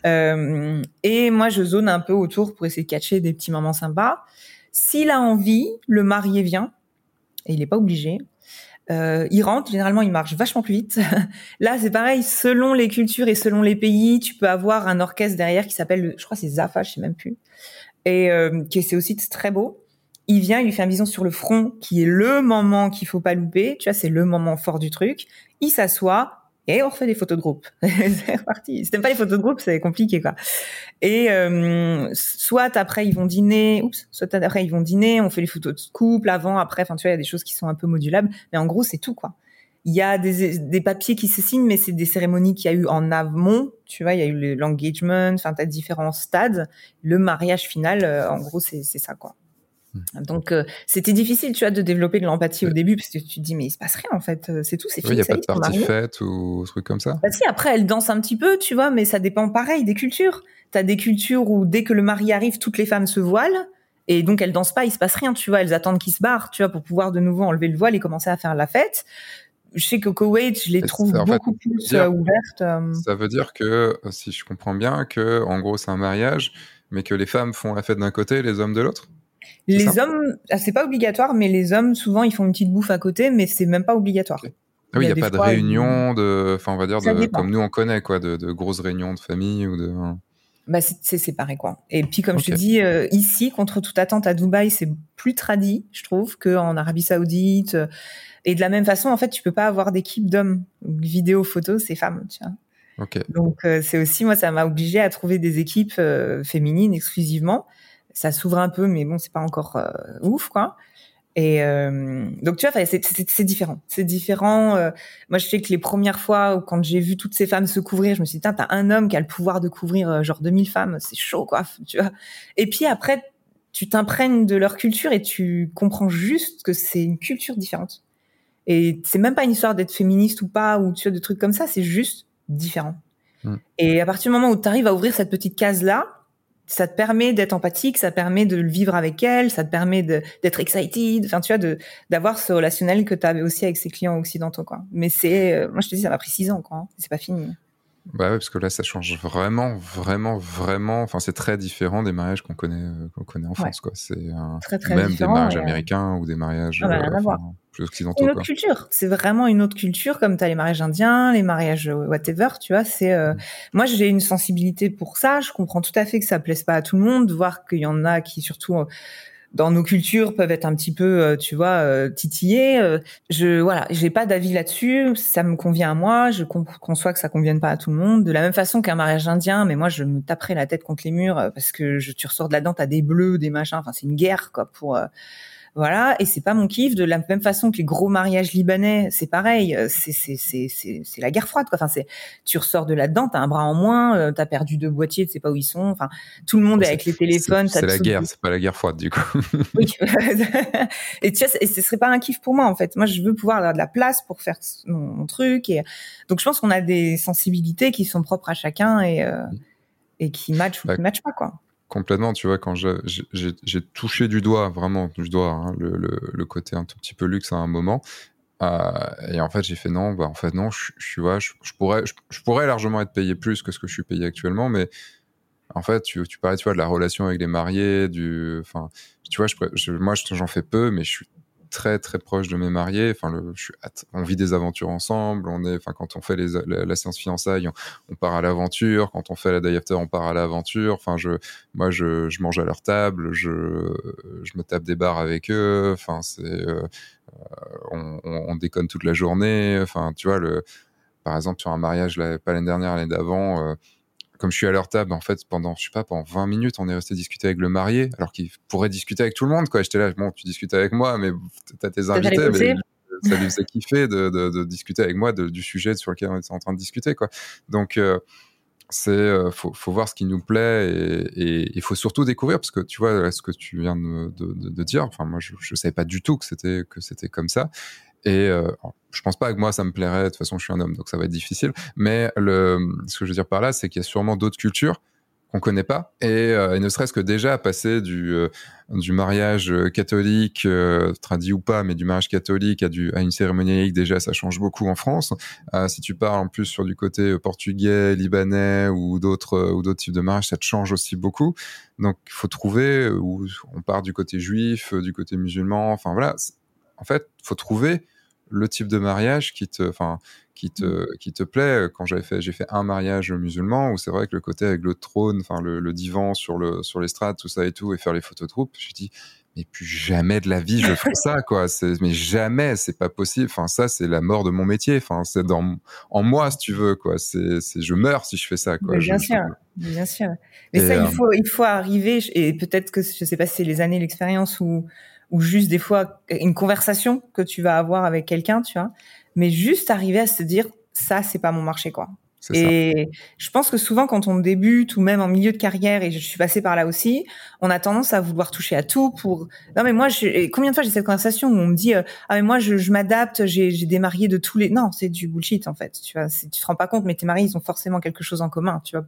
Euh, et moi, je zone un peu autour pour essayer de catcher des petits moments sympas. S'il a envie, le marié vient, et il n'est pas obligé. Euh, il rentre, généralement, il marche vachement plus vite. <laughs> Là, c'est pareil, selon les cultures et selon les pays, tu peux avoir un orchestre derrière qui s'appelle, je crois, c'est Zafa, je sais même plus, et euh, qui c'est aussi très beau il vient, il lui fait un bison sur le front, qui est le moment qu'il faut pas louper. Tu vois, c'est le moment fort du truc. Il s'assoit et on refait des photos de groupe. <laughs> c'est reparti. Si t'aimes pas les photos de groupe, c'est compliqué, quoi. Et euh, soit après ils vont dîner, oups, soit après ils vont dîner, on fait les photos de couple avant, après. Enfin, tu vois, il y a des choses qui sont un peu modulables, mais en gros, c'est tout, quoi. Il y a des, des papiers qui se signent, mais c'est des cérémonies qu'il y a eu en amont. Tu vois, il y a eu l'engagement, enfin, t'as différents stades. Le mariage final, euh, en gros, c'est ça, quoi. Donc euh, c'était difficile, tu vois, de développer de l'empathie au début parce que tu te dis mais il se passe rien en fait, euh, c'est tout, c'est fini. Il n'y a pas de partie fête ou truc comme ça. Bah si, après elle danse un petit peu, tu vois, mais ça dépend pareil des cultures. T'as des cultures où dès que le mari arrive, toutes les femmes se voilent et donc elles dansent pas, il se passe rien, tu vois, elles attendent qu'il se barre, tu vois, pour pouvoir de nouveau enlever le voile et commencer à faire la fête. Je sais que Koweït, je les trouve beaucoup plus euh, ouvertes. Ça veut dire que, si je comprends bien, que en gros c'est un mariage, mais que les femmes font la fête d'un côté et les hommes de l'autre? Les hommes, ah, c'est pas obligatoire, mais les hommes, souvent, ils font une petite bouffe à côté, mais c'est même pas obligatoire. Ah oui, il n'y a, pas de réunion, de, enfin, on va dire, de, comme nous on connaît, quoi, de, de, grosses réunions de famille ou de. Bah, c'est séparé, quoi. Et puis, comme je te dis, euh, ici, contre toute attente à Dubaï, c'est plus tradit, je trouve, qu'en Arabie Saoudite. Et de la même façon, en fait, tu peux pas avoir d'équipe d'hommes. Vidéo, photo, c'est femmes, tu vois. Okay. Donc, euh, c'est aussi, moi, ça m'a obligé à trouver des équipes euh, féminines exclusivement ça s'ouvre un peu, mais bon, c'est pas encore euh, ouf, quoi. Et euh, donc tu vois, c'est différent. C'est différent. Euh, moi, je sais que les premières fois où quand j'ai vu toutes ces femmes se couvrir, je me suis dit, t'as un homme qui a le pouvoir de couvrir genre 2000 femmes, c'est chaud, quoi. <laughs> Tu vois. Et puis après, tu t'imprègnes de leur culture et tu comprends juste que c'est une culture différente. Et c'est même pas une histoire d'être féministe ou pas ou tu vois, de trucs comme ça. C'est juste différent. Hmm. Et à partir du moment où tu arrives à ouvrir cette petite case là, ça te permet d'être empathique, ça permet de le vivre avec elle, ça te permet d'être excited, enfin tu vois, de d'avoir ce relationnel que tu avais aussi avec ses clients occidentaux quoi. Mais c'est, euh, moi je te dis, ça m'a pris six ans quoi, hein. c'est pas fini. Bah ouais, parce que là, ça change vraiment, vraiment, vraiment. Enfin, c'est très différent des mariages qu'on connaît, euh, qu'on connaît en France, quoi. C'est même des mariages américains ou des mariages ah bah, plus occidentaux. Une autre culture. C'est vraiment une autre culture, comme tu as les mariages indiens, les mariages whatever, tu vois. C'est mm. moi, j'ai une sensibilité pour ça. Je comprends tout à fait que ça plaise pas à tout le monde, voir qu'il y en a qui surtout dans nos cultures peuvent être un petit peu, euh, tu vois, euh, titillées. Euh, je voilà, j'ai pas d'avis là-dessus. Ça me convient à moi. Je conçois que ça convienne pas à tout le monde. De la même façon qu'un mariage indien, mais moi je me taperais la tête contre les murs parce que je, tu ressors de là-dedans, t'as des bleus, des machins. Enfin, c'est une guerre quoi pour voilà, et c'est pas mon kiff. De la même façon que les gros mariages libanais, c'est pareil. Euh, c'est c'est c'est c'est la guerre froide. Quoi. Enfin, c'est tu ressors de là-dedans, t'as un bras en moins, euh, t'as perdu deux boîtiers, tu sais pas où ils sont. Enfin, tout le monde est avec les téléphones. C'est la guerre, c'est pas la guerre froide du coup. <laughs> oui. <laughs> et tu vois, et ce serait pas un kiff pour moi en fait. Moi, je veux pouvoir avoir de la place pour faire mon, truc. Et donc, je pense qu'on a des sensibilités qui sont propres à chacun et euh, et qui matchent ou qui matchent pas quoi complètement, tu vois, quand j'ai touché du doigt, vraiment du doigt, hein, le, côté un tout petit peu luxe à un moment. Euh, et en fait, j'ai fait non, bah en fait non, je, je pourrais, je, pourrais largement être payé plus que ce que je suis payé actuellement, mais en fait, tu, tu parlais, tu vois, de la relation avec les mariés, du, enfin, tu vois, moi, j'en fais peu, mais je suis très très proche de mes mariés. Enfin, le, je suis, on vit des aventures ensemble. On est, enfin, quand on fait les, la, séance fiançailles, on, part à l'aventure. Quand on fait la day after, on part à l'aventure. Enfin, je, moi, je, mange à leur table. Je, je me tape des bars avec eux. Enfin, c'est, euh, on, on, déconne toute la journée. Enfin, tu vois le, par exemple, sur un mariage, pas l'année dernière, l'année d'avant. Euh, comme je suis à leur table, en fait, pendant, je sais pas, pendant 20 minutes, on est resté discuter avec le marié, alors qu'il pourrait discuter avec tout le monde, quoi. J'étais là, bon, tu discutes avec moi, mais t'as tes invités, mais ça lui faisait kiffer de, de, de, discuter avec moi de, du sujet sur lequel on était en train de discuter, quoi. Donc, euh, c'est, euh, faut, faut, voir ce qui nous plaît et il faut surtout découvrir, parce que tu vois, ce que tu viens de, de dire, enfin, moi, je, je savais pas du tout que c'était, que c'était comme ça. Et euh, je pense pas que moi ça me plairait. De toute façon, je suis un homme, donc ça va être difficile. Mais ce que je veux dire par là, c'est qu'il y a sûrement d'autres cultures qu'on connaît pas. Et, euh, ne serait-ce que déjà passer du, euh, mariage catholique, euh, traduit ou pas, mais du mariage catholique à, une cérémonie laïque, déjà ça change beaucoup en France. si tu parles en plus sur du côté portugais, libanais ou d'autres ou types de mariage, ça te change aussi beaucoup. Donc il faut trouver où on part du côté juif, du côté musulman. Enfin voilà. En fait, faut trouver le type de mariage qui te, enfin, qui te, mmh. qui te plaît. Quand j'avais fait, j'ai fait un mariage musulman où c'est vrai que le côté avec le trône, enfin, le, divan sur le, sur l'estrade, tout ça et tout, et faire les photos de groupe, je dit, mais plus jamais de la vie je ferai ça, quoi. <laughs> Mais jamais, c'est pas possible. Enfin, ça, c'est la mort de mon métier. Enfin, c'est dans, en moi, si tu veux, quoi. C'est, je meurs si je fais ça, quoi. bien sûr, bien sûr. Mais ça, il euh, faut, il faut arriver, et peut-être que, je sais pas si c'est les années, l'expérience ou, ou juste des fois une conversation que tu vas avoir avec quelqu'un, tu vois. Mais juste arriver à se dire ça, c'est pas mon marché, quoi. Et je pense que souvent, quand on débute ou même en milieu de carrière, et je suis passée par là aussi, on a tendance à vouloir toucher à tout pour. Non, mais moi, je... combien de fois j'ai cette conversation où on me dit euh, ah mais moi je, je m'adapte, j'ai des mariés de tous les. Non, c'est du bullshit en fait. Tu vois, tu te rends pas compte, mais tes mariés ils ont forcément quelque chose en commun. Tu vois,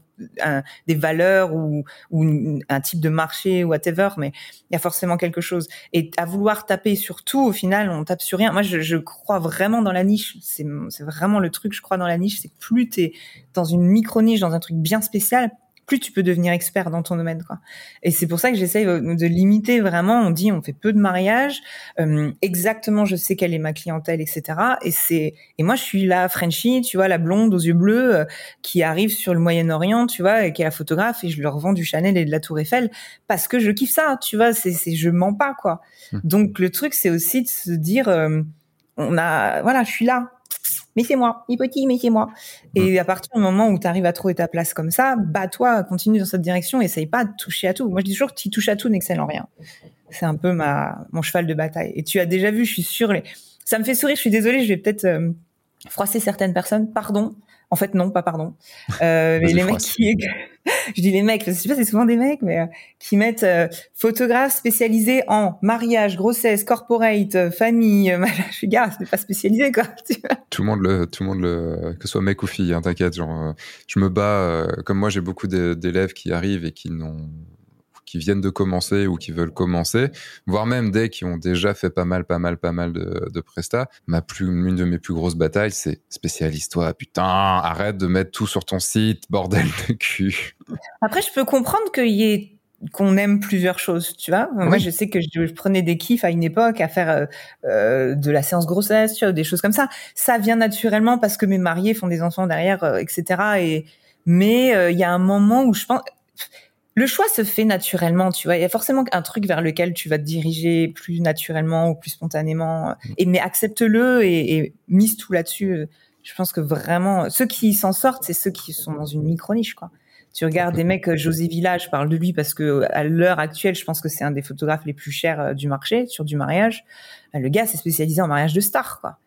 des valeurs ou ou un type de marché ou whatever, mais il y a forcément quelque chose. Et à vouloir taper sur tout, au final, on tape sur rien. Moi, je, je crois vraiment dans la niche. C'est vraiment le truc. Je crois dans la niche. C'est plus t'es dans une micro-niche, dans un truc bien spécial, plus tu peux devenir expert dans ton domaine quoi. Et c'est pour ça que j'essaye euh, de limiter vraiment. On dit on fait peu de mariages, euh, exactement je sais quelle est ma clientèle, etc. Et c'est et moi je suis la Frenchie, tu vois, la blonde aux yeux bleus euh, qui arrive sur le Moyen-Orient, tu vois, et qui est la photographe et je leur vends du Chanel et de la Tour Eiffel parce que je kiffe ça, tu vois. C'est c'est je mens pas quoi. Mmh. Donc le truc c'est aussi de se dire on a voilà je suis là mais c'est moi, petit, mais c'est moi. Et mmh. à partir du moment où tu arrives à trouver ta place comme ça, bah toi, continue dans cette direction, essaye pas de toucher à tout. Moi, je dis toujours, tu touches à tout, n'excelle en rien. C'est un peu ma mon cheval de bataille. Et tu as déjà vu, je suis sûre, les... ça me fait sourire. Je suis désolée, je vais peut-être euh, froisser certaines personnes. Pardon, en fait, non, pas pardon. Euh, mais les mecs qui, <laughs> je dis les mecs, je sais pas, c'est souvent des mecs, mais euh, qui mettent euh, photographe spécialisé en mariage, grossesse, corporate, euh, famille. <laughs> je suis gars, c'est pas spécialisé quoi. <laughs> tout le monde le, tout le monde le, que ce soit mec ou fille, hein, t'inquiète. Genre, je me bats. comme moi, j'ai beaucoup d'élèves qui arrivent et qui n'ont qui viennent de commencer ou qui veulent commencer, voire même des qui ont déjà fait pas mal, pas mal, pas mal de, de prestats. Ma plus, une de mes plus grosses batailles, c'est spécialise-toi, putain, arrête de mettre tout sur ton site, bordel de cul. Après, je peux comprendre qu'il y ait qu'on aime plusieurs choses, tu vois. Moi, je sais que je, prenais des kiffs à une époque à faire euh, euh, de la séance grossesse, tu vois, des choses comme ça. Ça vient naturellement parce que mes mariés font des enfants derrière, euh, etc. Et mais il y a un moment où je pense le choix se fait naturellement, tu vois. Il y a forcément un truc vers lequel tu vas te diriger plus naturellement ou plus spontanément. Et mais accepte-le et, et mise tout là-dessus. Je pense que vraiment, ceux qui s'en sortent, c'est ceux qui sont dans une micro niche, quoi. Tu regardes des mecs, euh, José Village, je parle de lui parce que à l'heure actuelle, je pense que c'est un des photographes les plus chers euh, du marché sur du mariage. Euh, le gars s'est spécialisé en mariage de stars, quoi.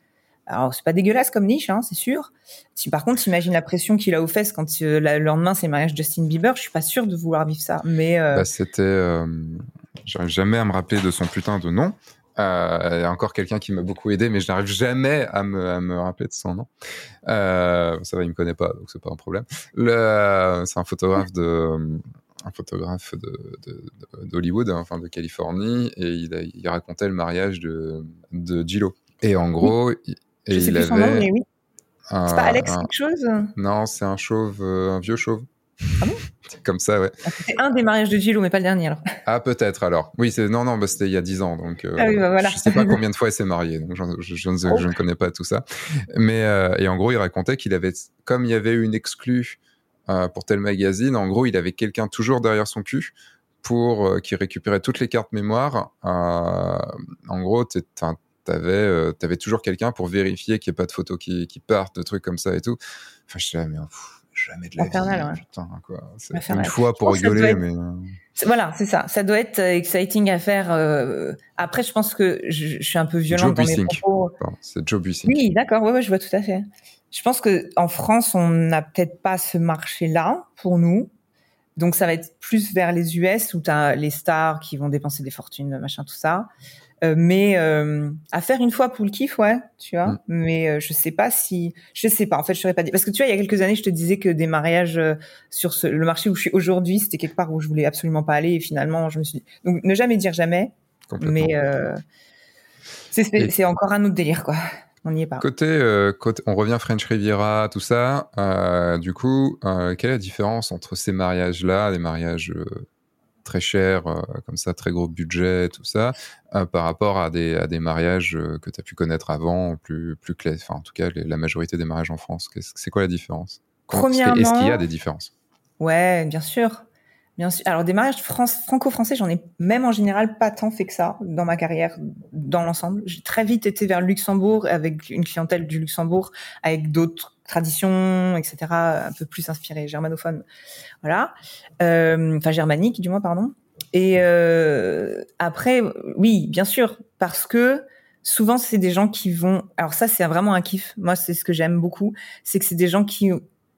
Alors c'est pas dégueulasse comme niche, hein, c'est sûr. Si par contre, imagines la pression qu'il a aux fesses quand le lendemain c'est le mariage de Justin Bieber, je suis pas sûr de vouloir vivre ça. Mais bah, c'était, j'arrive jamais à me rappeler de son putain de nom. Euh, il y a encore quelqu'un qui m'a beaucoup aidé, mais je n'arrive jamais à me, rappeler de son nom. Euh, ça va, il me connaît pas, donc c'est pas un problème. C'est un photographe de un d'Hollywood, de, enfin de Californie, et il, racontait le mariage de, de. Et en gros, et il avait. Nom, mais oui. C'est pas Alex quelque chose? Non, c'est un chauve, euh, un vieux chauve. Ah bon? <laughs> Comme ça, ouais. Ah, c'était un des mariages de Gillo, mais pas le dernier alors. Ah peut-être alors. Oui, c'est non non, bah, c'était il y a dix ans, donc euh, ah oui, bah, voilà. je sais pas <laughs> combien de fois il s'est marié, donc je, je, je, ne, je, ne, connais pas tout ça. Mais euh, et en gros, il racontait qu'il avait, comme il y avait une exclue euh, pour tel magazine, en gros, il avait quelqu'un toujours derrière son cul pour qui récupérait toutes les cartes mémoire. En gros, t'avais euh, avais toujours quelqu'un pour vérifier qu'il n'y ait pas de photos qui, qui partent, de trucs comme ça et tout. Enfin, je sais, mais jamais de la vie. Putain, quoi. C'est une fois pour rigoler, mais. Voilà, c'est ça. Ça doit être euh, exciting à faire. Euh... Après, je pense que je, je suis un peu violente dans mes propos. C'est Joe Bussink. Oui, d'accord. Ouais, ouais, je vois tout à fait. Je pense que en France, on n'a peut-être pas ce marché-là pour nous. Donc, ça va être plus vers les US où tu as les stars qui vont dépenser des fortunes, machin, tout ça. Euh, mais euh, à faire une fois pour le kiff, ouais, tu vois. Mm. Mais euh, je sais pas si, je sais pas. En fait, je saurais pas dire parce que tu vois, il y a quelques années, je te disais que des mariages sur ce, le marché où je suis aujourd'hui, c'était quelque part où je voulais absolument pas aller. Et finalement, je me suis dit, donc ne jamais dire jamais. Mais c'est encore un autre délire, quoi. On n'y est pas. Côté, côté, on revient French Riviera, tout ça. du coup, quelle est la différence entre ces mariages-là, les mariages très cher, euh, comme ça, très gros budget, tout ça, euh, par rapport à des, à des mariages euh, que tu as pu connaître avant, plus, plus clair, enfin, en tout cas, la majorité des mariages en France. C'est quoi la différence? Est-ce qu'il y a des différences? Ouais, bien sûr. Bien sûr. Alors des mariages franco-français, j'en ai même en général pas tant fait que ça dans ma carrière, dans l'ensemble. J'ai très vite été vers le Luxembourg avec une clientèle du Luxembourg, avec d'autres tradition, etc., un peu plus inspiré germanophone, voilà, euh, enfin germanique du moins, pardon. Et euh, après, oui, bien sûr, parce que souvent c'est des gens qui vont. Alors ça, c'est vraiment un kiff. Moi, c'est ce que j'aime beaucoup, c'est que c'est des gens qui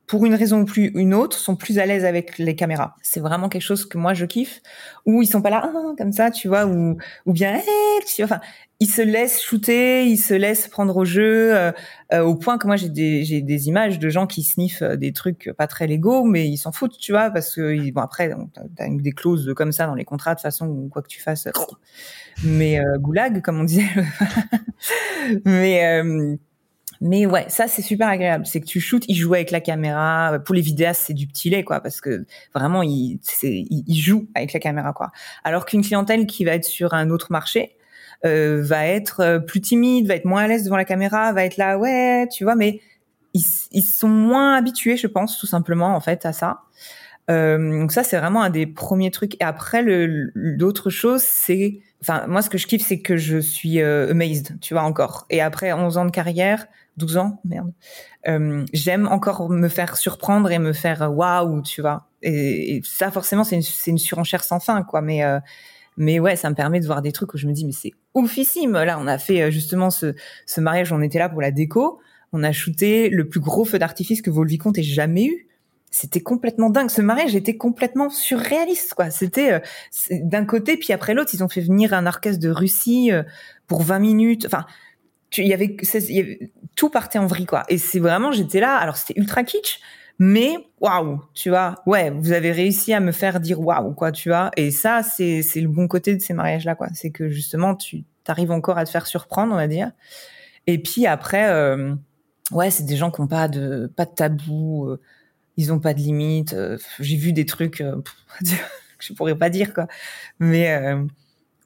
pour une raison ou plus une autre, sont plus à l'aise avec les caméras. C'est vraiment quelque chose que moi je kiffe. Où ils sont pas là ah, comme ça, tu vois, ou ou bien hey, tu vois, enfin ils se laissent shooter, ils se laissent prendre au jeu, euh, euh, au point que moi j'ai des des images de gens qui sniffent euh, des trucs pas très légaux, mais ils s'en foutent, tu vois, parce que bon après t'as des clauses comme ça dans les contrats de façon quoi que tu fasses, mais goulag comme on disait, <laughs> mais mais ouais, ça c'est super agréable. C'est que tu shootes, il joue avec la caméra. Pour les vidéastes, c'est du petit lait, quoi, parce que vraiment, il, il, il joue avec la caméra, quoi. Alors qu'une clientèle qui va être sur un autre marché euh, va être euh, plus timide, va être moins à l'aise devant la caméra, va être là, ouais, tu vois, mais ils, ils sont moins habitués, je pense, tout simplement, en fait, à ça. Euh, donc ça, c'est vraiment un des premiers trucs. Et après, l'autre chose, c'est, enfin, moi, ce que je kiffe, c'est que je suis euh, amazed, tu vois, encore. Et après 11 ans de carrière, 12 ans, merde. Euh, j'aime encore me faire surprendre et me faire waouh, tu vois. Et, ça, forcément, c'est une, une, surenchère sans fin, quoi. Mais euh, mais ouais, ça me permet de voir des trucs où je me dis mais c'est oufissime. Là, on a fait euh, justement ce, ce mariage, on était là pour la déco. On a shooté le plus gros feu d'artifice que Volvicomte ait jamais eu. C'était complètement dingue. Ce mariage était complètement surréaliste, quoi. C'était d'un côté, puis après l'autre, ils ont fait venir un orchestre de Russie pour 20 minutes. Enfin, il y avait, tout partait en vrille quoi. Et c'est vraiment, j'étais là. Alors c'était ultra kitsch, Mais waouh, tu vois, ouais, vous avez réussi à me faire dire waouh, quoi, tu vois. Et ça, c'est c'est le bon côté de ces mariages-là, quoi. C'est que justement, tu arrives encore à te faire surprendre, on va dire. Et puis après, euh, ouais, c'est des gens qui ont pas de pas de tabou, euh, ils ont pas de limite. Euh, j'ai vu des trucs <laughs> que je pourrais pas dire quoi. Mais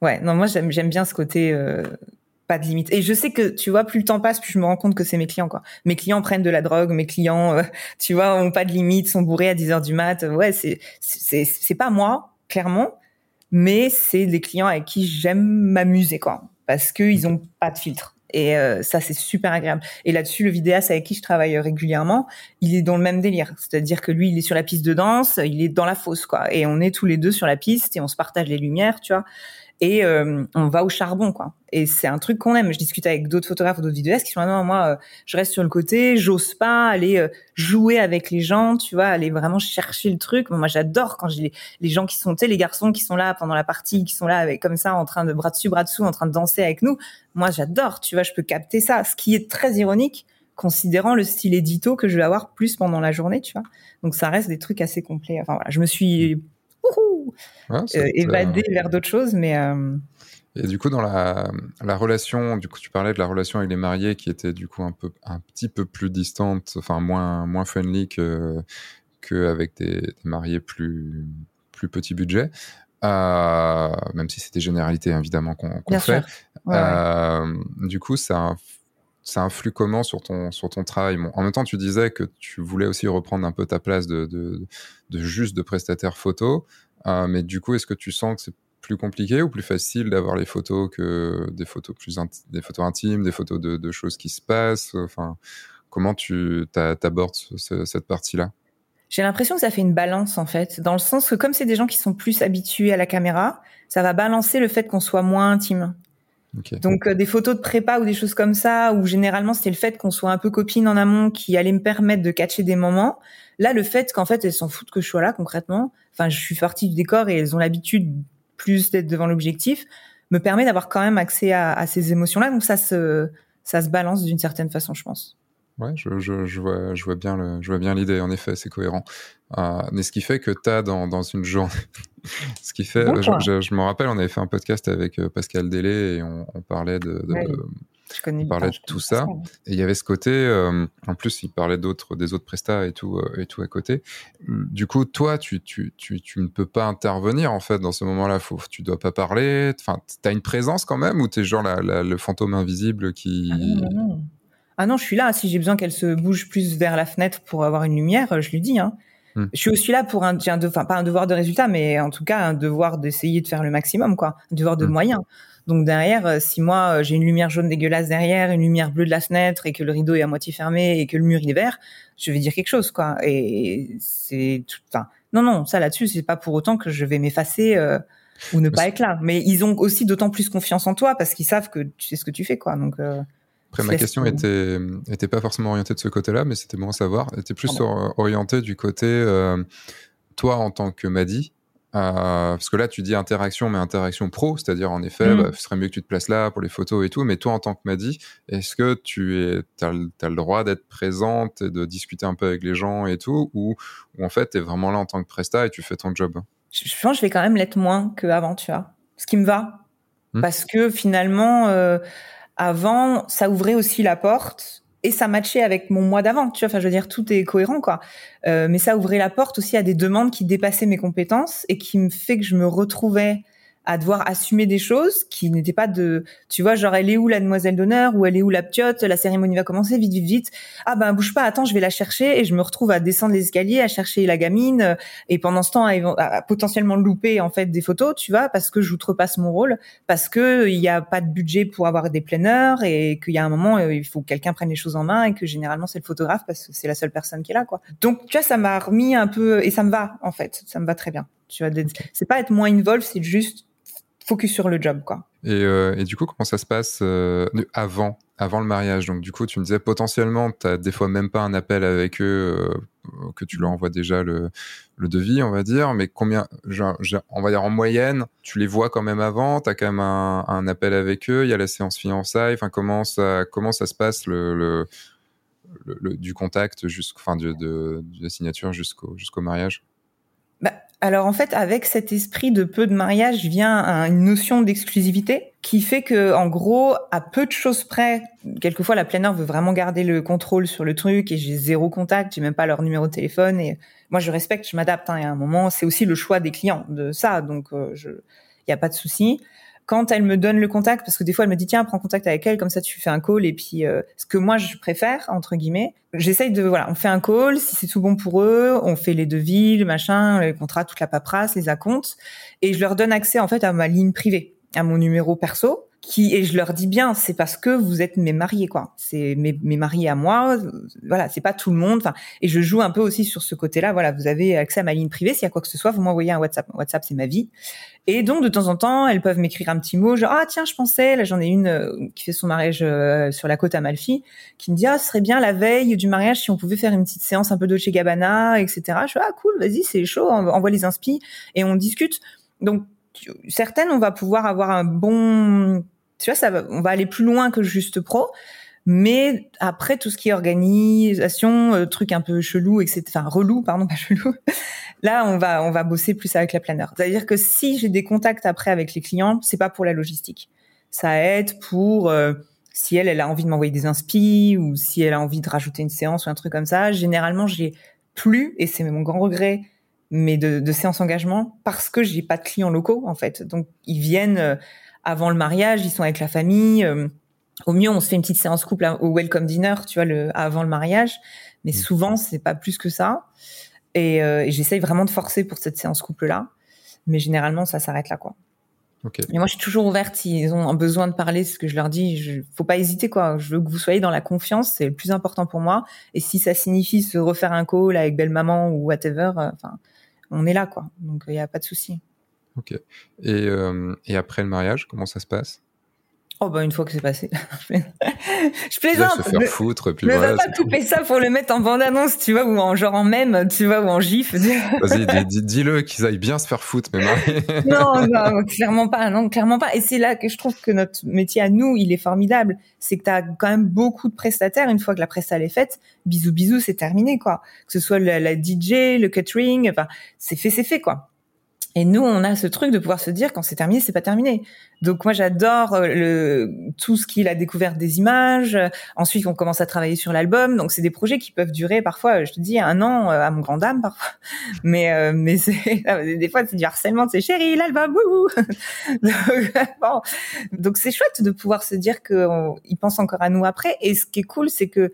ouais, non, moi j'aime j'aime bien ce côté pas de limite. Et je sais que, tu vois, plus le temps passe, plus je me rends compte que c'est mes clients, quoi. Mes clients prennent de la drogue, mes clients, euh, <laughs> tu vois, ont pas de limite, sont bourrés à 10 heures du mat. Ouais, c'est, c'est, c'est pas moi, clairement, mais c'est des clients avec qui j'aime m'amuser, quoi. Parce qu'ils ont pas de filtre. Et euh, ça, c'est super agréable. Et là-dessus, le vidéaste avec qui je travaille régulièrement, il est dans le même délire. C'est-à-dire que lui, il est sur la piste de danse, il est dans la fosse, quoi. Et on est tous les deux sur la piste et on se partage les lumières, tu vois et euh, on va au charbon quoi. Et c'est un truc qu'on aime. Je discute avec d'autres photographes d'autres vidéastes qui sont là, non, moi, euh, je reste sur le côté, j'ose pas aller euh, jouer avec les gens, tu vois, aller vraiment chercher le truc. moi, j'adore quand j'ai les, les, gens qui sont, tu les garçons qui sont là pendant la partie, qui sont là avec comme ça, en train de bras dessus, bras dessous, en train de danser avec nous. Moi, j'adore, tu vois, je peux capter ça. Ce qui est très ironique, considérant le style édito que je vais avoir plus pendant la journée, tu vois. Donc, ça reste des trucs assez complets. Enfin voilà, je me suis euh, évader vers d'autres choses, mais. Euh, et du coup, dans la, la, relation, du coup, tu parlais de la relation avec les mariés qui était du coup un peu, un petit peu plus distante, enfin moins, moins friendly que, que avec des, des mariés plus, plus petit budget. Euh, même si c'était généralité évidemment qu'on fait. Euh, du coup, ça, ça influe comment sur ton, sur ton travail? En même temps, tu disais que tu voulais aussi reprendre un peu ta place de, juste de prestataire photo. Euh, mais du coup, est-ce que tu sens que c'est plus compliqué ou plus facile d'avoir les photos que des photos plus des photos intimes, des photos de, choses qui se passent? Enfin, comment tu abordes cette partie-là? J'ai l'impression que ça fait une balance en fait, dans le sens que comme c'est des gens qui sont plus habitués à la caméra, ça va balancer le fait qu'on soit moins intime. Donc euh, des photos de prépa ou des choses comme ça, où généralement c'était le fait qu'on soit un peu copine en amont qui allait me permettre de catcher des moments. Là, le fait qu'en fait elles s'en foutent que je sois là concrètement, enfin je suis partie du décor et elles ont l'habitude plus d'être devant l'objectif, me permet d'avoir quand même accès à, à ces émotions-là. Donc ça se ça se balance d'une certaine façon, je pense. Ouais, je, je, je, vois, je vois bien le, je vois bien l'idée. En effet, c'est cohérent. Euh, mais ce qui fait que tu as dans, dans une journée, <laughs> ce qui fait, je, je, me rappelle, on avait fait un podcast avec euh, Pascal Délé et on, on parlait de, de, parlait de tout ça. Et il y avait ce côté, euh, en plus, il parlait d'autres, des autres prestats et tout, euh, et tout à côté. Du coup, toi, tu, tu, tu, tu ne peux pas intervenir, en fait, dans ce moment-là. Faut, tu dois pas parler. Enfin, tu as une présence quand même ou tu es genre la, le fantôme invisible qui. Ah non, ah non, je suis là. Si j'ai besoin qu'elle se bouge plus vers la fenêtre pour avoir une lumière, je lui dis. Hein. Hmm. Je suis aussi là pour un, un enfin pas un devoir de résultat, mais en tout cas un devoir d'essayer de faire le maximum, quoi. Un devoir de hmm. moyens. Donc derrière, euh, si moi euh, j'ai une lumière jaune dégueulasse derrière, une lumière bleue de la fenêtre et que le rideau est à moitié fermé et que le mur il est vert, je vais dire quelque chose quoi. Et c'est, enfin, non non, ça là-dessus c'est pas pour autant que je vais m'effacer euh, ou ne pas être là. Mais ils ont aussi d'autant plus confiance en toi parce qu'ils savent que tu sais ce que tu fais quoi. Donc après, ma question était, était pas forcément orientée de ce côté-là, mais c'était bon à savoir. Elle était plus orientée du côté, toi en tant que Madi, euh, parce que là, tu dis interaction, mais interaction pro, c'est-à-dire en effet, mm. bah, ce serait mieux que tu te places là pour les photos et tout. Mais toi, en tant que Madi, est-ce que tu es, as, le droit d'être présente et de discuter un peu avec les gens et tout, ou, ou en fait, tu es vraiment là en tant que presta et tu fais ton job? Je, pense que je vais quand même l'être moins qu'avant, tu vois. Ce qui me va. Mm. Parce que finalement, euh, avant, ça ouvrait aussi la porte et ça matchait avec mon mois d'avant. Tu vois, enfin, je veux dire, tout est cohérent, quoi. Euh, mais ça ouvrait la porte aussi à des demandes qui dépassaient mes compétences et qui me fait que je me retrouvais à devoir assumer des choses qui n'étaient pas de, tu vois, genre elle est où la demoiselle d'honneur ou elle est où la piote, la cérémonie va commencer, vite, vite, vite. Ah ben bouge pas, attends, je vais la chercher et je me retrouve à descendre les escaliers, à chercher la gamine et pendant ce temps à, potentiellement louper en fait des photos, tu vois, parce que j'outrepasse mon rôle, parce que il y a pas de budget pour avoir des planeurs et qu'il y a un moment euh, il faut que quelqu'un prenne les choses en main et que généralement c'est le photographe parce que c'est la seule personne qui est là, quoi. Donc tu vois, ça m'a remis un peu et ça me va en fait, ça me va très bien. Tu vois, c'est pas être moins involve, c'est juste focus sur le job, quoi. Et, euh, et, du coup, comment ça se passe euh, avant, avant le mariage? Donc, du coup, tu me disais potentiellement, tu as des fois même pas un appel avec eux, euh, que tu leur envoies déjà le, devis, on va dire. Mais combien, on va dire en moyenne, tu les vois quand même avant Tu as quand même un, appel avec eux Il y a la séance fiançailles Enfin, comment ça, comment ça se passe le, du contact de, la signature jusqu'au jusqu'au mariage? Alors en fait, avec cet esprit de peu de mariage vient une notion d'exclusivité qui fait que, en gros, à peu de choses près, quelquefois la planeur veut vraiment garder le contrôle sur le truc et j'ai zéro contact, j'ai même pas leur numéro de téléphone et moi je respecte, je m'adapte. Hein, et à un moment, c'est aussi le choix des clients de ça, donc euh, je, y a pas de souci quand elle me donne le contact, parce que des fois elle me dit tiens prends contact avec elle, comme ça tu fais un call et puis euh, ce que moi je préfère entre guillemets, j'essaye de voilà on fait un call, si c'est tout bon pour eux, on fait les devis, le machin, les contrats, toute la paperasse, les acomptes et je leur donne accès en fait à ma ligne privée, à mon numéro perso qui et je leur dis bien c'est parce que vous êtes mes mariés quoi. C'est mes, mes mariés à moi voilà c'est pas tout le monde et je joue un peu aussi sur ce côté là voilà vous avez accès à ma ligne privée s'il y a quoi que ce soit vous m'envoyez un WhatsApp. WhatsApp c'est ma vie. Et donc de temps en temps elles peuvent m'écrire un petit mot genre ah tiens je pensais là j'en ai une euh, qui fait son mariage euh, sur la côte Amalfi qui me dit ah ce serait bien la veille du mariage si on pouvait faire une petite séance un peu de chez Gabbana etc je suis ah cool vas-y c'est chaud envoie les inspi et on discute. Donc certaines, on va pouvoir avoir un bon, tu vois, ça va, on va aller plus loin que juste pro. Mais après, tout ce qui est organisation, euh, truc un peu chelou, etc. Enfin, relou, pardon, <laughs> pas chelou. Là, on va, on va bosser plus avec la planeur. C'est-à-dire que si j'ai des contacts après avec les clients, c'est pas pour la logistique. Ça aide pour, euh, si elle, elle a envie de m'envoyer des inspi ou si elle a envie de rajouter une séance ou un truc comme ça. Généralement, j'ai plus, et c'est mon grand regret, mais de, de séances engagement parce que j'ai pas de clients locaux en fait. Donc ils viennent euh, avant le mariage, ils sont avec la famille. Euh, au mieux, on se fait une petite séance couple au welcome dinner, tu vois, le, avant le mariage. Mais mmh. souvent, c'est pas plus que ça. Et, euh, et j'essaye vraiment de forcer pour cette séance couple-là. Mais généralement, ça s'arrête là, quoi. Okay. Et moi, je suis toujours ouverte s'ils ont besoin de parler, ce que je leur dis. Je, faut pas hésiter, quoi. Je veux que vous soyez dans la confiance, c'est le plus important pour moi. Et si ça signifie se refaire un call avec belle maman ou whatever, enfin, on est là, quoi. Donc, il n'y a pas de souci. Ok. Et, euh, et après le mariage, comment ça se passe? Oh bah une fois que c'est passé, <laughs> je plaisante. Se faire foutre, puis ne voilà, va pas couper ça pour le mettre en bande-annonce, tu vois, ou en genre en même, tu vois, ou en gif. <laughs> Vas-y, dis-le qu'ils aillent bien se faire foutre, mais <laughs> non, non, clairement pas, non, clairement pas. Et c'est là que je trouve que notre métier à nous, il est formidable. C'est que tu as quand même beaucoup de prestataires. Une fois que la presta est faite, bisous, bisous, c'est terminé, quoi. Que ce soit la, la DJ, le catering, enfin, c'est fait, c'est fait, quoi. Et nous, on a ce truc de pouvoir se dire quand c'est terminé, c'est pas terminé. Donc moi, j'adore euh, le tout ce qu'il a découvert des images. Ensuite, on commence à travailler sur l'album. Donc c'est des projets qui peuvent durer parfois, je te dis, un an euh, à mon grand dame parfois. <laughs> Mais euh, mais c'est <laughs> des fois c'est du harcèlement. C'est chérie, l'album. <laughs> donc bon. donc c'est chouette de pouvoir se dire qu'il pense encore à nous après. Et ce qui est cool, c'est que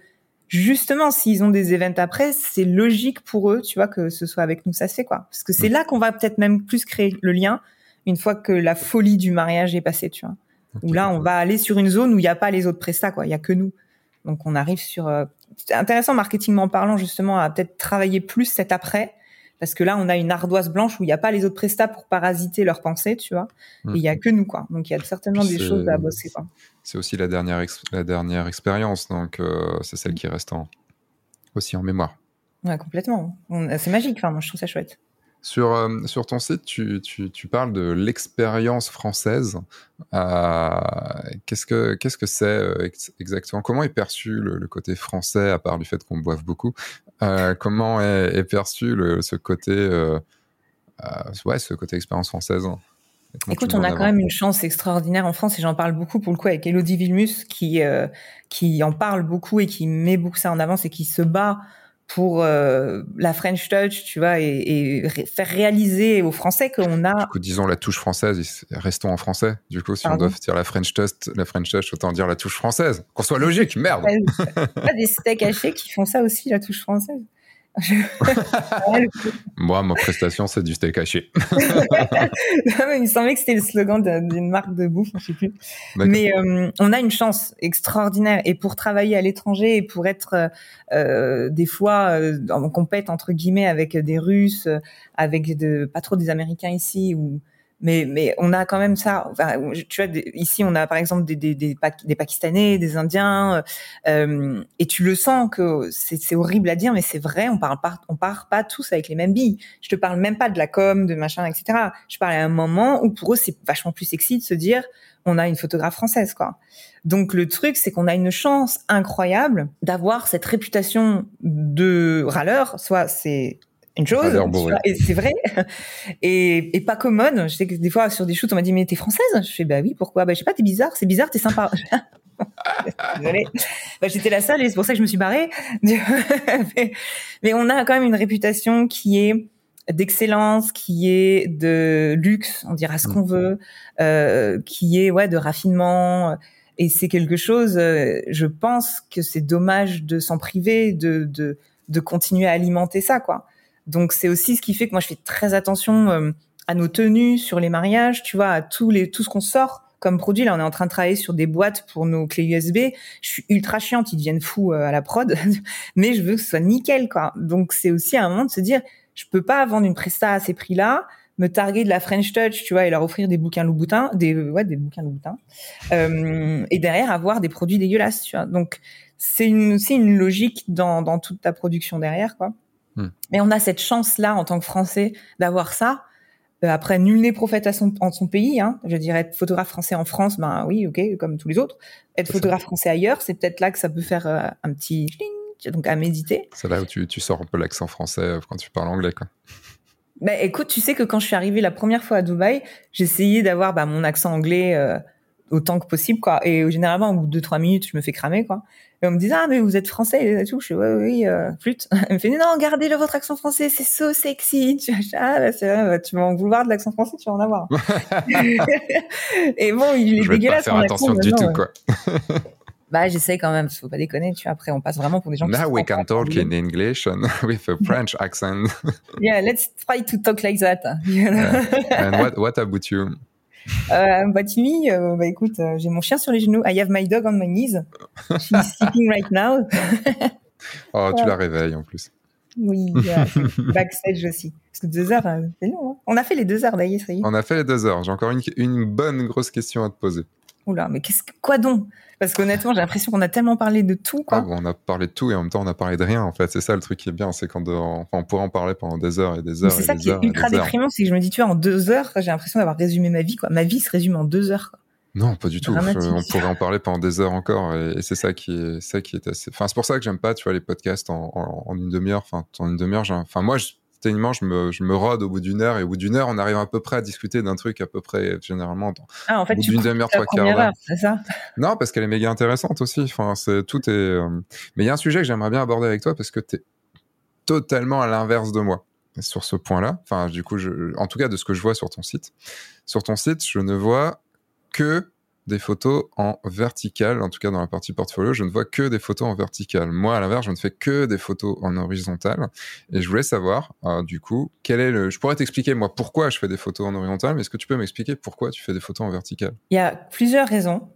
justement, s'ils ont des événements après, c'est logique pour eux, tu vois, que ce soit avec nous, ça se fait quoi. Parce que c'est là qu'on va peut-être même plus créer le lien une fois que la folie du mariage est passée, tu vois. Où là, on va aller sur une zone où il n'y a pas les autres prestats, quoi. Il y a que nous. Donc, on arrive sur. Euh... C'est intéressant, marketingment parlant, justement, à peut-être travailler plus cet après parce que là, on a une ardoise blanche où il n'y a pas les autres prestats pour parasiter leurs pensées, tu vois. Et il y a mm. que nous, quoi. Donc, il y a certainement des choses à bosser, quoi. C'est aussi la dernière, la dernière expérience, donc euh, c'est celle qui reste en... aussi en mémoire. Ouais, complètement. C'est magique, enfin, moi, je trouve ça chouette. Sur, euh, sur ton site, tu, tu, tu parles de l'expérience française. Euh, qu'est-ce que qu'est-ce que c'est euh, exactement? Comment est perçu le, le, côté français, à part du fait qu'on boive beaucoup? Comment est, est perçu le, ce côté ouais, ce côté expérience française? Écoute, on a quand même une chance extraordinaire en France et j'en parle beaucoup pour le coup avec Elodie Vilmus qui qui en parle beaucoup et qui met beaucoup ça en avance et qui se bat pour euh, la French Touch, tu vois, et, et faire réaliser aux Français qu'on a. Du coup, disons la touche française, restons en français. Du coup, si on doit dire la French Touch, la French Touch, autant dire la touche française. Qu'on soit logique, merde. Pas des steaks hachés qui font ça aussi, la touche française. <laughs> Moi, ma prestation, c'est du steak haché. <laughs> il me semblait que c'était le slogan d'une marque de bouffe, je sais plus. Mais euh, on a une chance extraordinaire. Et pour travailler à l'étranger et pour être euh, des fois euh, en compète entre guillemets avec des Russes, avec de pas trop des Américains ici ou mais mais on a quand même ça. Tu vois, ici on a par exemple des des, des, des Pakistanais, des Indiens, euh, et tu le sens que c'est horrible à dire, mais c'est vrai. On parle pas on part pas tous avec les mêmes billes. Je te parle même pas de la com, de machin, etc. Je parle à un moment où pour eux c'est vachement plus sexy de se dire on a une photographe française, quoi. Donc le truc, c'est qu'on a une chance incroyable d'avoir cette réputation de râleur. Soit c'est une chose, et c'est vrai, <laughs> et, et, pas commode. Je sais que des fois sur des shoots, on m'a dit mais t'es française? Je fais bah oui, pourquoi? Bah je sais pas, t'es bizarre, c'est bizarre, t'es sympa. <laughs> Désolée. Bah, j'étais la seule et c'est pour ça que je me suis barrée. <laughs> mais, on a quand même une réputation qui est d'excellence, qui est de luxe, on dira ce qu'on mm. veut, euh, qui est ouais de raffinement. Et c'est quelque chose. Euh, je pense que c'est dommage de s'en priver, de, de de continuer à alimenter ça, quoi. Donc c'est aussi ce qui fait que moi je fais très attention euh, à nos tenues sur les mariages, tu vois, à tous les tout ce qu'on sort comme produit. Là, on est en train de travailler sur des boîtes pour nos clés USB. Je suis ultra chiante, ils deviennent fous à la prod, <laughs> mais je veux que ce soit nickel, quoi. Donc c'est aussi un moment de se dire, je peux pas vendre une presta à ces prix-là, me targuer de la French Touch, tu vois, et leur offrir des bouquins Louboutin, des ouais, des bouquins Louboutin, euh, et derrière avoir des produits dégueulasses, tu vois. Donc c'est une aussi une logique dans dans toute ta production derrière, quoi. Hmm. Mais on a cette chance-là en tant que Français d'avoir ça. Euh, après, nul n'est prophète à son, en son pays. Hein. Je dirais être photographe français en France, ben oui, ok, comme tous les autres. Être photographe français ailleurs, c'est peut-être là que ça peut faire euh, un petit donc à méditer. C'est là où tu, tu sors un peu l'accent français euh, quand tu parles anglais, quoi. Ben écoute, tu sais que quand je suis arrivée la première fois à Dubaï, j'essayais d'avoir bah, mon accent anglais autant que possible, quoi. Et généralement, au bout de deux trois minutes, je me fais cramer, quoi. Et on me disait, ah, mais vous êtes français et tout. Je suis, ouais, oui, euh, flûte. <laughs> Elle me fait, non, gardez le votre accent français, c'est so sexy. <laughs> Tu ah, bah, c'est vrai, bah, tu vas en vouloir de l'accent français, tu vas en avoir. <laughs> et bon, il est je vais dégueulasse. Pas faire attention du tout, quoi. bah, j'essaie quand même, faut pas déconner, tu vois. Après, on passe vraiment pour des gens Now qui we can talk in English and with a French accent. yeah, let's try to talk like that. yeah. And what, what about you? Euh, bah, Timmy, euh, bah, écoute, euh, j'ai mon chien sur les genoux. I have my dog on my knees. She's sleeping right now. <laughs> oh, tu la réveilles en plus. Oui, <laughs> backstage aussi. Parce que deux heures, euh, c'est long. Hein. On a fait les deux heures d'ailleurs, ça y est. On a fait les deux heures. J'ai encore une, une bonne grosse question à te poser. Oula, mais qu'est-ce quoi donc? Parce qu'honnêtement, j'ai l'impression qu'on a tellement parlé de tout. Quoi. Ah, on a parlé de tout et en même temps, on a parlé de rien. En fait, c'est ça le truc qui est bien, c'est quand enfin, on pourrait en parler pendant des heures et des heures. C'est ça qui est ultra déprimant, c'est que je me dis, tu vois, en deux heures, j'ai l'impression d'avoir résumé ma vie. Quoi. Ma vie se résume en deux heures. Quoi. Non, pas du tout. on pourrait en parler pendant des heures encore, et, c'est ça qui est, ça qui est assez. Enfin, c'est pour ça que j'aime pas, tu vois, les podcasts en, en, une demi-heure. Enfin, en une demi-heure, enfin, moi, je, je me, je me rôde au bout d'une heure et au bout d'une heure, on arrive à peu près à discuter d'un truc à peu près généralement. ah, en fait, au bout d'une demi-heure, trois quarts C'est ça? Non, parce qu'elle est méga intéressante aussi. Enfin, c'est tout est. Euh, mais il y a un sujet que j'aimerais bien aborder avec toi parce que tu es totalement à l'inverse de moi sur ce point-là. Enfin, du coup, je... en tout cas, de ce que je vois sur ton site. Sur ton site, je ne vois que des photos en vertical, en tout cas dans la partie portfolio, je ne vois que des photos en vertical. Moi, à l'inverse, je ne fais que des photos en horizontal. Et je voulais savoir, euh, du coup, quel est le... Je pourrais t'expliquer, moi, pourquoi je fais des photos en horizontal, mais est-ce que tu peux m'expliquer pourquoi tu fais des photos en vertical? Il y a plusieurs raisons.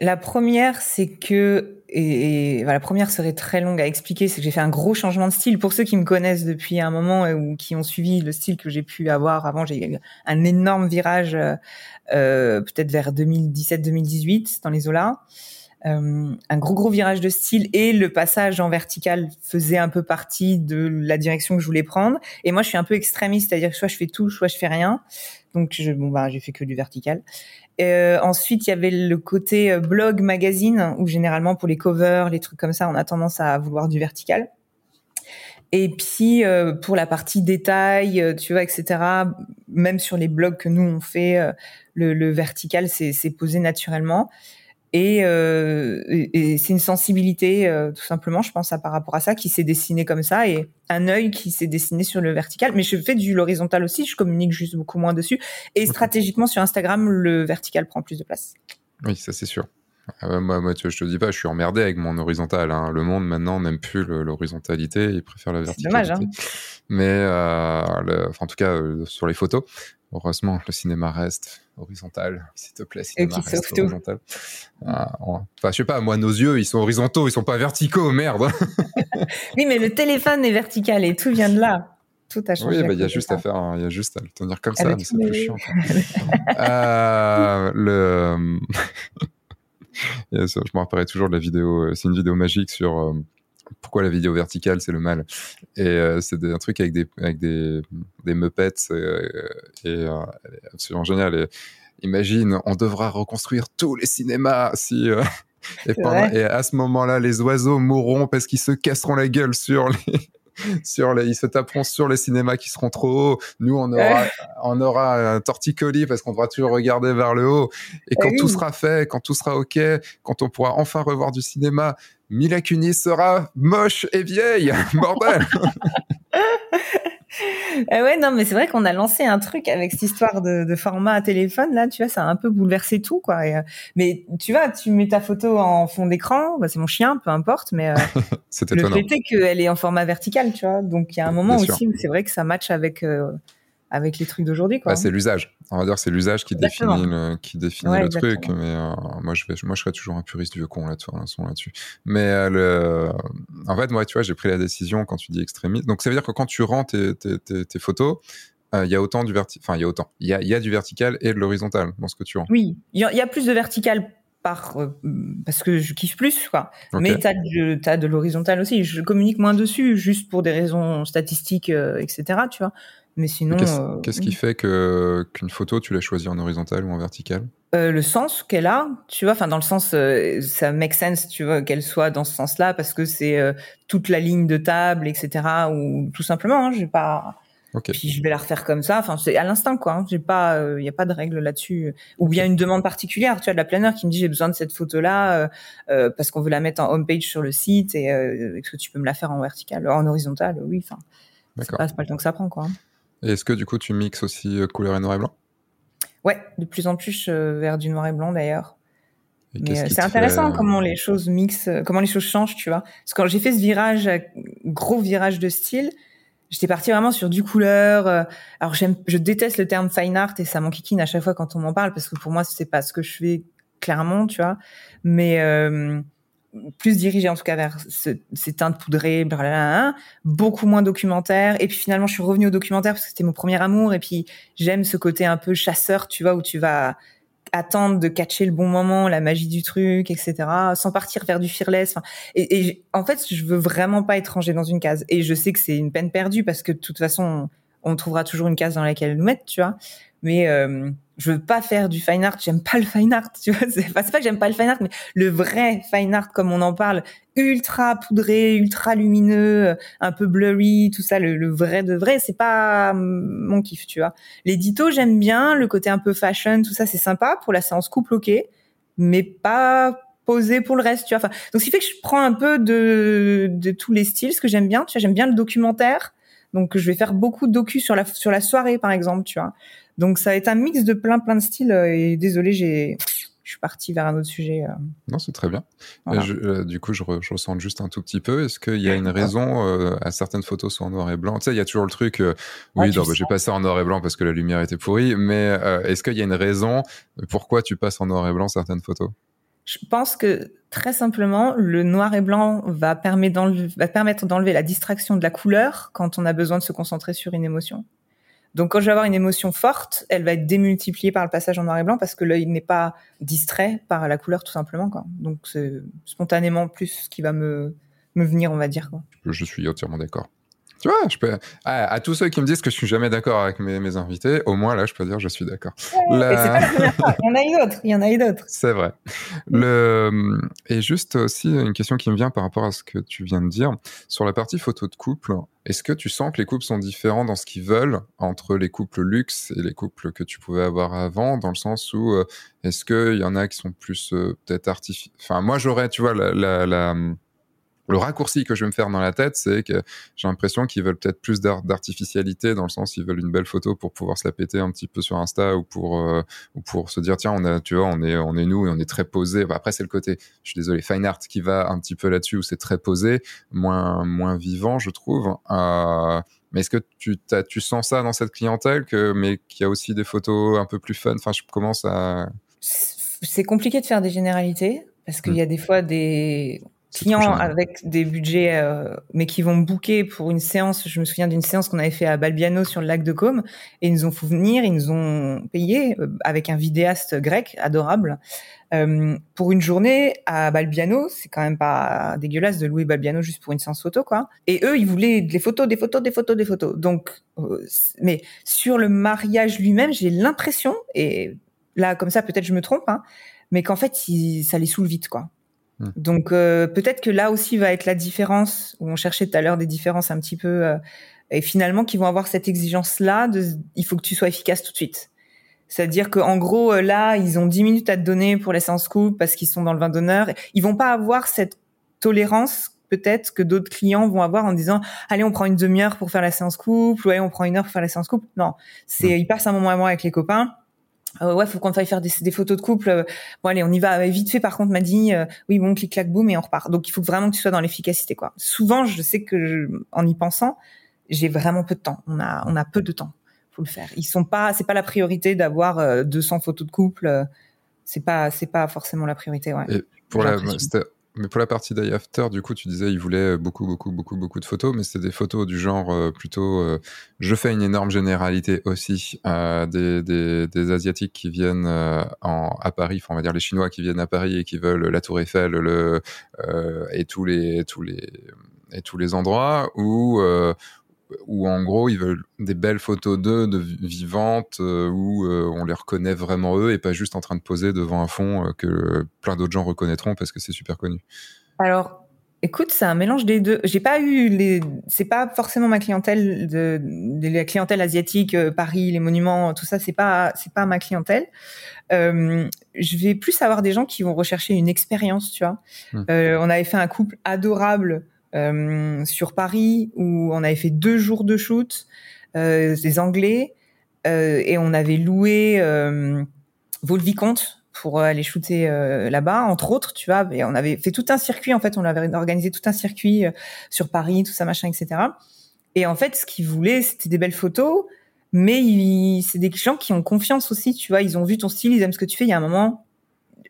La première, c'est que, et, la première serait très longue à expliquer, c'est que j'ai fait un gros changement de style. Pour ceux qui me connaissent depuis un moment ou qui ont suivi le style que j'ai pu avoir avant, j'ai eu un énorme virage, euh, euh peut-être vers 2017-2018 dans les Olas. Euh, un gros gros virage de style et le passage en vertical faisait un peu partie de la direction que je voulais prendre. Et moi, je suis un peu extrémiste, c'est-à-dire soit je fais tout, soit je fais rien. Donc, je, bon bah, j'ai fait que du vertical. Euh, ensuite, il y avait le côté euh, blog, magazine, où généralement pour les covers, les trucs comme ça, on a tendance à vouloir du vertical. Et puis euh, pour la partie détail, tu vois, etc. Même sur les blogs que nous on fait, le, le vertical c'est posé naturellement. Euh, et, et, c'est une sensibilité euh, tout simplement, je pense, à, par rapport à ça, qui s'est dessinée comme ça, et un œil qui s'est dessiné sur le vertical. Mais je fais du l'horizontal aussi, je communique juste beaucoup moins dessus. Et stratégiquement sur Instagram, le vertical prend plus de place. Oui, ça c'est sûr. Ah moi, moi, je te dis pas, je suis emmerdé avec mon horizontal. Hein. Le monde maintenant n'aime plus l'horizontalité, il préfère la verticalité. Dommage, hein Mais euh, en tout cas, euh, sur les photos, heureusement, le cinéma reste horizontal, s'il te plaît, cinéma reste horizontal. Ah, enfin, je sais pas, moi, nos yeux, ils sont horizontaux, ils sont pas verticaux, merde. <laughs> oui, mais le téléphone est vertical et tout vient de là. tout a changé. Oui, bah, il y a juste à faire, il y a juste à le tenir comme ça, mais c'est plus chiant. <laughs> euh, le, <laughs> je me rappellerai toujours de la vidéo. C'est une vidéo magique sur pourquoi la vidéo verticale c'est le mal. Et euh, c'est un truc avec des avec des des muppets euh, et, euh, absolument génial et imagine on devra reconstruire tous les cinémas si <laughs> et, pendant, et à ce moment-là les oiseaux mourront parce qu'ils se casseront la gueule sur les sur les, ils se taperont sur les cinémas qui seront trop hauts. Nous, on aura, <laughs> on aura un torticolis parce qu'on devra toujours regarder vers le haut. Et quand tout sera fait, quand tout sera ok, quand on pourra enfin revoir du cinéma, Mila Kunis sera moche et vieille. <laughs> Bordel. <laughs> Euh, ouais, non, mais c'est vrai qu'on a lancé un truc avec cette histoire de, de, format à téléphone. Là, tu vois, ça a un peu bouleversé tout, quoi. Et, euh, mais tu vois, tu mets ta photo en fond d'écran, bah, c'est mon chien, peu importe, mais euh, <laughs> le fait est qu'elle est en format vertical, tu vois. Donc il y a un moment aussi où c'est vrai que ça match avec euh, avec les trucs d'aujourd'hui. Quoi. Bah, c'est l'usage. On va dire c'est l'usage qui définit le, qui définit le truc. Mais euh, moi, je vais, moi, je serais toujours un puriste vieux con là-dessus. là-dessus. Mais euh, le, en fait, moi, tu vois, j'ai pris la décision quand tu dis extrémiste. Donc, ça veut dire que quand tu rends tes, tes, tes, photos, euh, il y a autant du vertical, enfin, il y a autant. Il y a, y a du vertical et de l'horizontal dans ce que tu rends. Oui, il y, a plus de vertical par parce que je kiffe plus quoi mais t'as de, as de l'horizontal aussi je communique moins dessus juste pour des raisons statistiques etc tu vois mais sinon. Qu'est-ce euh, qui fait que qu'une photo, tu l'as choisie en horizontal ou en vertical? Euh, le sens qu'elle a, tu vois, enfin dans le sens, euh, ça make sense, tu vois, qu'elle soit dans ce sens-là parce que c'est euh, toute la ligne de table, etc. Ou tout simplement, hein, j'ai pas. Okay. Puis je vais la refaire comme ça. Enfin, c'est à l'instant quoi. Hein, j'ai pas, il euh, n'y a pas de règle là-dessus. Ou bien une demande particulière. Tu vois, de la planeur qui me dit j'ai besoin de cette photo-là parce qu'on veut la mettre en homepage sur le site et est-ce que tu peux me la faire en vertical, en horizontal Oui. Enfin, c'est pas, pas le temps que ça prend quoi. Et est-ce que du coup tu mixes aussi euh, couleur et noir et blanc? Ouais, de plus en plus euh, vers du noir et blanc d'ailleurs. Mais euh, c'est intéressant comment les choses mixent, comment les choses changent, tu vois. Parce que quand j'ai fait ce virage, gros virage de style, j'étais partie vraiment sur du couleur. alors j'aime, je déteste le terme fine art et ça m'enquiquine à chaque fois quand on m'en parle parce que pour moi c'est pas ce que je fais clairement, tu vois. Mais plus dirigé en tout cas vers ce, ces teintes poudrées, beaucoup moins documentaire. Et puis finalement, je suis revenue au documentaire parce que c'était mon premier amour. Et puis j'aime ce côté un peu chasseur, tu vois, où tu vas attendre de catcher le bon moment, la magie du truc, etc., sans partir vers du fearless. et, en fait, je veux vraiment pas être rangée dans une case. Et je sais que c'est une peine perdue parce que de toute façon, on, trouvera toujours une case dans laquelle nous mettre, tu vois. Mais euh, je veux pas faire du fine art, j'aime pas le fine art, tu vois. <laughs> C'est pas, que j'aime pas le fine art, mais le vrai fine art comme on en parle, ultra poudré, ultra lumineux, euh, un peu blurry, tout ça, le, vrai de vrai, c'est pas mon kiff, tu vois. L'édito, j'aime bien, le côté un peu fashion, tout ça, c'est sympa pour la séance couple, ok, mais pas posé pour le reste, tu vois. Donc, ce qui fait que je prends un peu de, de tous les styles, ce que j'aime bien, tu vois, j'aime bien le documentaire, donc je vais faire beaucoup de docu sur la sur la soirée par exemple, tu vois. Donc ça être un mix de plein plein de styles euh, et désolé, j'ai je suis parti vers un autre sujet. Euh. Non, c'est très bien. Euh, du coup, je, je, ressens juste un tout petit peu. Est-ce qu'il y a une raison à certaines photos sont en noir et blanc? Tu sais, il y a toujours le truc. oui, bah, j'ai passé en noir et blanc parce que la lumière était pourrie. Mais est-ce qu'il y a une raison pourquoi tu passes en noir et blanc certaines photos? Je pense que très simplement, le noir et blanc va permettre d'enlever la distraction de la couleur quand on a besoin de se concentrer sur une émotion. Donc quand je vais avoir une émotion forte, elle va être démultipliée par le passage en noir et blanc parce que l'œil n'est pas distrait par la couleur tout simplement. Quoi. Donc c'est spontanément plus ce qui va me, venir, on va dire. Je suis entièrement d'accord. Tu vois, je peux à, tous ceux qui me disent que je suis jamais d'accord avec mes, mes, invités, au moins là, je peux dire que je suis d'accord. la fois. Il y en a eu d'autres. Il y en a eu d'autres. C'est vrai. Le et juste aussi une question qui me vient par rapport à ce que tu viens de dire sur la partie photo de couple. Est-ce que tu sens que les couples sont différents dans ce qu'ils veulent entre les couples luxe et les couples que tu pouvais avoir avant, dans le sens où euh, est-ce qu'il y en a qui sont plus euh, peut-être artificiels Enfin, moi j'aurais, tu vois, la, la, la le raccourci que je vais me faire dans la tête, c'est que j'ai l'impression qu'ils veulent peut-être plus d'artificialité dans le sens ils veulent une belle photo pour pouvoir se la péter un petit peu sur Insta ou pour euh, ou pour se dire tiens on a tu vois on est on est nous et on est très posé. après c'est le côté je suis désolé fine art qui va un petit peu là-dessus où c'est très posé, moins moins vivant je trouve. Euh, mais est-ce que tu tu sens ça dans cette clientèle que mais qu'il y a aussi des photos un peu plus fun? Enfin je commence à c'est compliqué de faire des généralités parce qu'il y a des fois des clients avec des budgets, euh, mais qui vont booker pour une séance. Je me souviens d'une séance qu'on avait fait à Balbiano sur le lac de Côme, et ils nous ont fait venir, ils nous ont payé euh, avec un vidéaste grec adorable euh, pour une journée à Balbiano. C'est quand même pas dégueulasse de louer Balbiano juste pour une séance photo, quoi. Et eux, ils voulaient des photos, des photos, des photos, des photos. Donc, mais sur le mariage lui-même, j'ai l'impression, et là, comme ça, peut-être je me trompe, hein, mais qu'en fait, ça les saoule vite, quoi. Hmm. Donc euh, peut-être que là aussi va être la différence où on cherchait tout à l'heure des différences un petit peu euh, et finalement qui vont avoir cette exigence là de il faut que tu sois efficace tout de suite. C'est-à-dire qu'en gros euh, là ils ont 10 minutes à te donner pour les séances couple parce qu'ils sont dans le vin d'honneur. Ils vont pas avoir cette tolérance peut-être que d'autres clients vont avoir en disant allez on prend une demi-heure pour faire la séance couple ou allez on prend une heure pour faire la séance couple. Non, c'est hmm. ils passent un moment à moi avec les copains euh, ouais, faut qu'on faille faire des, des, photos de couple. Euh, bon allez, on y va vite fait. Par contre, m'a dit euh, oui bon clic clac boum et on repart. Donc il faut vraiment que tu sois dans l'efficacité quoi. Souvent, je sais que en y pensant, j'ai vraiment peu de temps. On a on a peu de temps. Faut le faire. Ils sont pas, c'est pas la priorité d'avoir 200 photos de couple. c'est pas c'est pas forcément la priorité. Ouais. Et pour la, mais pour la partie Day After, du coup, tu disais il voulait beaucoup, beaucoup, beaucoup, beaucoup de photos, mais c'était des photos du genre euh, plutôt. Euh, je fais une énorme généralité aussi euh, des, des, des, asiatiques qui viennent en, à Paris, enfin on va dire les Chinois qui viennent à Paris et qui veulent la Tour Eiffel, le et tous les tous les et tous les endroits où où en gros ils veulent des belles photos d'eux, de vivantes, euh, où euh, on les reconnaît vraiment eux et pas juste en train de poser devant un fond euh, que plein d'autres gens reconnaîtront parce que c'est super connu. Alors, écoute, c'est un mélange des deux. J'ai pas eu les, c'est pas forcément ma clientèle de, de la clientèle asiatique, Paris, les monuments, tout ça, c'est pas, c'est pas ma clientèle. je vais plus avoir des gens qui vont rechercher une expérience, tu vois. Hmm. on avait fait un couple adorable sur Paris où on avait fait deux jours de shoot, euh, des Anglais, euh, et on avait loué euh, Volvicomte pour aller shooter là-bas, entre autres, tu vois. Et on avait fait tout un circuit, en fait, on avait organisé tout un circuit sur Paris, tout ça, machin, etc. Et en fait, ce qu'ils voulaient, c'était des belles photos, mais c'est des gens qui ont confiance aussi, tu vois. Ils ont vu ton style, ils aiment ce que tu fais. Il y a un moment,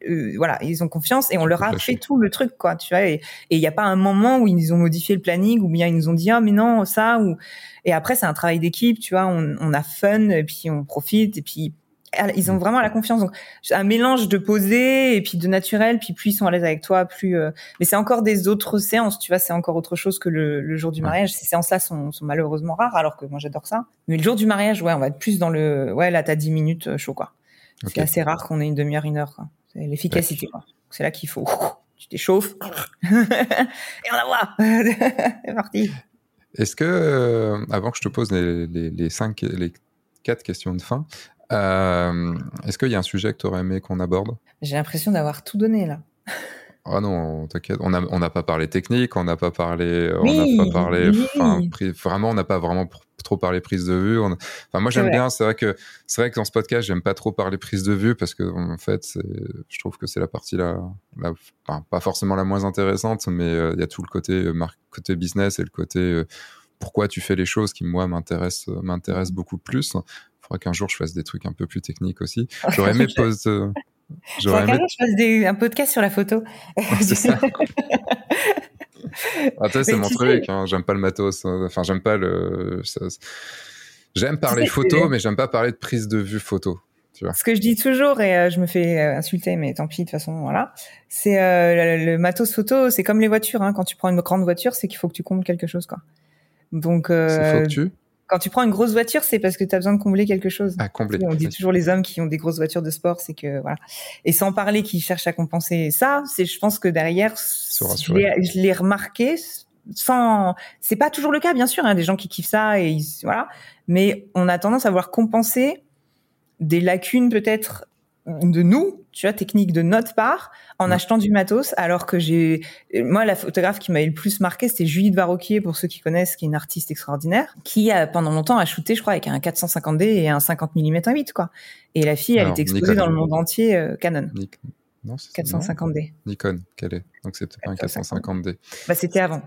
euh, voilà, ils ont confiance et on leur a fait tout le truc, quoi, tu vois. Et il n'y a pas un moment où ils ont modifié le planning ou bien ils nous ont dit ah mais non ça ou et après c'est un travail d'équipe, tu vois. On, on, a fun et puis on profite et puis ils ont vraiment la confiance. Donc un mélange de posé et puis de naturel, puis plus ils sont à l'aise avec toi, plus. Euh, mais c'est encore des autres séances, tu vois. C'est encore autre chose que le, le jour du mariage. Ces séances-là sont, sont, malheureusement rares, alors que moi j'adore ça. Mais le jour du mariage, ouais, on va être plus dans le. Ouais, là t'as 10 minutes euh, chaud, quoi. C'est assez rare qu'on ait une demi-heure, une heure. Quoi. C'est l'efficacité. C'est là qu'il faut. Tu t'échauffes <laughs> et on la voit. <laughs> C'est parti. Est-ce que, euh, avant que je te pose les, les, les, cinq, les quatre questions de fin, euh, est-ce qu'il y a un sujet que tu aurais aimé qu'on aborde? J'ai l'impression d'avoir tout donné là. <laughs> Ah non, t'inquiète, on n'a on pas parlé technique, on n'a pas parlé, on n'a pas parlé, vraiment, on n'a pas vraiment trop parlé prise de vue. Enfin, moi j'aime bien, c'est vrai que c'est vrai que dans ce podcast, j'aime pas trop parler prise de vue parce que en fait, je trouve que c'est la partie là, pas forcément la moins intéressante, mais euh, il y a tout le côté euh, côté business et le côté euh, pourquoi tu fais les choses qui moi m'intéresse m'intéresse beaucoup plus. Il faudra qu'un jour je fasse des trucs un peu plus techniques aussi. <laughs> J'aurais aimé poser J'aurais aimé... je fasse des, un podcast sur la photo. c'est ça. <laughs> c'est mon truc. Hein. J'aime pas le matos. Hein. Enfin, j'aime pas le. J'aime parler photo, mais j'aime pas parler de prise de vue photo. Tu vois. Ce que je dis toujours, et euh, je me fais euh, insulter, mais tant pis, de toute façon, voilà. C'est euh, le, matos photo, c'est comme les voitures. Hein. Quand tu prends une grande voiture, c'est qu'il faut que tu combles quelque chose, quoi. Donc. Euh, faut que tu quand tu prends une grosse voiture, c'est parce que tu as besoin de combler quelque chose. Combler. On dit toujours les hommes qui ont des grosses voitures de sport, c'est que voilà. Et sans parler qu'ils cherchent à compenser ça, c'est je pense que derrière, je l'ai remarqué sans. C'est pas toujours le cas, bien sûr. A des gens qui kiffent ça et voilà. Mais on a tendance à voir compenser des lacunes peut-être de nous, tu vois, technique de notre part, en achetant du matos, alors que j'ai, moi, la photographe qui m'avait le plus marqué, c'était Julie de Varroquier, pour ceux qui connaissent, qui est une artiste extraordinaire, qui a, pendant longtemps, a shooté, je crois, avec un 450D et un 50 mm 8, quoi. Et la fille, elle est exposée dans le monde entier, euh, Canon. non, 450D. Nikon, quelle est? Donc c'était pas un 450D. Bah, c'était avant.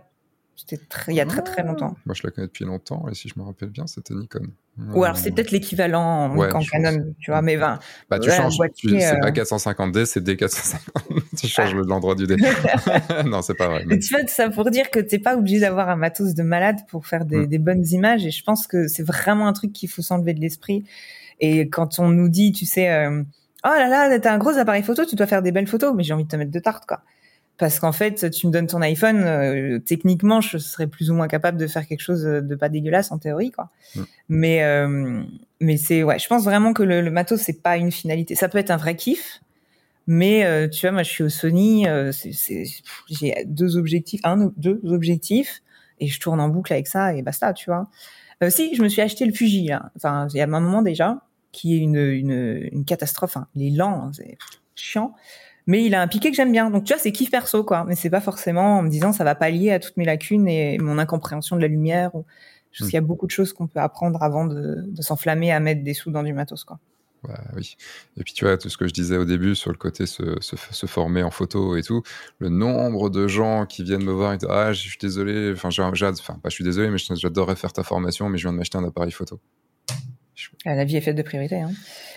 C'était il y a très très longtemps. Moi, je la connais depuis longtemps, et si je me rappelle bien, c'était Nikon. Ou alors c'est peut-être l'équivalent en, Ouais, en Canon, tu vois, mais 20. Bah, tu Ouais, changes. C'est euh, pas 450D, c'est D450. <laughs> tu changes le- l'endroit du D. <laughs> non, c'est pas vrai. Mais tu vois, ça pour dire que t'es pas obligé d'avoir un matos de malade pour faire des, Mm. des bonnes images. Et je pense que c'est vraiment un truc qu'il faut s'enlever de l'esprit. Et quand on nous dit, tu sais, euh, oh là là, t'as un gros appareil photo, tu dois faire des belles photos, mais j'ai envie de te mettre de tarte, quoi. Parce qu'en fait, tu me donnes ton iPhone, euh, techniquement, je serais plus ou moins capable de faire quelque chose de pas dégueulasse en théorie, quoi. Mm. Mais euh, mais c'est ouais, je pense vraiment que le, le matos c'est pas une finalité. Ça peut être un vrai kiff, mais euh, tu vois, moi je suis au Sony, euh, c'est- c'est- pff, j'ai deux objectifs, un ou deux objectifs, et je tourne en boucle avec ça et basta, tu vois. Euh, si, je me suis acheté le Fuji là, enfin il y a un moment déjà, qui est une une, une catastrophe. Hein. Il est lent, hein, c'est chiant. Mais il a un piqué que j'aime bien. Donc tu vois, c'est kiff perso quoi. Mais c'est pas forcément en me disant ça va pallier à toutes mes lacunes et mon incompréhension de la lumière. Ou... Je pense Mm. qu'il y a beaucoup de choses qu'on peut apprendre avant de, de s'enflammer à mettre des sous dans du matos quoi. Ouais, oui. Et puis tu vois, tout ce que je disais au début sur le côté se, se, se former en photo et tout, le nombre de gens qui viennent me voir et disent Ah, je suis désolé, enfin, enfin pas je suis désolé, mais j'adorerais faire ta formation, mais je viens de m'acheter un appareil photo. Ah, La vie est faite de priorités. Hein.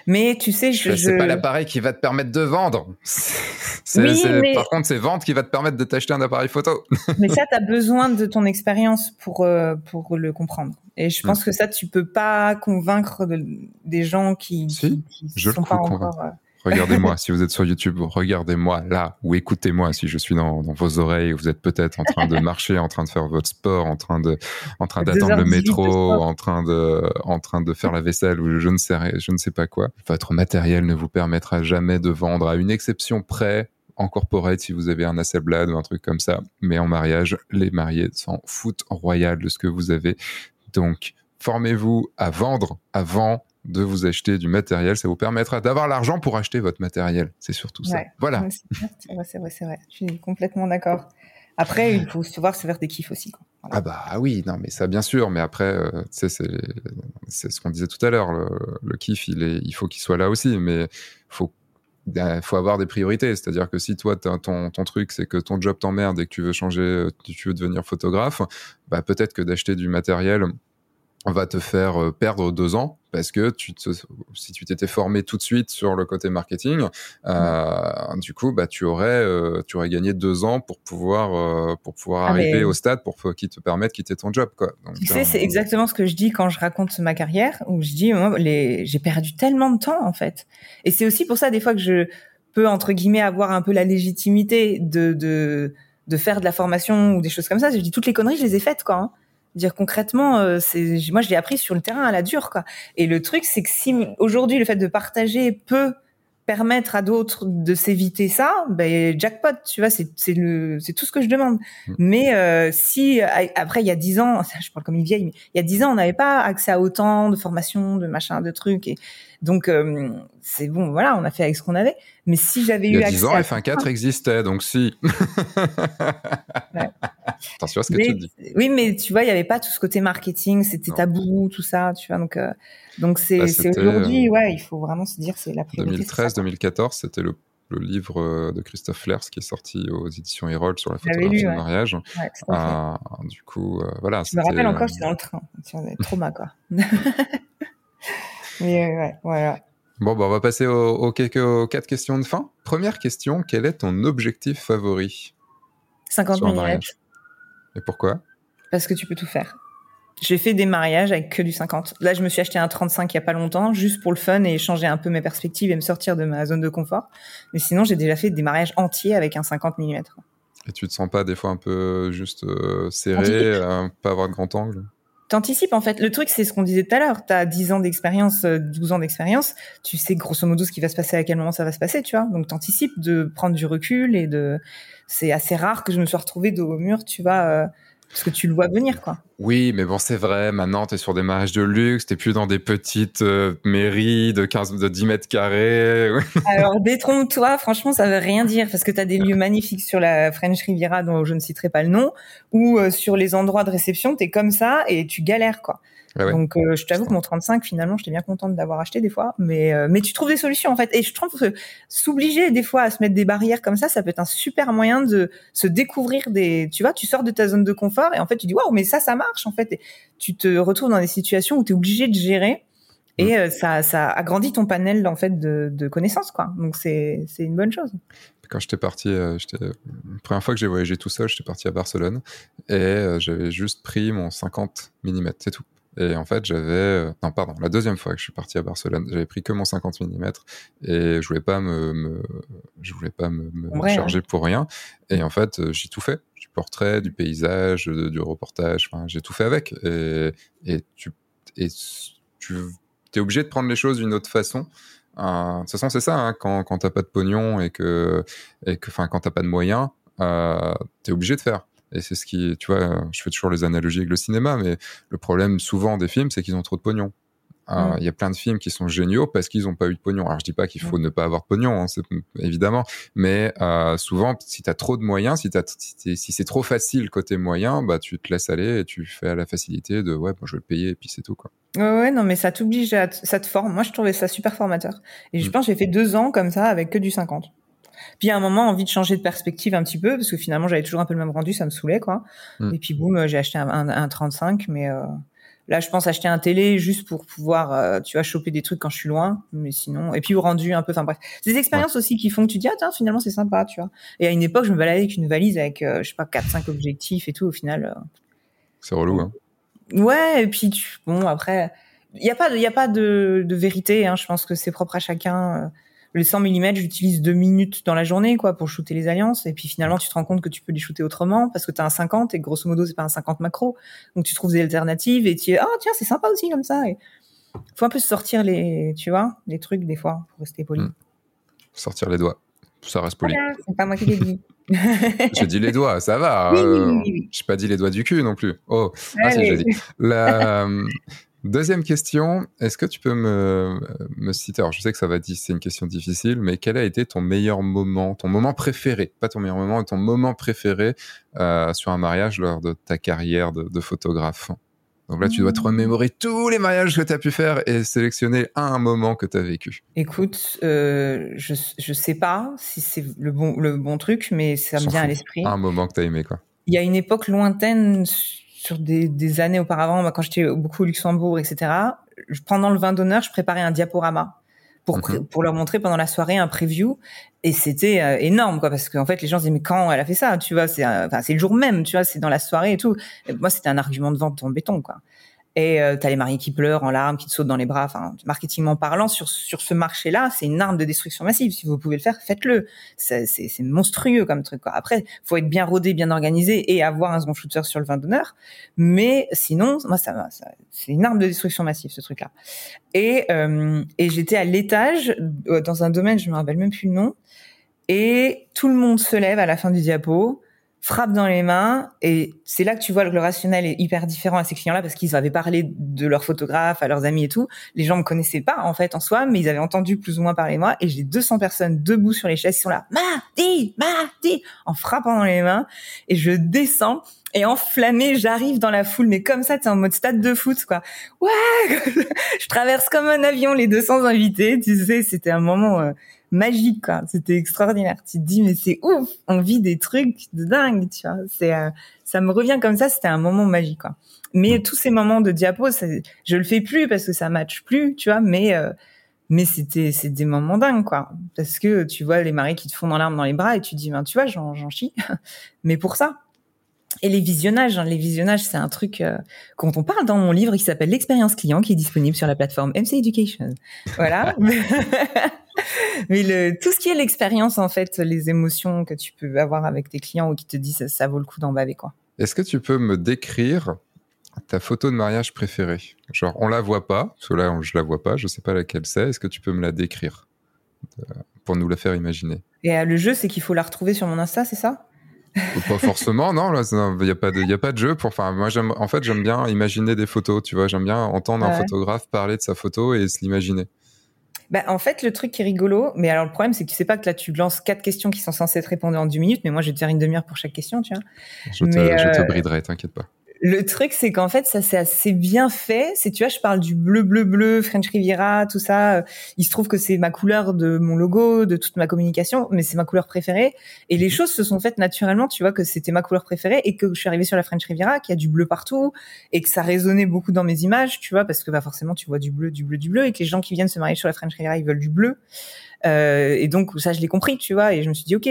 Mais tu sais, je, Ben, je... C'est pas l'appareil qui va te permettre de vendre. <laughs> C'est- Oui, c'est- mais- Par contre, c'est vente qui va te permettre de t'acheter un appareil photo. <laughs> mais ça, tu as besoin de ton expérience pour, euh, pour le comprendre. Et je pense Mm. que ça, tu peux pas convaincre de- des gens qui, Si, qui, je le sont pas convainc. encore. euh, Regardez-moi, si vous êtes sur YouTube, regardez-moi là, ou écoutez-moi si je suis dans, dans vos oreilles, vous êtes peut-être en train de <laughs> marcher, en train de faire votre sport, en train de, en train d'attendre le métro, en train de, en train de faire la vaisselle ou je ne sais, je ne sais pas quoi. Votre matériel ne vous permettra jamais de vendre à une exception près en corporate si vous avez un Hasselblad ou un truc comme ça. Mais en mariage, les mariés s'en foutent royal de ce que vous avez. Donc, formez-vous à vendre avant de vous acheter du matériel. Ça vous permettra d'avoir l'argent pour acheter votre matériel. C'est surtout ça. Voilà. C'est vrai, c'est vrai, c'est vrai. Je suis complètement d'accord. Après, il faut savoir se faire des kiffs aussi. Quoi. Voilà. Ah bah oui, non mais ça bien sûr, mais après, euh, tu sais, c'est, ce qu'on disait tout à l'heure, le, le kiff, il, est, il faut qu'il soit là aussi, mais faut il faut avoir des priorités. C'est-à-dire que si toi, t'as- ton, ton truc, c'est que ton job t'emmerde et que tu veux changer, euh, tu veux devenir photographe, bah peut-être que d'acheter du matériel va te faire euh, perdre deux ans parce que tu te, si tu t'étais formé tout de suite sur le côté marketing, euh, du coup, bah, tu aurais, euh, tu aurais gagné deux ans pour pouvoir, euh, pour pouvoir Ah, arriver mais- au stade pour qui te permettre de quitter ton job, quoi. Donc, Tu euh, sais, c'est exactement ce que je dis quand je raconte ma carrière, où je dis, moi, les... j'ai perdu tellement de temps, en fait. Et c'est aussi pour ça, des fois, que je peux, entre guillemets, avoir un peu la légitimité de, de, de faire de la formation ou des choses comme ça. Je dis, toutes les conneries, je les ai faites, quoi. hein. Dire concrètement, euh, c'est moi je l'ai appris sur le terrain à la dure quoi. Et le truc c'est que si aujourd'hui le fait de partager peut permettre à d'autres de s'éviter ça, ben jackpot, tu vois, c'est c'est le c'est tout ce que je demande. Mm. Mais euh, si après il y a dix ans, <laughs> je parle comme une vieille, mais il y a dix ans on n'avait pas accès à autant de formations, de machin, de trucs et donc euh, c'est bon, voilà, on a fait avec ce qu'on avait. Mais si j'avais il eu y a accès 10 ans, à F1.4 existait, donc si. <laughs> Ouais. Attention à ce que Mais- tu dis. Oui, mais tu vois, il y avait pas tout ce côté marketing, c'était tabou, tout ça, tu vois. Donc, euh, donc c'est Bah, aujourd'hui, euh, ouais, il faut vraiment se dire c'est la priorité. c'est ça, quoi. 2013-2014, c'était le, le livre de Christophe Flers qui est sorti aux éditions Herold sur la photographie de ouais. mariage. Ouais. Euh, du coup, euh, voilà. Je me rappelle encore, j'étais dans le train, trauma quoi. <laughs> euh, ouais, voilà. Bon, bah, on va passer aux, aux quelques, aux quatre questions de fin. Première question, quel est ton objectif favori 50 sur un mm, mariage? Et pourquoi? Parce que tu peux tout faire. J'ai fait des mariages avec que du 50. Là, je me suis acheté un 35 il y a pas longtemps, juste pour le fun et changer un peu mes perspectives et me sortir de ma zone de confort. Mais sinon, j'ai déjà fait des mariages entiers avec un 50 mm. Et tu te sens pas des fois un peu juste euh, serré, euh, pas avoir de grand angle? T'anticipes en fait. Le truc, c'est ce qu'on disait tout à l'heure. T'as 10 ans d'expérience, euh, 12 ans d'expérience. Tu sais grosso modo ce qui va se passer, à quel moment ça va se passer, tu vois. Donc t'anticipes de prendre du recul et de. C'est assez rare que je me sois retrouvée dos au mur, tu vois, euh, parce que tu le vois venir, quoi. Oui, mais bon, c'est vrai, maintenant, tu es sur des mariages de luxe, t'es plus dans des petites euh, mairies de 15, de 10 mètres carrés. <laughs> Alors détrompe-toi, franchement, ça veut rien dire parce que t'as des lieux magnifiques sur la French Riviera dont je ne citerai pas le nom, ou euh, sur les endroits de réception, t'es comme ça et tu galères, quoi. Ah Donc, euh, je t'avoue que mon 35, finalement, j'étais bien contente d'avoir acheté des fois. Mais, euh, mais tu trouves des solutions, en fait. Et je trouve que s'obliger des fois à se mettre des barrières comme ça, ça peut être un super moyen de se découvrir des, tu vois, tu sors de ta zone de confort et en fait, tu dis, waouh, mais ça, ça marche, en fait. Et tu te retrouves dans des situations où tu es obligé de gérer et mm. euh, ça, ça agrandit ton panel, en fait, de, de connaissances, quoi. Donc, c'est, c'est une bonne chose quand j'étais parti, la première fois que j'ai voyagé tout seul, j'étais parti à Barcelone et j'avais juste pris mon 50 mm, c'est tout. Et en fait, j'avais, euh, non, pardon, la deuxième fois que je suis parti à Barcelone, j'avais pris que mon 50 mm et je voulais pas me, je voulais pas me, charger pour rien. Et en fait, euh, j'ai tout fait, du portrait, du paysage, du reportage, enfin, j'ai tout fait avec. Et, et tu, et tu es obligé de prendre les choses d'une autre façon. Euh, de toute façon, c'est ça, hein, quand, quand t'as pas de pognon et que, et que, enfin, quand t'as pas de moyens, euh, t'es obligé de faire. Et c'est ce qui, tu vois, je fais toujours les analogies avec le cinéma, mais le problème souvent des films, c'est qu'ils ont trop de pognon. Euh, il y a plein de films qui sont géniaux parce qu'ils n'ont pas eu de pognon. Alors je dis pas qu'il faut ne pas avoir de pognon, hein, évidemment, mais euh, souvent si tu as trop de moyens, si, si, c'est trop facile côté moyen, bah tu te laisses aller et tu fais à la facilité de ouais, je vais le payer et puis c'est tout quoi. Ouais, ouais, non, mais ça t'oblige, à ça te forme. Moi, je trouvais ça super formateur. Et je mm. pense que j'ai fait deux ans comme ça avec que du 50. Puis à un moment, envie de changer de perspective un petit peu, parce que finalement, j'avais toujours un peu le même rendu, ça me saoulait, quoi. Mm. Et puis boum, euh, j'ai acheté un, un, 35, mais euh, là, je pense acheter un télé juste pour pouvoir, euh, tu vois, choper des trucs quand je suis loin, mais sinon, et puis au rendu un peu, enfin bref, des expériences aussi qui font que tu dis, ah tiens, finalement, c'est sympa, tu vois. Et à une époque, je me baladais avec une valise avec, je sais pas, 4-5 objectifs et tout, au final. c'est relou, hein. Ouais, et puis bon, après, il n'y a pas, il y a pas de, de vérité, hein, je pense que c'est propre à chacun les 100 mm, j'utilise deux minutes dans la journée, quoi, pour shooter les alliances. Et puis finalement, tu te rends compte que tu peux les shooter autrement parce que tu as un 50 et grosso modo, c'est pas un 50 macro. Donc tu trouves des alternatives et tu es, ah, tiens, c'est sympa aussi comme ça. Et faut un peu sortir les, tu vois, les trucs des fois pour rester poli. Hmm. Sortir les doigts. Ça reste poli. c'est pas moi qui l'ai dit. <laughs> j'ai dit les doigts, ça va. Oui, oui, oui, oui. J'ai pas dit les doigts du cul non plus. Oh, ah si, j'ai dit. La, Deuxième question, est-ce que tu peux me, me citer, alors je sais que ça va dire, c'est une question difficile, mais quel a été ton meilleur moment, ton moment préféré, pas ton meilleur moment, ton moment préféré euh, sur un mariage lors de ta carrière de, photographe? Donc là, tu dois te remémorer tous les mariages que tu as pu faire et sélectionner un moment que tu as vécu. Écoute, euh, je ne sais pas si c'est le bon, le bon truc, mais ça me vient à l'esprit. Un moment que tu as aimé, quoi. Il y a une époque lointaine sur des, des années auparavant, quand j'étais beaucoup au Luxembourg, etc., pendant le vin d'honneur, je préparais un diaporama pour, mhm. pour leur montrer pendant la soirée un preview. Et c'était euh, énorme, quoi, parce qu'en fait, les gens se disaient, mais quand elle a fait ça, tu vois, c'est, enfin, c'est le jour même, tu vois, c'est dans la soirée et tout. moi, c'était un argument de vente en béton, quoi et euh, t'as les mariés qui pleurent en larmes, qui te sautent dans les bras. Enfin, marketingment parlant, sur sur ce marché-là, c'est une arme de destruction massive. Si vous pouvez le faire, faites-le. C'est c'est monstrueux comme truc. Quoi. Après, faut être bien rodé, bien organisé et avoir un second shooter sur le vin d'honneur. Mais sinon, moi, ça, ça c'est une arme de destruction massive ce truc-là. Et euh, et j'étais à l'étage euh, dans un domaine, je me rappelle même plus le nom. Et tout le monde se lève à la fin du diapo frappe dans les mains et c'est là que tu vois que le rationnel est hyper différent à ces clients-là parce qu'ils avaient parlé de leurs photographes, à leurs amis et tout. Les gens me connaissaient pas en fait en soi, mais ils avaient entendu plus ou moins parler moi et j'ai 200 personnes debout sur les chaises qui sont là, Mardi, Mardi, en frappant dans les mains et je descends et enflammé, j'arrive dans la foule, mais comme ça, es en mode stade de foot, quoi. Ouais, <laughs> je traverse comme un avion les 200 invités, tu sais, c'était un moment euh, magique, quoi. C'était extraordinaire. Tu te dis, mais c'est ouf, on vit des trucs de dingue, tu vois. C'est, euh, ça me revient comme ça, c'était un moment magique, quoi. Mais tous ces moments de diapo, je le fais plus parce que ça matche plus, tu vois, mais euh, mais c'était c'est des moments dingues quoi parce que tu vois les maris qui te font dans l'arme dans les bras et tu te dis ben tu vois j'en j'en chie <laughs> mais pour ça et les visionnages, hein, les visionnages, c'est un truc euh, quand on parle dans mon livre qui s'appelle l'expérience client, qui est disponible sur la plateforme MC Education. Voilà. <laughs> Mais le, tout ce qui est l'expérience, en fait, les émotions que tu peux avoir avec tes clients ou qui te disent ça, vaut le coup d'en baver, quoi. Est-ce que tu peux me décrire ta photo de mariage préférée? Genre, on la voit pas, parce que là, je la vois pas, je sais pas laquelle c'est. Est-ce que tu peux me la décrire? Euh, pour nous la faire imaginer Et euh, le jeu, c'est qu'il faut la retrouver sur mon Insta, c'est ça? Pas forcément, non. Il n'y a pas de, a pas de jeu pour. Enfin, moi. En fait, j'aime bien imaginer des photos. Tu vois, j'aime bien entendre un photographe parler de sa photo et se l'imaginer. Bah, en fait, le truc qui est rigolo, mais alors le problème, c'est que tu sais pas que là, tu lances quatre questions qui sont censées être répondues en 10 minutes, mais moi, je vais te faire une demi-heure pour chaque question, tu vois. Je te, je te euh, briderai, t'inquiète pas. Le truc, c'est qu'en fait, ça c'est assez bien fait. C'est, tu vois, je parle du bleu, bleu, bleu, French Riviera, tout ça. Il se trouve que c'est ma couleur de mon logo, de toute ma communication, mais c'est ma couleur préférée. Et les choses se sont faites naturellement. Tu vois que c'était ma couleur préférée et que je suis arrivée sur la French Riviera, qu'il y a du bleu partout et que ça résonnait beaucoup dans mes images, tu vois, parce que bah forcément, tu vois du bleu, du bleu, du bleu, et que les gens qui viennent se marier sur la French Riviera, ils veulent du bleu. Euh, et donc ça, je l'ai compris, tu vois. Et je me suis dit, ok,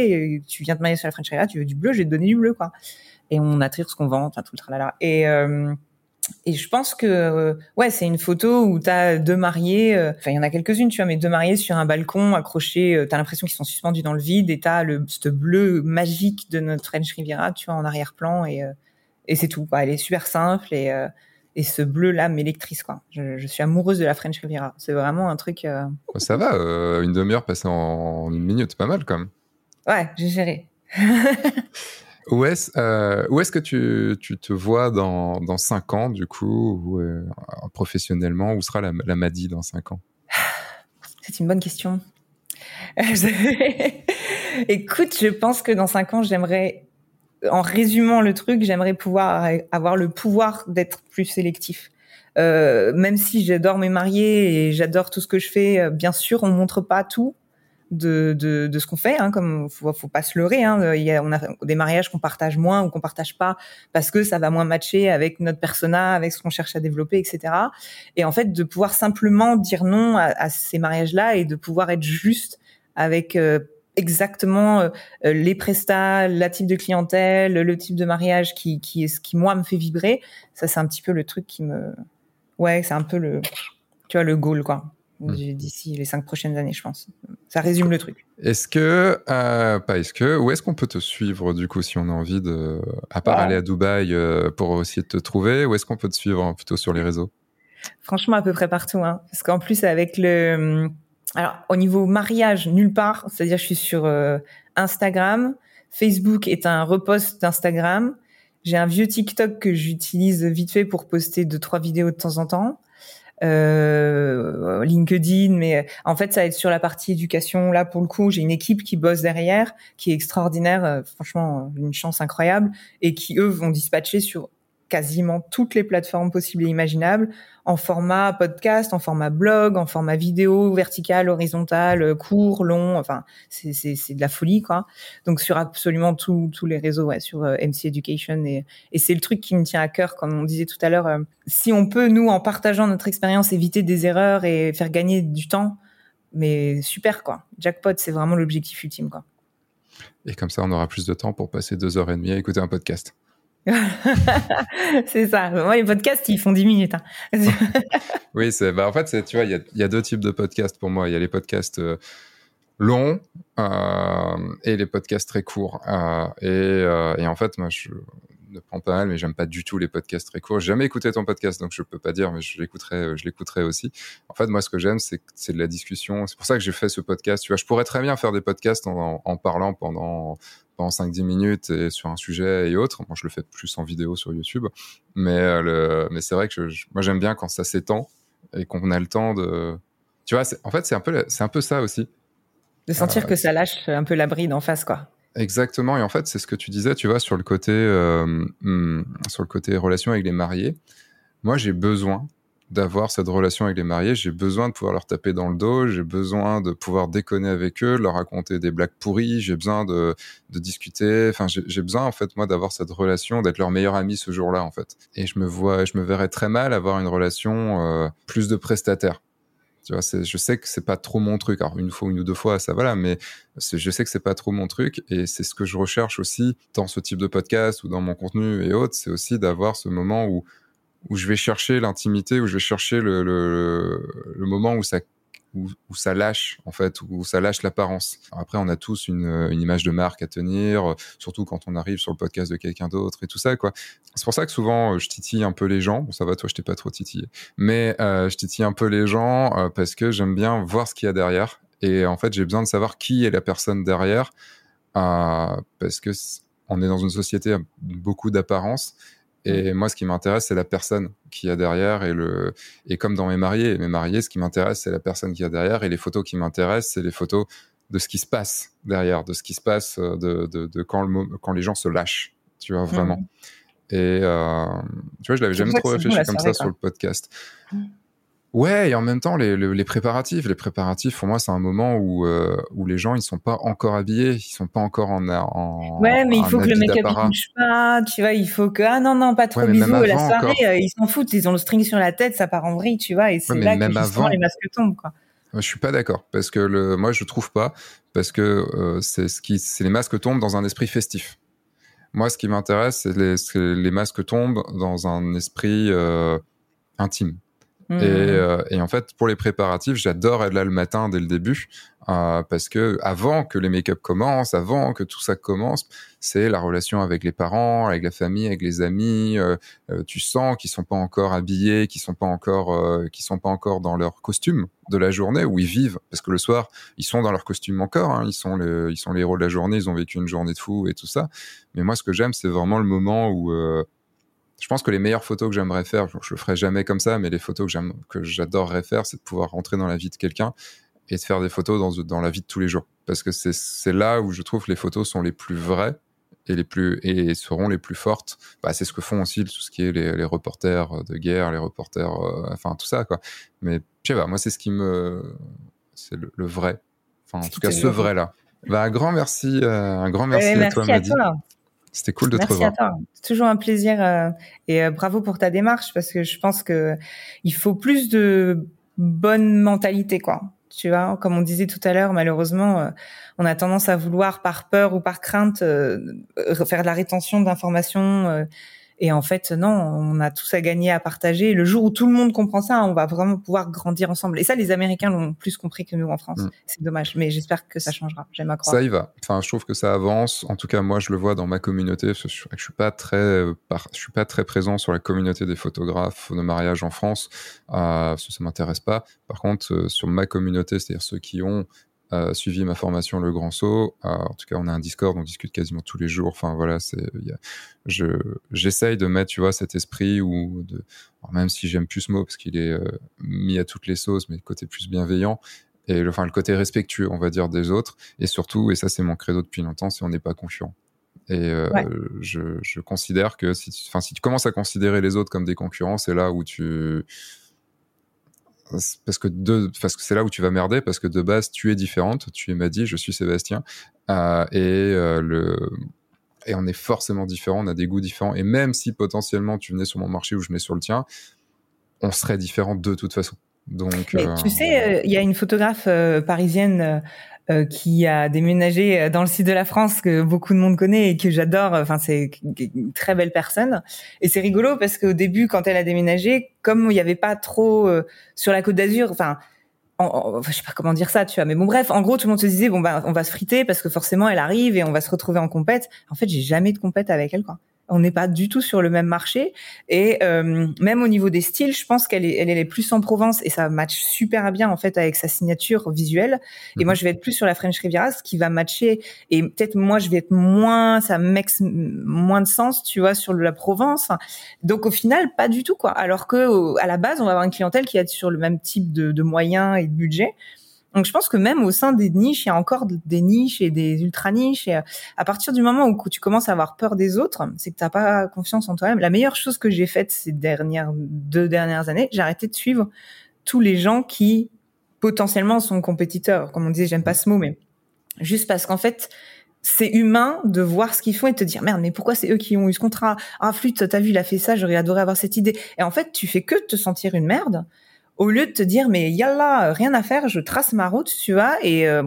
tu viens te marier sur la French Riviera, tu veux du bleu, je vais te donner du bleu, quoi et on attire ce qu'on vend, enfin tout le tralala. Et euh, et je pense que euh, ouais, c'est une photo où tu as deux mariés, euh, enfin il y en a quelques-unes, tu vois, mais deux mariés sur un balcon accrochés, tu as l'impression qu'ils sont suspendus dans le vide et tu as le ce bleu magique de notre French Riviera, tu vois, en arrière-plan et et c'est tout. Elle est super simple et et ce bleu là m'électrise quoi. Je, je, suis amoureuse de la French Riviera. C'est vraiment un truc. Ça va, une demi-heure passée en une minute, pas mal quand même. Ouais, j'ai géré. <laughs> Où est-ce euh, est-ce que tu, tu, te vois dans, dans cinq ans, du coup, ou, euh, professionnellement Où sera la, la Madi dans cinq ans? C'est une bonne question. <laughs> Écoute, je pense que dans cinq ans, j'aimerais, en résumant le truc, j'aimerais pouvoir avoir le pouvoir d'être plus sélectif. Euh, même si j'adore mes mariés et j'adore tout ce que je fais, euh, bien sûr, on montre pas tout de, de, de ce qu'on fait. Hein, comme faut, pas se leurrer. Hein, il y a, on a des mariages qu'on partage moins ou qu'on partage pas parce que ça va moins matcher avec notre persona, avec ce qu'on cherche à développer, etc. Et en fait, de pouvoir simplement dire non à, à ces mariages-là et de pouvoir être juste avec euh, exactement euh, les prestats, la type de clientèle, le type de mariage qui, qui est ce qui moi me fait vibrer. Ça, c'est un petit peu le truc qui me, ouais, c'est un peu le, tu vois, le goal quoi. Hmm. d'ici les cinq prochaines années, je pense. Ça résume le truc. Est-ce que, euh, pas est-ce que, où est-ce qu'on peut te suivre du coup si on a envie de, à part aller à Dubaï euh, pour essayer de te trouver, où est-ce qu'on peut te suivre hein, plutôt sur les réseaux? Franchement, à peu près partout, hein, parce qu'en plus avec le, alors au niveau mariage, nulle part. C'est-à-dire, je suis sur euh, Instagram, Facebook est un repost d'Instagram. J'ai un vieux TikTok que j'utilise vite fait pour poster deux trois vidéos de temps en temps euh, LinkedIn, mais en fait, ça va être sur la partie éducation. Là, pour le coup, j'ai une équipe qui bosse derrière, qui est extraordinaire, euh, franchement, une chance incroyable, et qui eux vont dispatcher sur quasiment toutes les plateformes possibles et imaginables, en format podcast, en format blog, en format vidéo, vertical, horizontal, court, long, enfin, c'est, de la folie, quoi. Donc, sur absolument tous les réseaux, sur euh, MC Education, et, et c'est le truc qui me tient à cœur, comme on disait tout à l'heure, euh, si on peut, nous, en partageant notre expérience, éviter des erreurs et faire gagner du temps, mais super, quoi. Jackpot, c'est vraiment l'objectif ultime, quoi. Et comme ça, on aura plus de temps pour passer deux heures et demie à écouter un podcast. <laughs> c'est ça. Les podcasts, ils font 10 minutes. Hein. <laughs> oui, c'est, bah, en fait, tu vois, il y a, deux types de podcasts pour moi. Il y a les podcasts euh, longs euh, et les podcasts très courts. Euh, et, en fait, moi, je ne prends pas mal, mais j'aime pas du tout les podcasts très courts. J'ai jamais écouté ton podcast, donc je peux pas dire, mais je l'écouterai, je l'écouterai aussi. En fait, moi, ce que j'aime, c'est, c'est de la discussion. C'est pour ça que j'ai fait ce podcast. Tu vois, je pourrais très bien faire des podcasts en, en parlant pendant pendant 5-10 minutes et sur un sujet et autres. Moi, je le fais plus en vidéo sur YouTube. Mais, euh, le, mais c'est vrai que moi, j'aime bien quand ça s'étend et qu'on a le temps de. Tu vois, en fait, c'est un, peu, c'est un peu ça aussi. De sentir euh, que ça lâche un peu la bride en face, quoi. Exactement. Et en fait, c'est ce que tu disais, tu vois, sur le côté, euh, hmm, sur le côté relation avec les mariés. Moi, j'ai besoin d'avoir cette relation avec les mariés, j'ai besoin de pouvoir leur taper dans le dos, j'ai besoin de pouvoir déconner avec eux, leur raconter des blagues pourries, j'ai besoin de, de discuter, enfin j'ai besoin en fait moi d'avoir cette relation, d'être leur meilleur ami ce jour-là en fait. Et je me vois, je me verrais très mal avoir une relation euh, plus de prestataire. Tu vois, je sais que c'est pas trop mon truc. Alors une fois, une ou deux fois, ça va là, mais je sais que c'est pas trop mon truc et c'est ce que je recherche aussi dans ce type de podcast ou dans mon contenu et autres, c'est aussi d'avoir ce moment où où je vais chercher l'intimité, où je vais chercher le, le, le moment où ça où, ça lâche en fait, où ça lâche l'apparence. Après, on a tous une, une, image de marque à tenir, surtout quand on arrive sur le podcast de quelqu'un d'autre et tout ça quoi. C'est pour ça que souvent euh, je titille un peu les gens. Bon, ça va, toi, je t'ai pas trop titillé, mais euh, je titille un peu les gens euh, parce que j'aime bien voir ce qu'il y a derrière. Et en fait, j'ai besoin de savoir qui est la personne derrière, euh, parce que on est dans une société beaucoup d'apparence et moi, ce qui m'intéresse, c'est la personne qui y a derrière. Et, le... et comme dans mes mariés, mes mariés, ce qui m'intéresse, c'est la personne qui y a derrière. Et les photos qui m'intéressent, c'est les photos de ce qui se passe derrière, de ce qui se passe euh, de, de, de quand, le, quand les gens se lâchent, tu vois, vraiment. Et euh, tu vois, je l'avais jamais trop réfléchi comme ça sur le podcast. Mm. Ouais, et en même temps, les, les, préparatifs, les préparatifs, pour moi, c'est un moment où, euh, où les gens, ils sont pas encore habillés, ils sont pas encore en, en Ouais, mais il faut que le make-up il bouge pas, tu vois, il faut que ah non non, pas trop bisous la soirée, euh, ils s'en foutent, ils ont le string sur la tête, ça part en vrille, tu vois, et c'est là que justement les masques tombent, quoi. Je suis pas d'accord parce que le, moi je trouve pas parce que euh, c'est ce qui, c'est les masques tombent dans un esprit festif. Moi, ce qui m'intéresse, c'est les, les, masques tombent dans un esprit euh, intime. Et, mmh. euh, et, en fait, pour les préparatifs, j'adore être là le matin dès le début euh, parce que avant que les make-up commencent, avant que tout ça commence, c'est la relation avec les parents, avec la famille, avec les amis. Euh, euh tu sens qu'ils sont pas encore habillés, qu'ils sont pas encore, euh, qu'ils sont pas encore dans leur costume de la journée où ils vivent. Parce que le soir, ils sont dans leur costume encore. Hein, ils sont les, ils sont les héros de la journée. Ils ont vécu une journée de fou et tout ça. Mais moi, ce que j'aime, c'est vraiment le moment où euh, je pense que les meilleures photos que j'aimerais faire, je le ferai jamais comme ça, mais les photos que j'adorerais faire, c'est de pouvoir rentrer dans la vie de quelqu'un et de faire des photos dans, dans la vie de tous les jours. Parce que c'est là où je trouve que les photos sont les plus vraies et les plus et seront les plus fortes. Bah, c'est ce que font aussi tout ce qui est les, les reporters de guerre, les reporters, euh, enfin tout ça quoi. Mais je sais pas, moi c'est ce qui me, c'est le, vrai. Enfin en tout cas ce vrai là. Bah, un grand merci, euh, un grand merci, à toi, à toi. C'était cool de te revoir. Merci à toi. Toujours un plaisir euh, et euh, bravo pour ta démarche parce que je pense que il faut plus de bonne mentalité quoi. Tu vois, comme on disait tout à l'heure, malheureusement, euh, on a tendance à vouloir par peur ou par crainte faire de la rétention d'informations et en fait, non, on a tous à gagner à partager. Le jour où tout le monde comprend ça, on va vraiment pouvoir grandir ensemble. Et ça, les Américains l'ont plus compris que nous en France. Mm. C'est dommage, mais j'espère que ça changera. J'aime à croire. Ça y va. Enfin, je trouve que ça avance. En tout cas, moi, je le vois dans ma communauté. Je, je suis pas très, je suis pas très présent sur la communauté des photographes de mariage en France. Euh, ça, ça m'intéresse pas. Par contre, euh, sur ma communauté, c'est-à-dire ceux qui ont suivi ma formation Le Grand Saut. en tout cas, on a un Discord, on discute quasiment tous les jours. Enfin voilà, c'est, je, j'essaye de mettre, tu vois, cet esprit ou de, même si j'aime plus ce mot parce qu'il est euh, mis à toutes les sauces, mais le côté plus bienveillant et le, enfin le côté respectueux, on va dire, des autres. Et surtout, et ça c'est mon credo depuis longtemps, si on n'est pas concurrent. Et euh, je, je, considère que si, si tu commences à considérer les autres comme des concurrents, c'est là où tu parce que parce que c'est là où tu vas merder parce que de base tu es différente, tu es Maddy, je suis Sébastien. Euh, et euh, et on est forcément différent, on a des goûts différents. Et même si potentiellement tu venais sur mon marché ou je venais sur le tien, on serait différent de toute façon. Donc, euh, tu sais, il y a une photographe parisienne euh, qui a déménagé euh, dans le sud de la France que beaucoup de monde connaît et que j'adore. Enfin, c'est une très belle personne. Et c'est rigolo parce qu'au début, quand elle a déménagé, comme il n'y avait pas trop euh, sur la Côte d'Azur, enfin, en, je sais pas comment dire ça, tu vois. Mais bon, bref, en gros, tout le monde se disait bon ben, on va se friter parce que forcément, elle arrive et on va se retrouver en compète. En fait, j'ai jamais de compète avec elle, quoi on n'est pas du tout sur le même marché et euh, même au niveau des styles, je pense qu'elle est, elle est plus en Provence et ça match super bien en fait avec sa signature visuelle. Et moi, mhm. je vais être plus sur la French Riviera, ce qui va matcher. Et peut-être moi, je vais être moins, ça max moins de sens, tu vois, sur la Provence. Donc au final, pas du tout quoi. Alors que à la base, on va avoir une clientèle qui est sur le même type de, de moyens et de budget. Donc je pense que même au sein des niches, il y a encore des niches et des ultra niches. Et euh, à partir du moment où tu commences à avoir peur des autres, c'est que tu n'as pas confiance en toi-même. La meilleure chose que j'ai faite ces dernières deux dernières années, j'ai arrêté de suivre tous les gens qui potentiellement sont compétiteurs. Comme on disait, j'aime pas ce mot, mais juste parce qu'en fait, c'est humain de voir ce qu'ils font et de te dire merde mais pourquoi c'est eux qui ont eu ce contrat? Ah flûte t'as vu il a fait ça j'aurais adoré avoir cette idée et en fait tu fais que te sentir une merde au lieu de te dire mais yallah, rien à faire, je trace ma route, tu vois, et euh,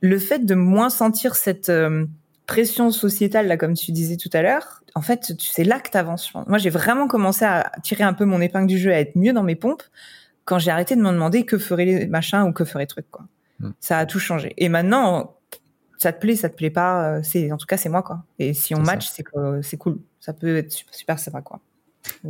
le fait de moins sentir cette euh, pression sociétale là, comme tu disais tout à l'heure, en fait, c'est là que t'avances. Moi, j'ai vraiment commencé à tirer un peu mon épingle du jeu, à être mieux dans mes pompes quand j'ai arrêté de me demander que feraient les machins ou que feraient trucs quoi. Hmm. Ça a tout changé. Et maintenant, ça te plaît, ça te plaît pas, euh, c'est en tout cas c'est moi quoi. Et si on match, c'est que c'est cool. Ça peut être super, super sympa quoi.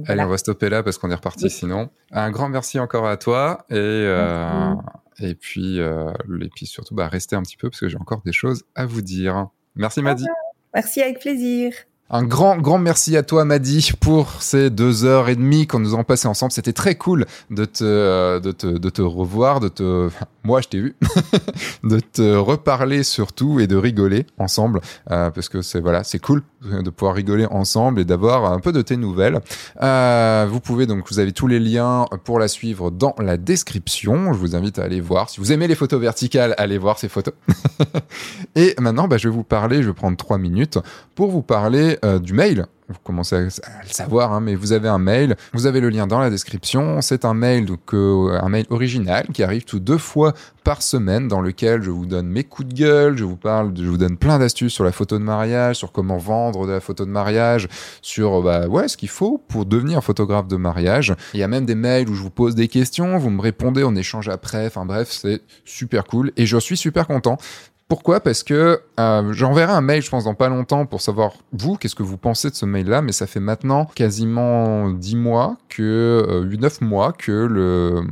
Allez, on va stopper là parce qu'on est reparti sinon. Un grand merci encore à toi et, euh, et puis, euh, et puis surtout, bah, restez un petit peu parce que j'ai encore des choses à vous dire. Merci Madi. Merci avec plaisir. Un grand, grand merci à toi, Madi, pour ces deux heures et demie qu'on nous avons passé ensemble. C'était très cool de te, euh, de te, de te revoir, de te, moi, je t'ai vu, <laughs> de te reparler surtout et de rigoler ensemble, euh, parce que c'est voilà, c'est cool de pouvoir rigoler ensemble et d'avoir un peu de tes nouvelles. Euh, vous pouvez donc, vous avez tous les liens pour la suivre dans la description. Je vous invite à aller voir. Si vous aimez les photos verticales, allez voir ces photos. <laughs> et maintenant, bah, je vais vous parler. Je vais prendre trois minutes pour vous parler euh, du mail. Vous commencez à, le savoir, hein, mais vous avez un mail. Vous avez le lien dans la description. C'est un mail euh, un mail original qui arrive tout deux fois par semaine, dans lequel je vous donne mes coups de gueule, je vous parle, je vous donne plein d'astuces sur la photo de mariage, sur comment vendre de la photo de mariage, sur bah ouais ce qu'il faut pour devenir photographe de mariage. Il y a même des mails où je vous pose des questions, vous me répondez, on échange après. Enfin bref, c'est super cool et je suis super content. Pourquoi? Parce que euh, j'enverrai un mail, je pense, dans pas longtemps pour savoir, vous, qu'est-ce que vous pensez de ce mail-là, mais ça fait maintenant quasiment 10 mois, que euh, 9 mois que le,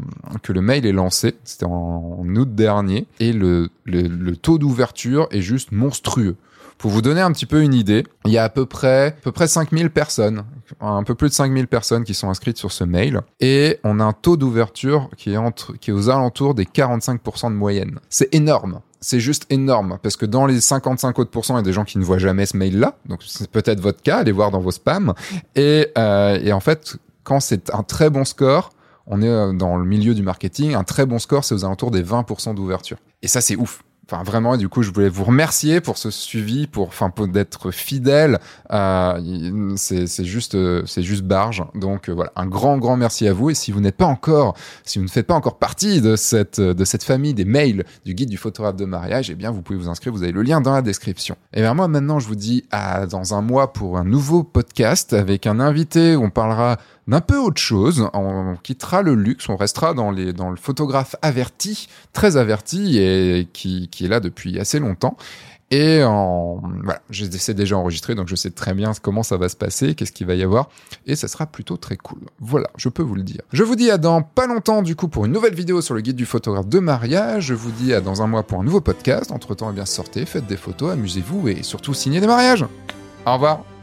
que le mail est lancé. C'était en, août dernier. Et le, le, le taux d'ouverture est juste monstrueux. Pour vous donner un petit peu une idée, il y a à peu près, à peu près 5000 personnes, un peu plus de 5000 personnes qui sont inscrites sur ce mail. Et on a un taux d'ouverture qui est entre, qui est aux alentours des 45% de moyenne. C'est énorme c'est juste énorme parce que dans les 55 autres pourcents, il y a des gens qui ne voient jamais ce mail-là. Donc c'est peut-être votre cas, allez voir dans vos spams. Et, euh, et en fait, quand c'est un très bon score, on est euh, dans le milieu du marketing, un très bon score, c'est aux alentours des 20% d'ouverture. Et ça, c'est ouf. Enfin, vraiment, du coup, je voulais vous remercier pour ce suivi, pour, enfin, pour d'être fidèle. Euh, c'est juste, euh, c'est juste barge. Donc euh, voilà, un grand, grand merci à vous. Et si vous n'êtes pas encore, si vous ne faites pas encore partie de cette, de cette famille des mails du guide du photographe de mariage, eh bien, vous pouvez vous inscrire. Vous avez le lien dans la description. Et bien moi, maintenant, je vous dis à dans un mois pour un nouveau podcast avec un invité. Où on parlera d'un peu autre chose. On quittera le luxe, on restera dans, les, dans le photographe averti, très averti et qui, qui est là depuis assez longtemps. Et en, voilà, j'essaie déjà enregistré, donc je sais très bien comment ça va se passer, qu'est-ce qu'il va y avoir, et ça sera plutôt très cool. Voilà, je peux vous le dire. Je vous dis à dans pas longtemps, du coup, pour une nouvelle vidéo sur le guide du photographe de mariage. Je vous dis à dans un mois pour un nouveau podcast. Entre temps, eh bien, sortez, faites des photos, amusez-vous et surtout signez des mariages. Au revoir.